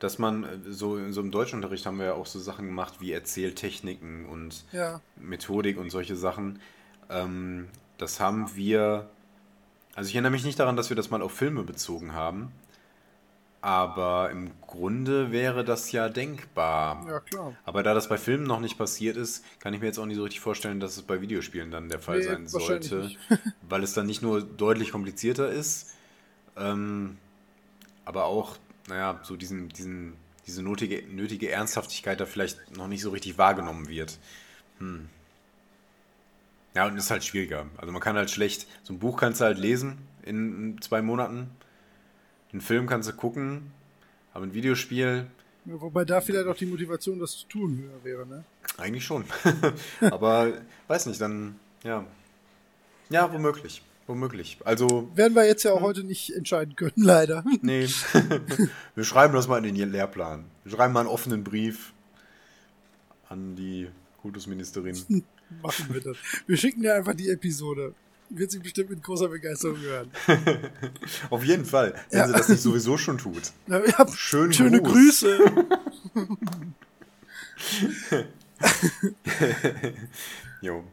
dass man äh, so in so einem Deutschunterricht haben wir ja auch so Sachen gemacht wie Erzähltechniken und ja. Methodik und solche Sachen. Ähm, das haben wir. Also ich erinnere mich nicht daran, dass wir das mal auf Filme bezogen haben. Aber im Grunde wäre das ja denkbar. Ja, klar. Aber da das bei Filmen noch nicht passiert ist, kann ich mir jetzt auch nicht so richtig vorstellen, dass es bei Videospielen dann der Fall nee, sein sollte. weil es dann nicht nur deutlich komplizierter ist, ähm, aber auch, naja, so diesen, diesen, diese nötige, nötige Ernsthaftigkeit da vielleicht noch nicht so richtig wahrgenommen wird. Hm. Ja, und ist halt schwieriger. Also man kann halt schlecht, so ein Buch kannst du halt lesen in zwei Monaten einen Film kannst du gucken, aber ein Videospiel. Ja, wobei da vielleicht auch die Motivation, das zu tun, höher wäre, ne? Eigentlich schon. aber weiß nicht, dann, ja. Ja, womöglich. Womöglich. Also. Werden wir jetzt ja auch hm. heute nicht entscheiden können, leider. Nee. wir schreiben das mal in den Lehrplan. Wir schreiben mal einen offenen Brief an die Kultusministerin. Machen wir das. Wir schicken dir einfach die Episode wird sie bestimmt mit großer Begeisterung hören. Auf jeden Fall, wenn ja. sie das nicht sowieso schon tut. Ja, ja, Schön schöne Gruß. Grüße. jo.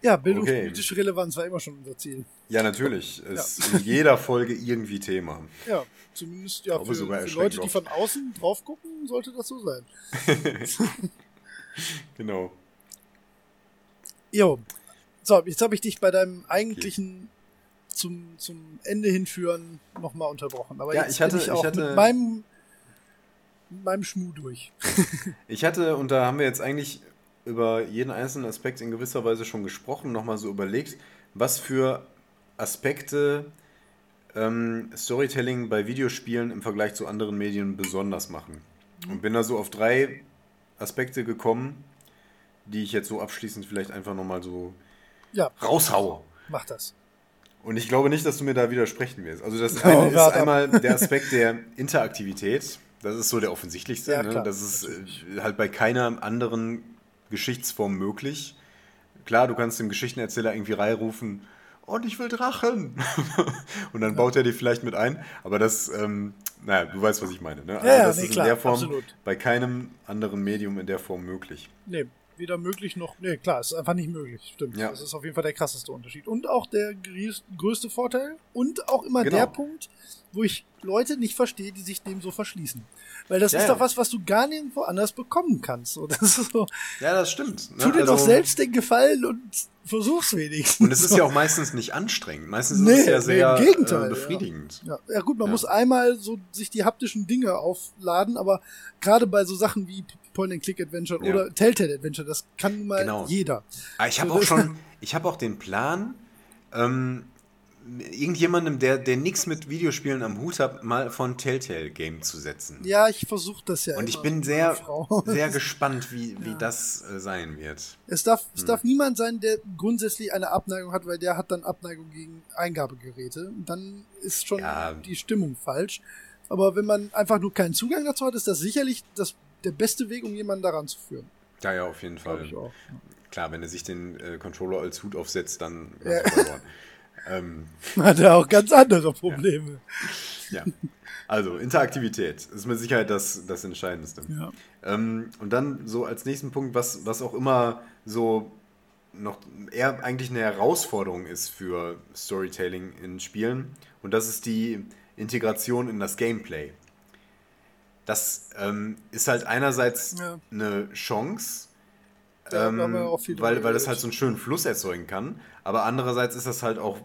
Ja, bildungspolitische okay. Relevanz war immer schon unser Ziel. Ja, natürlich. Ist ja. in jeder Folge irgendwie Thema. Ja, zumindest ja, für, für Leute, die von außen drauf gucken, sollte das so sein. genau. Jo, so, jetzt habe ich dich bei deinem eigentlichen okay. zum, zum Ende hinführen nochmal unterbrochen. Aber ja, jetzt ich hatte, bin ich auch ich hatte, mit meinem, meinem Schmuh durch. ich hatte, und da haben wir jetzt eigentlich über jeden einzelnen Aspekt in gewisser Weise schon gesprochen, nochmal so überlegt, was für Aspekte ähm, Storytelling bei Videospielen im Vergleich zu anderen Medien besonders machen. Mhm. Und bin da so auf drei Aspekte gekommen, die ich jetzt so abschließend vielleicht einfach nochmal so ja. raushaue. Mach das. Und ich glaube nicht, dass du mir da widersprechen wirst. Also das eine oh, ist einmal der Aspekt der Interaktivität. Das ist so der offensichtlichste. Ja, ne? Das ist äh, halt bei keiner anderen Geschichtsform möglich. Klar, du kannst dem Geschichtenerzähler irgendwie reinrufen, und ich will Drachen. und dann baut er die vielleicht mit ein. Aber das, ähm, naja, du weißt, was ich meine. Ne? Also ja, das nee, ist in klar, der Form absolut. bei keinem anderen Medium in der Form möglich. Nee. Weder möglich noch. Nee, klar, es ist einfach nicht möglich. Stimmt. Ja. Das ist auf jeden Fall der krasseste Unterschied. Und auch der größte Vorteil und auch immer Genau. der Punkt, wo ich Leute nicht verstehe, die sich dem so verschließen. Weil das Ja, ist doch was, was du gar nirgendwo anders bekommen kannst. So, das ist so, Ja, das stimmt. ne? tu dir doch Also- selbst den Gefallen und versuch's wenigstens. Und es ist ja auch meistens nicht anstrengend. Meistens Nee, ist es ja nee, sehr im Gegenteil, äh, befriedigend. Ja, ja gut, man muss einmal so sich die haptischen Dinge aufladen, aber gerade bei so Sachen wie Point-and-Click-Adventure Ja. oder Telltale-Adventure, das kann nun mal Genau. jeder. Aber ich habe auch schon, ich habe auch den Plan, ähm, irgendjemandem, der, der nichts mit Videospielen am Hut hat, mal von Telltale Game zu setzen. Ja, ich versuche das ja. Und ich bin sehr, sehr gespannt, wie, wie Ja. das äh, sein wird. Es darf, Hm. es darf niemand sein, der grundsätzlich eine Abneigung hat, weil der hat dann Abneigung gegen Eingabegeräte. Dann ist schon Ja. die Stimmung falsch. Aber wenn man einfach nur keinen Zugang dazu hat, ist das sicherlich das, der beste Weg, um jemanden daran zu führen. Ja, ja, auf jeden Fall. auch. Klar, wenn er sich den äh, Controller als Hut aufsetzt, dann Ja. ja. ähm, Hat er auch ganz andere Probleme. ja. Also, Interaktivität ist mit Sicherheit das, das Entscheidendste. Ja. Ähm, und dann so als nächsten Punkt, was, was auch immer so noch eher eigentlich eine Herausforderung ist für Storytelling in Spielen. Und das ist die Integration in das Gameplay. Das ähm, ist halt einerseits Ja. eine Chance, Da ähm, weil, weil das halt so einen schönen Fluss erzeugen kann. Aber andererseits ist das halt auch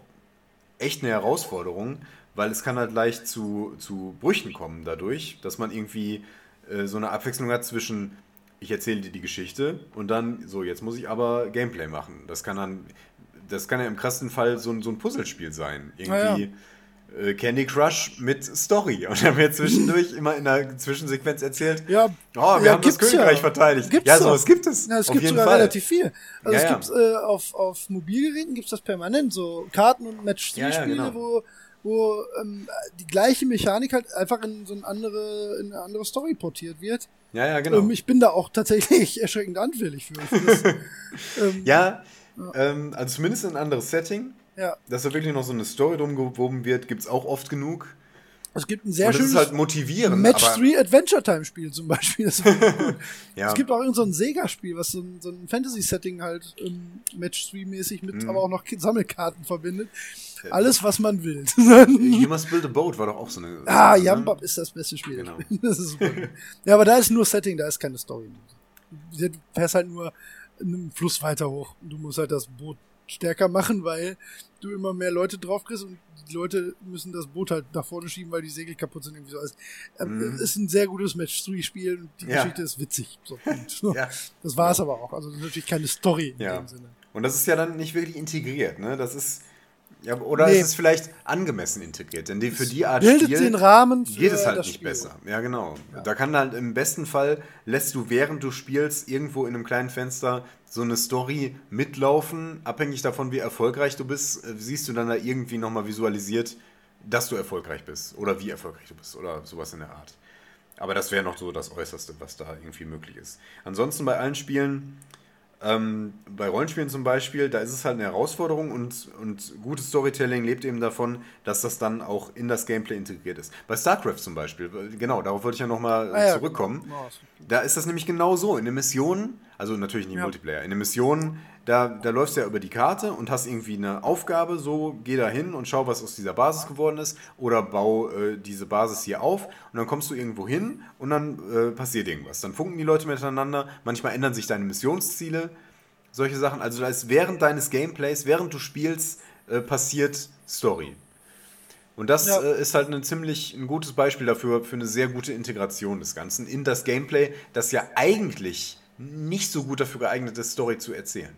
echt eine Herausforderung, weil es kann halt leicht zu, zu Brüchen kommen dadurch, dass man irgendwie äh, so eine Abwechslung hat zwischen ich erzähle dir die Geschichte und dann so, jetzt muss ich aber Gameplay machen. Das kann dann, das kann ja im krassesten Fall so ein, so ein Puzzlespiel sein. Irgendwie äh, Candy Crush mit Story. Und dann wird zwischendurch immer in einer Zwischensequenz erzählt, Ja, oh, wir ja, haben das gibt's Königreich ja. verteidigt. Gibt's ja, doch. sowas gibt es. Ja, es gibt sogar Fall. relativ viel. Also Ja, es gibt äh, auf, auf Mobilgeräten gibt es das permanent, so Karten- und Match-Spiele, Ja, ja, genau. wo, wo ähm, die gleiche Mechanik halt einfach in so eine andere, in eine andere Story portiert wird. Ja, ja, genau. Ähm, ich bin da auch tatsächlich erschreckend anfällig für. Find das, ähm, Ja, ähm, also zumindest in ein anderes Setting. Ja. Dass da wirklich noch so eine Story drum gewoben wird, gibt es auch oft genug. Es gibt ein sehr und das schönes ist halt motivierend. Match aber, 3 Adventure Time Spiel zum Beispiel. Ja, Es gibt auch irgendein so ein Sega-Spiel, was so ein, so ein Fantasy-Setting halt ähm, Match 3-mäßig mit Mhm. aber auch noch Sammelkarten verbindet. Alles, was man will. You Must Build a Boat war doch auch so eine. ah, ne? Jambab ist das beste Spiel. Genau. Das ist super. ja, aber da ist nur Setting, da ist keine Story. Du fährst halt nur einen Fluss weiter hoch. Du musst halt das Boot stärker machen, weil du immer mehr Leute drauf kriegst und die Leute müssen das Boot halt nach vorne schieben, weil die Segel kaputt sind. Irgendwie so. Also, ähm, Mhm. Es ist ein sehr gutes Match-3-Spiel und die Ja. Geschichte ist witzig. So, Ja. Das war es aber auch. Also das ist natürlich keine Story in Ja. dem Sinne. Und das ist ja dann nicht wirklich integriert, ne? Das ist. Ja, oder Nee. ist es vielleicht angemessen integriert? Denn die, für die Art Bildet Spiel den Rahmen geht es halt nicht Spiel. besser. Ja, genau. Da kann halt im besten Fall, lässt du während du spielst, irgendwo in einem kleinen Fenster so eine Story mitlaufen. Abhängig davon, wie erfolgreich du bist, äh, siehst du dann da irgendwie nochmal visualisiert, dass du erfolgreich bist. Oder wie erfolgreich du bist. Oder sowas in der Art. Aber das wäre noch so das Äußerste, was da irgendwie möglich ist. Ansonsten bei allen Spielen, ähm, bei Rollenspielen zum Beispiel, da ist es halt eine Herausforderung und, und gutes Storytelling lebt eben davon, dass das dann auch in das Gameplay integriert ist. Bei StarCraft zum Beispiel, genau, darauf wollte ich ja nochmal Ah, ja, zurückkommen. genau. Da ist das nämlich genau so. In den Missionen, also natürlich nicht Ja. Multiplayer, in den Missionen, da, da läufst du ja über die Karte und hast irgendwie eine Aufgabe, so geh da hin und schau, was aus dieser Basis geworden ist oder bau äh, diese Basis hier auf und dann kommst du irgendwo hin und dann äh, passiert irgendwas. Dann funken die Leute miteinander, manchmal ändern sich deine Missionsziele, solche Sachen. Also da ist während deines Gameplays, während du spielst, äh, passiert Story. Und das Ja. äh, ist halt ein ziemlich ein gutes Beispiel dafür, für eine sehr gute Integration des Ganzen in das Gameplay, das ja eigentlich nicht so gut dafür geeignet ist, Story zu erzählen.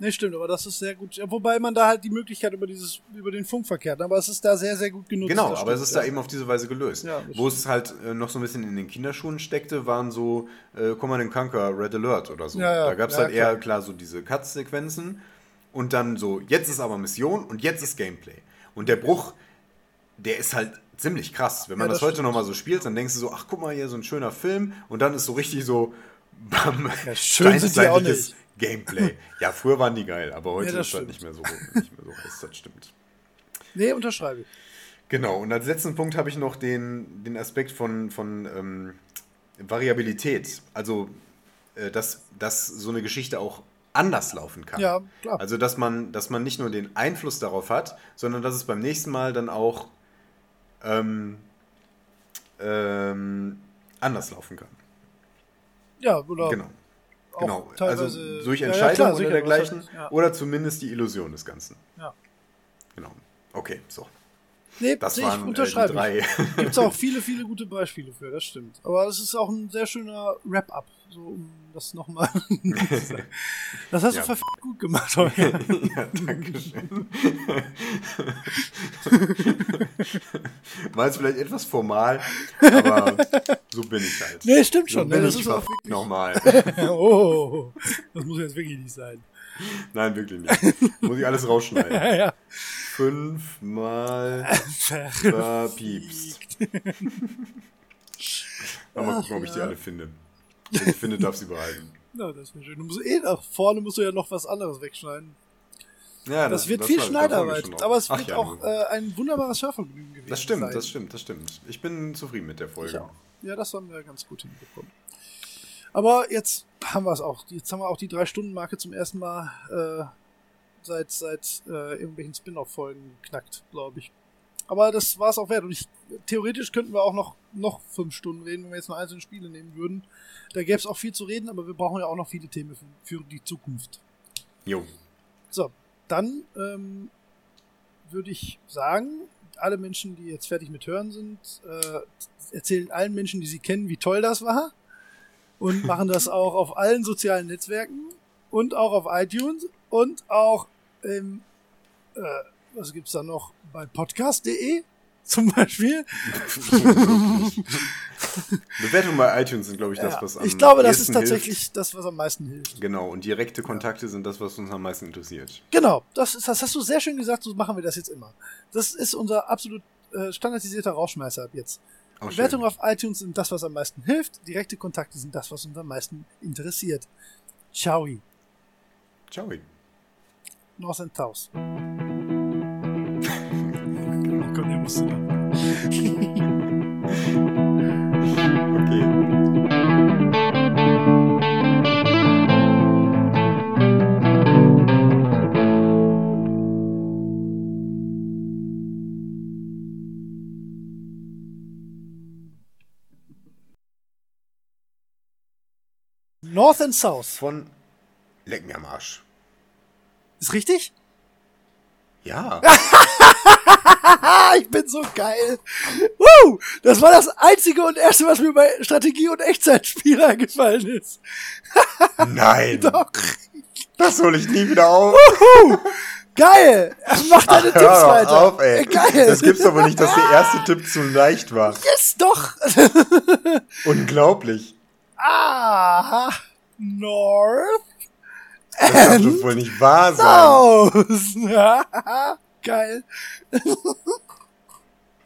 Nee, stimmt, aber das ist sehr gut. Wobei man da halt die Möglichkeit über dieses, über den Funkverkehr hat. Aber es ist da sehr, sehr gut genutzt. Genau, aber es stimmt, ist ja. da eben auf diese Weise gelöst. Ja, Wo es halt äh, noch so ein bisschen in den Kinderschuhen steckte, waren so äh, Command Conquer, Red Alert oder so. Ja, da gab es halt eher klar. klar so diese Cut-Sequenzen und dann so, jetzt ist aber Mission und jetzt ist Gameplay. Und der Bruch, der ist halt ziemlich krass. Wenn man das, das heute nochmal so spielt, dann denkst du so, ach guck mal hier, so ein schöner Film und dann ist so richtig so Ja, schön sind die auch nicht. Gameplay. Ja, früher waren die geil, aber heute Ja, das ist halt stimmt. nicht mehr so, nicht mehr so heiß, das stimmt. Nee, unterschreibe ich. Genau, und als letzten Punkt habe ich noch den, den Aspekt von, von ähm, Variabilität. Also äh, dass, dass so eine Geschichte auch anders laufen kann. Ja, klar. Also, dass man, dass man nicht nur den Einfluss darauf hat, sondern dass es beim nächsten Mal dann auch ähm, ähm, anders laufen kann. Ja, oder Genau. Genau. Also durch Ja, ja, Entscheidung klar, oder dergleichen. ja. Oder zumindest die Illusion des Ganzen. Ja. Genau. Okay, so. Nee, Das ich, waren äh, die unterschreibe drei. ich. Gibt es auch viele, viele gute Beispiele für, das stimmt. Aber es ist auch ein sehr schöner Wrap-up, so um das nochmal. Das hast du Ja. verfickt gut gemacht heute. ja, danke schön. War jetzt vielleicht etwas formal, aber so bin ich halt. Nee, stimmt so schon. bin Ne, das ich ist auch wirklich. nochmal. Oh, das muss jetzt wirklich nicht sein. Nein, wirklich nicht. Muss ich alles rausschneiden. Ja, ja. Fünfmal verpiepst. Mal gucken, ob ich die alle finde. Ich finde, darf sie behalten. Ja, das wäre schön. Du musst eh nach vorne musst du ja noch was anderes wegschneiden. Ja, Das, wird das viel war- drauf. aber es Ach wird ja, auch äh, ein wunderbares Hörvergnügen gewesen Das stimmt, sein. das stimmt, das stimmt. Ich bin zufrieden mit der Folge. Ja, das haben wir ganz gut hinbekommen. Aber jetzt haben wir es auch. Jetzt haben wir auch die Drei-Stunden-Marke zum ersten Mal äh, seit, seit äh, irgendwelchen Spin-off-Folgen geknackt, glaube ich. Aber das war es auch wert. Und ich, theoretisch könnten wir auch noch, noch fünf Stunden reden, wenn wir jetzt nur einzelne Spiele nehmen würden. Da gäbe es auch viel zu reden, aber wir brauchen ja auch noch viele Themen für, für die Zukunft. Jo. So, dann ähm, würde ich sagen, alle Menschen, die jetzt fertig mit Hören sind, äh, erzählen allen Menschen, die sie kennen, wie toll das war. Und machen das auch auf allen sozialen Netzwerken und auch auf iTunes und auch im, äh, was gibt's da noch, bei podcast.de zum Beispiel. Bewertungen bei iTunes sind, glaube ich, das, was am ich glaube, das ist tatsächlich Hilft. das, was am meisten hilft. Genau, und direkte Kontakte sind das, was uns am meisten interessiert. Genau, das, ist, das hast du sehr schön gesagt, so machen wir das jetzt immer. Das ist unser absolut äh, standardisierter Rauschmeißer ab jetzt. Auch schön. Bewertungen auf iTunes sind das, was am meisten hilft. Direkte Kontakte sind das, was uns am meisten interessiert. Ciao. Ciao. North and South. Komm, der musste da. Okay. North and South. Von Leck mir am Arsch. Ist richtig? Ja. Ich bin so geil. Woo! Das war das einzige und erste, was mir bei Strategie- und Echtzeitspiel eingefallen ist. Nein. Doch. Das hole ich nie wieder auf. Geil. Mach deine Tipps Hör doch weiter. auf, ey. Geil. Das gibt's aber nicht, dass der erste Tipp zu leicht war. Yes, doch. Unglaublich. ah. North Das darf doch wohl nicht wahr sein. Geil.